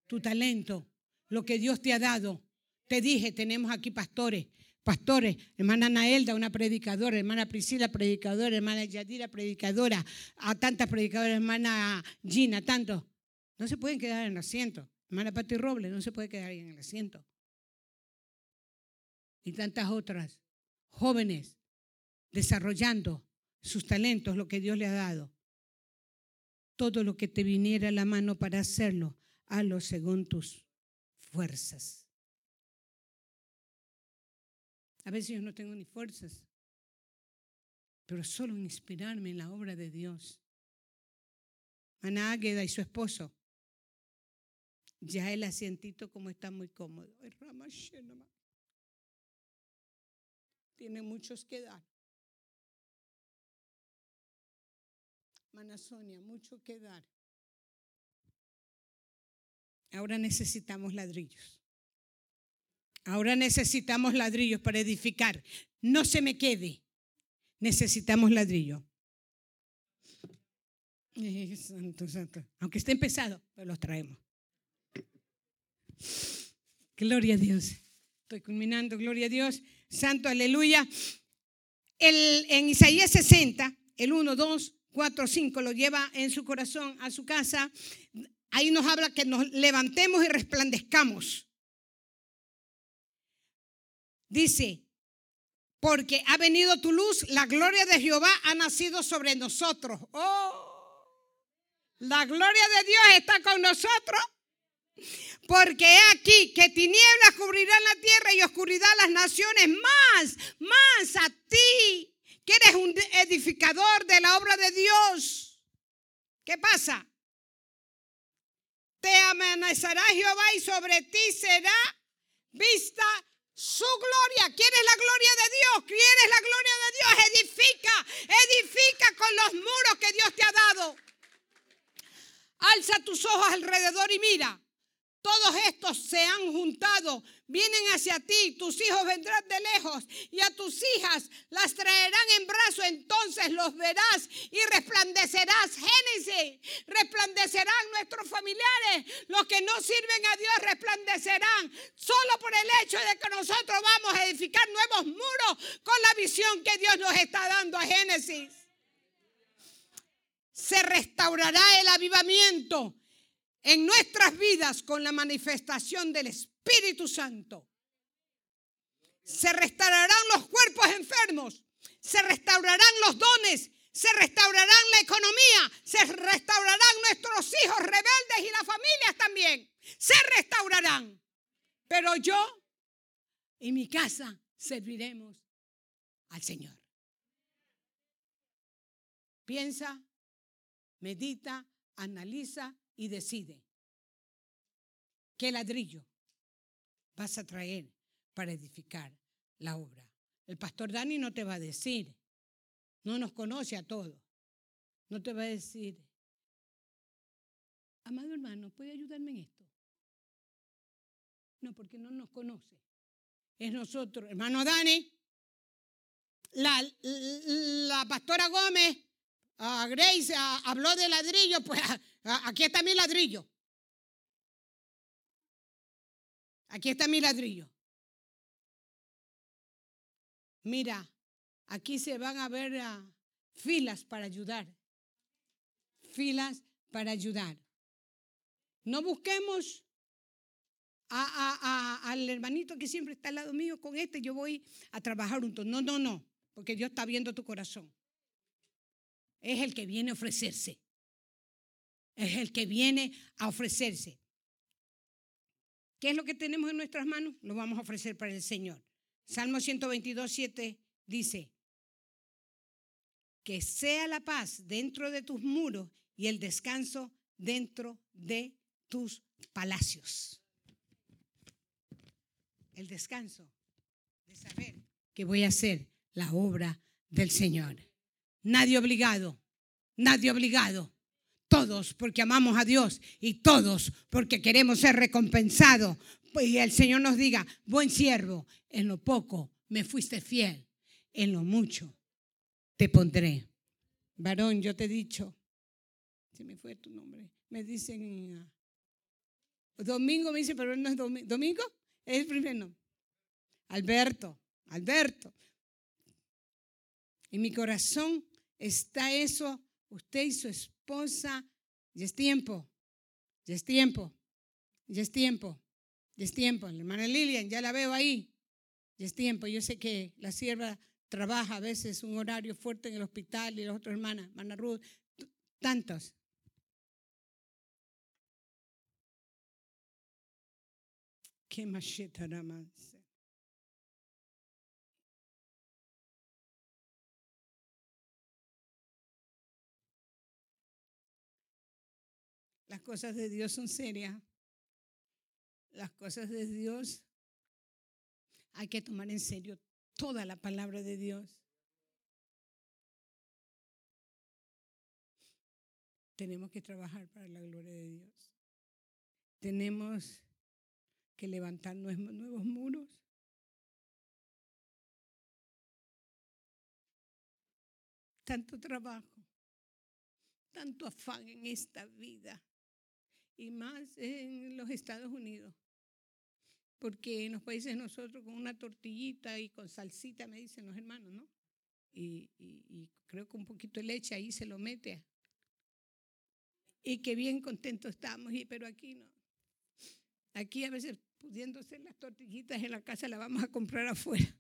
tu talento, lo que Dios te ha dado. Te dije, tenemos aquí pastores, pastores, hermana Naelda, una predicadora, hermana Priscila, predicadora, hermana Yadira, predicadora, a tantas predicadoras, hermana Gina, tantos. No se pueden quedar en asiento. Hermana Pati Robles no se puede quedar ahí en el asiento. Y tantas otras jóvenes desarrollando sus talentos, lo que Dios le ha dado. Todo lo que te viniera a la mano para hacerlo, hazlo según tus fuerzas. A veces yo no tengo ni fuerzas, pero solo inspirarme en la obra de Dios. Ana Águeda y su esposo, ya el asientito como está muy cómodo. Tiene muchos que dar. Mana Sonia, mucho que dar. Ahora necesitamos ladrillos. Ahora necesitamos ladrillos para edificar. No se me quede. Necesitamos ladrillo. Santo, santo. Aunque estén pesados, pero los traemos. Gloria a Dios. Estoy culminando, gloria a Dios. Santo, aleluya. El, en Isaías 60, el 1, 2, 4, 5, lo lleva en su corazón a su casa. Ahí nos habla que nos levantemos y resplandezcamos. Dice, porque ha venido tu luz, la gloria de Jehová ha nacido sobre nosotros. Oh, la gloria de Dios está con nosotros. Porque he aquí que tinieblas cubrirán la tierra y oscuridad las naciones. Más, más a ti, que eres un edificador de la obra de Dios. ¿Qué pasa? Te amanecerá Jehová y sobre ti será vista su gloria. ¿Quieres la gloria de Dios? ¿Quieres la gloria de Dios? Edifica, edifica con los muros que Dios te ha dado. Alza tus ojos alrededor y mira. Todos estos se han juntado, vienen hacia ti, tus hijos vendrán de lejos y a tus hijas las traerán en brazo, entonces los verás y resplandecerás. Génesis, resplandecerán nuestros familiares, los que no sirven a Dios resplandecerán, solo por el hecho de que nosotros vamos a edificar nuevos muros con la visión que Dios nos está dando a Génesis. Se restaurará el avivamiento en nuestras vidas con la manifestación del Espíritu Santo. Se restaurarán los cuerpos enfermos, se restaurarán los dones, se restaurarán la economía, se restaurarán nuestros hijos rebeldes y las familias también. Se restaurarán. Pero yo y mi casa serviremos al Señor. Piensa, medita, analiza y decide qué ladrillo vas a traer para edificar la obra. El pastor Dani no te va a decir, no nos conoce a todos, no te va a decir, amado hermano, ¿puede ayudarme en esto? No, porque no nos conoce. Es nosotros, hermano Dani, la, la pastora Gómez, a Grace a- habló de ladrillo, pues aquí está mi ladrillo. Aquí está mi ladrillo. Mira, aquí se van a ver ah, filas para ayudar. Filas para ayudar. No busquemos al hermanito que siempre está al lado mío con este, yo voy a trabajar juntos. No, no, no, porque Dios está viendo tu corazón. Es el que viene a ofrecerse. Es el que viene a ofrecerse. ¿Qué es lo que tenemos en nuestras manos? Lo vamos a ofrecer para el Señor. Salmo 122, 7 dice, que sea la paz dentro de tus muros y el descanso dentro de tus palacios. El descanso de saber que voy a hacer la obra del Señor. Nadie obligado, nadie obligado. Todos porque amamos a Dios y todos porque queremos ser recompensados. Y el Señor nos diga, buen siervo, en lo poco me fuiste fiel, en lo mucho te pondré. Varón, yo te he dicho, se me fue tu nombre, me dicen, ah, Domingo me dice, pero no es Domingo. ¿Domingo? Es el primer nombre. Alberto, Alberto. En mi corazón está eso, usted y su esposa, ya es tiempo, ya es tiempo, ya es tiempo, ya es tiempo. La hermana Lilian, ya la veo ahí, ya es tiempo. Yo sé que la sierva trabaja a veces un horario fuerte en el hospital y las otras hermanas, hermana Ruth, tantos. Qué macheta ramanse. Las cosas de Dios son serias. Las cosas de Dios hay que tomar en serio toda la palabra de Dios. Tenemos que trabajar para la gloria de Dios. Tenemos que levantar nuevos muros. Tanto trabajo, tanto afán en esta vida y más en los Estados Unidos. Porque en los países nosotros con una tortillita y con salsita, me dicen los hermanos, ¿no? Y, y- y creo que un poquito de leche ahí se lo mete. Y que bien contentos estamos, y, pero aquí no. Aquí a veces pudiendo hacer las tortillitas en la casa, las vamos a comprar afuera.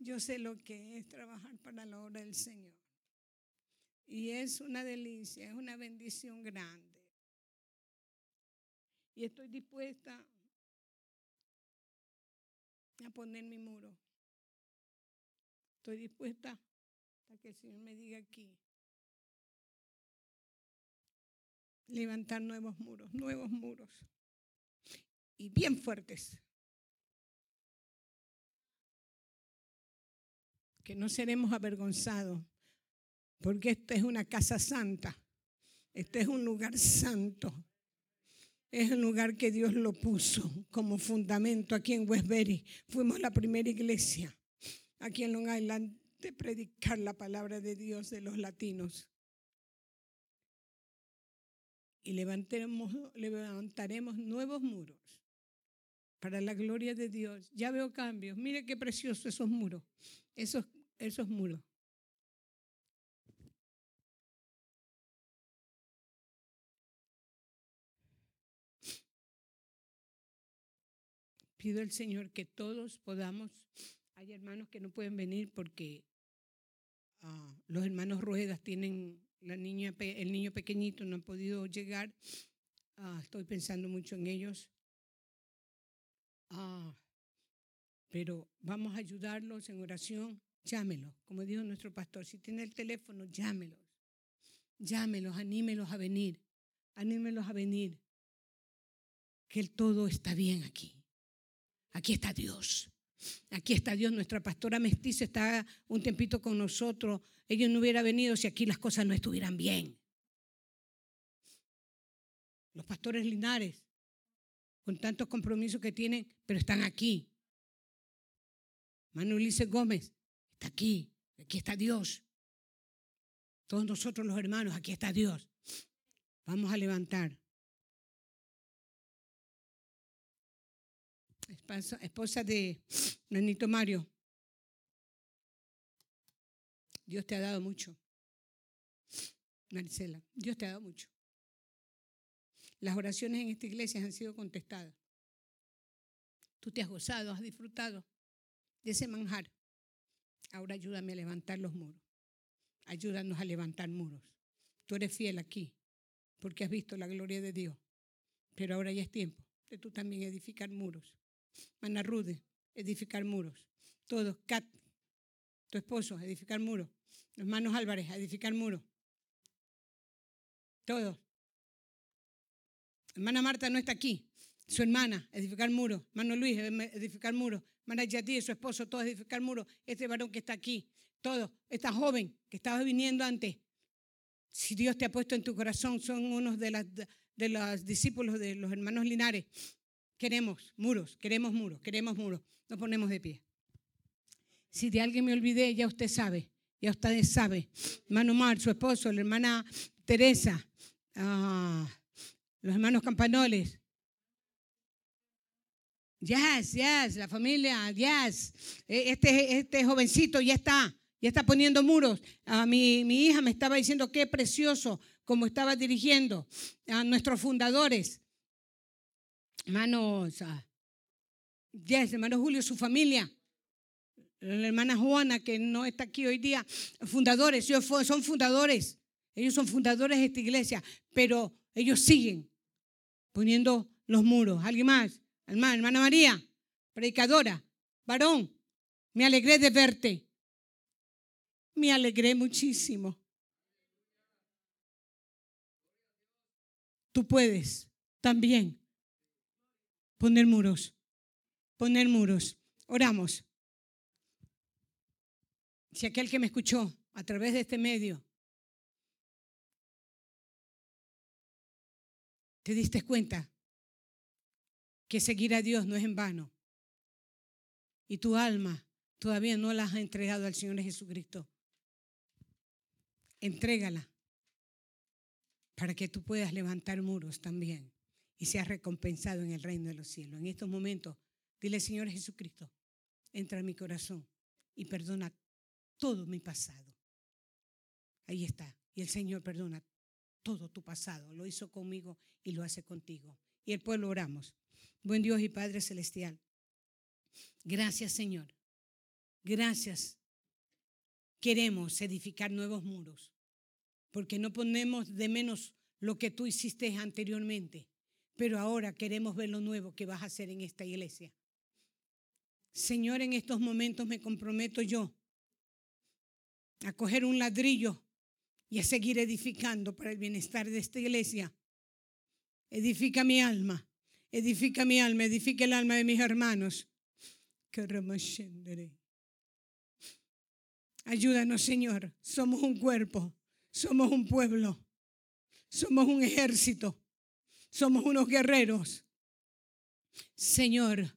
Yo sé lo que es trabajar para la obra del Señor. Y es una delicia, es una bendición grande. Y estoy dispuesta a poner mi muro. Estoy dispuesta a que el Señor me diga aquí. Levantar nuevos muros, nuevos muros. Y bien fuertes. Que no seremos avergonzados. Porque esta es una casa santa. Este es un lugar santo. Es un lugar que Dios lo puso como fundamento aquí en Westbury. Fuimos la primera iglesia aquí en Long Island de predicar la palabra de Dios de los latinos. Y levantaremos, levantaremos nuevos muros para la gloria de Dios. Ya veo cambios. Mire qué preciosos esos muros. Esos, esos muros. Pido al Señor que todos podamos. Hay hermanos que no pueden venir porque ah, los hermanos Ruedas tienen la niña, el niño pequeñito, no han podido llegar. Ah, estoy pensando mucho en ellos. Ah, pero vamos a ayudarlos en oración. Llámelos, como dijo nuestro pastor. Si tiene el teléfono, llámelos. Llámelos, anímelos a venir. Anímelos a venir. Que el todo está bien aquí. Aquí está Dios. Aquí está Dios. Nuestra pastora mestiza está un tiempito con nosotros. Ellos no hubieran venido si aquí las cosas no estuvieran bien. Los pastores Linares, con tantos compromisos que tienen, pero están aquí. Manuel Gómez está aquí. Aquí está Dios. Todos nosotros los hermanos, aquí está Dios. Vamos a levantar. Esposa, de Nanito Mario. Dios te ha dado mucho. Maricela, Dios te ha dado mucho. Las oraciones en esta iglesia han sido contestadas. Tú te has gozado, has disfrutado de ese manjar. Ahora ayúdame a levantar los muros. Ayúdanos a levantar muros. Tú eres fiel aquí porque has visto la gloria de Dios. Pero ahora ya es tiempo de tú también edificar muros. Mana Rude, edificar muros. Todos, Kat, tu esposo, edificar muros. Hermanos Álvarez, edificar muros. Todos. Hermana Marta no está aquí. Su hermana, edificar muros. Hermano Luis, edificar muros. Hermana Yadí, su esposo, todos edificar muros. Este varón que está aquí, todos. Esta joven que estaba viniendo antes. Si Dios te ha puesto en tu corazón, son unos de, de los discípulos de los hermanos Linares. Queremos muros, queremos muros, queremos muros. Nos ponemos de pie. Si de alguien me olvidé, ya usted sabe, ya usted sabe. Hermano Mar, su esposo, la hermana Teresa, ah, los hermanos Campanoles. Yes, yes, la familia, yes. E- Este, este jovencito ya está, ya está poniendo muros. Ah, mi, mi hija me estaba diciendo qué precioso como estaba dirigiendo a nuestros fundadores. Hermanos, ah, yes, hermano Julio, su familia. la hermana Juana, que no está aquí hoy día, fundadores, ellos son fundadores, ellos son fundadores de esta iglesia, pero ellos siguen poniendo los muros. ¿Alguien más? Hermana, hermana María, predicadora, varón, me alegré de verte. Me alegré muchísimo. Tú puedes también poner muros, poner muros. Oramos. Si aquel que me escuchó a través de este medio te diste cuenta que seguir a Dios no es en vano y tu alma todavía no la has entregado al Señor Jesucristo, entrégala para que tú puedas levantar muros también y seas recompensado en el reino de los cielos. En estos momentos, dile Señor Jesucristo, entra en mi corazón y perdona todo mi pasado. Ahí está. Y el Señor perdona todo tu pasado. Lo hizo conmigo y lo hace contigo. Y el pueblo oramos. Buen Dios y Padre Celestial. Gracias Señor. Gracias. Queremos edificar nuevos muros. Porque no ponemos de menos lo que tú hiciste anteriormente. Pero ahora queremos ver lo nuevo que vas a hacer en esta iglesia. Señor, en estos momentos me comprometo yo a coger un ladrillo y a seguir edificando para el bienestar de esta iglesia. Edifica mi alma, edifica mi alma, edifica el alma de mis hermanos. Ayúdanos, Señor. Somos un cuerpo, somos un pueblo, somos un ejército, somos unos guerreros. Señor,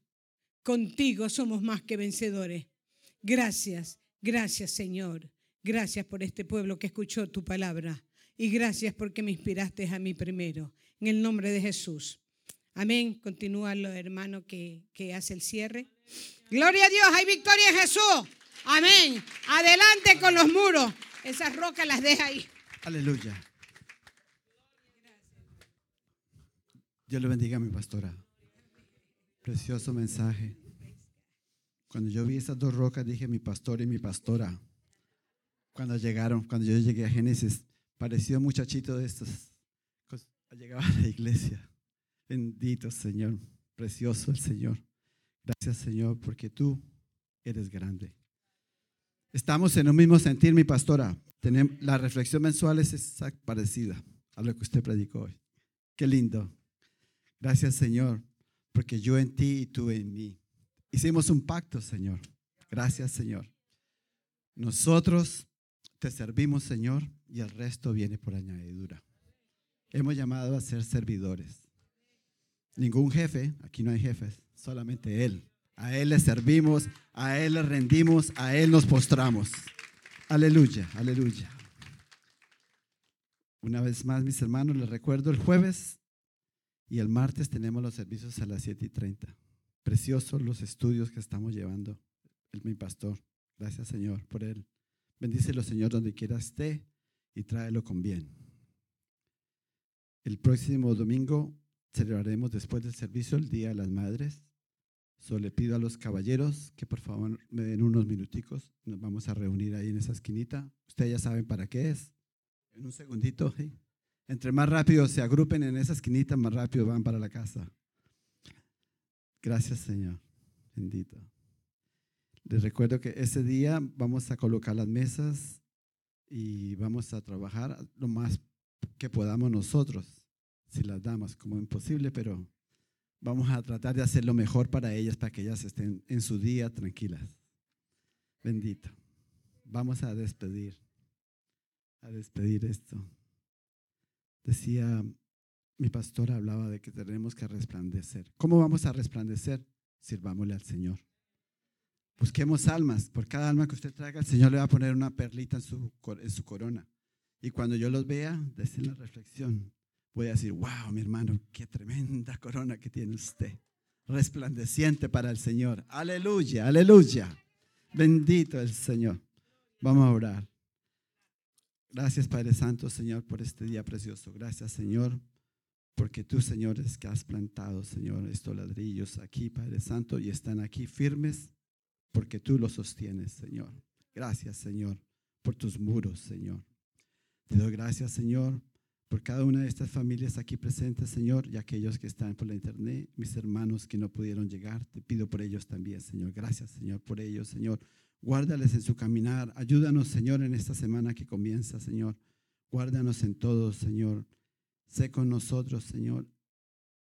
contigo somos más que vencedores. Gracias, gracias, Señor. Gracias por este pueblo que escuchó tu palabra. Y gracias porque me inspiraste a mí primero. En el nombre de Jesús. Amén. Continúa el hermano que, que hace el cierre. Gloria a Dios, hay victoria en Jesús. Amén. Adelante con los muros. Esas rocas las deja ahí. Aleluya. Dios le bendiga a mi pastora. Precioso mensaje. Cuando yo vi esas dos rocas, dije mi pastor y mi pastora. Cuando llegaron, cuando yo llegué a Génesis, pareció un muchachito de estos. Llegaba a la iglesia. Bendito Señor. Precioso el Señor. Gracias Señor, porque tú eres grande. Estamos en un mismo sentir, mi pastora. La reflexión mensual es parecida a lo que usted predicó hoy. Qué lindo. Gracias, Señor, porque yo en ti y tú en mí. Hicimos un pacto, Señor. Gracias, Señor. Nosotros te servimos, Señor, y el resto viene por añadidura. Hemos llamado a ser servidores. Ningún jefe, aquí no hay jefes, solamente Él. A Él le servimos, a Él le rendimos, a Él nos postramos. Aleluya, aleluya. Una vez más, mis hermanos, les recuerdo el jueves y el martes tenemos los servicios a las 7 y 30. Preciosos los estudios que estamos llevando. El, mi pastor, gracias Señor por él. Bendícelo Señor donde quiera esté y tráelo con bien. El próximo domingo celebraremos después del servicio el Día de las Madres. Solo le pido a los caballeros que por favor me den unos minuticos. Nos vamos a reunir ahí en esa esquinita. Ustedes ya saben para qué es. En un segundito. Entre más rápido se agrupen en esa esquinita, más rápido van para la casa. Gracias, Señor. Bendito. Les recuerdo que ese día vamos a colocar las mesas y vamos a trabajar lo más que podamos nosotros, si las damos, como imposible, pero vamos a tratar de hacer lo mejor para ellas, para que ellas estén en su día tranquilas. Bendito. Vamos a despedir, a despedir esto. Decía, mi pastora hablaba de que tenemos que resplandecer. ¿Cómo vamos a resplandecer? Sirvámosle al Señor. Busquemos almas. Por cada alma que usted traiga, el Señor le va a poner una perlita en su, en su corona. Y cuando yo los vea, desde la reflexión, voy a decir, wow, mi hermano, qué tremenda corona que tiene usted. Resplandeciente para el Señor. Aleluya, aleluya. Bendito el Señor. Vamos a orar. Gracias, Padre Santo, Señor, por este día precioso. Gracias, Señor, porque tú, Señor, es que has plantado, Señor, estos ladrillos aquí, Padre Santo, y están aquí firmes porque tú los sostienes, Señor. Gracias, Señor, por tus muros, Señor. Te doy gracias, Señor, por cada una de estas familias aquí presentes, Señor, y aquellos que están por la internet, mis hermanos que no pudieron llegar, te pido por ellos también, Señor. Gracias, Señor, por ellos, Señor. Guárdales en su caminar. Ayúdanos, Señor, en esta semana que comienza, Señor. Guárdanos en todo, Señor. Sé con nosotros, Señor.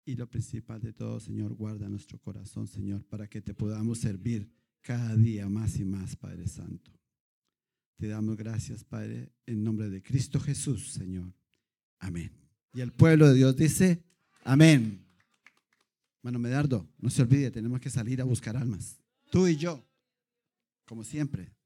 Y lo principal de todo, Señor, guarda nuestro corazón, Señor, para que te podamos servir cada día más y más, Padre Santo. Te damos gracias, Padre, en nombre de Cristo Jesús, Señor. Amén. Y el pueblo de Dios dice, amén. Hermano Medardo, no se olvide, tenemos que salir a buscar almas. Tú y yo, como siempre.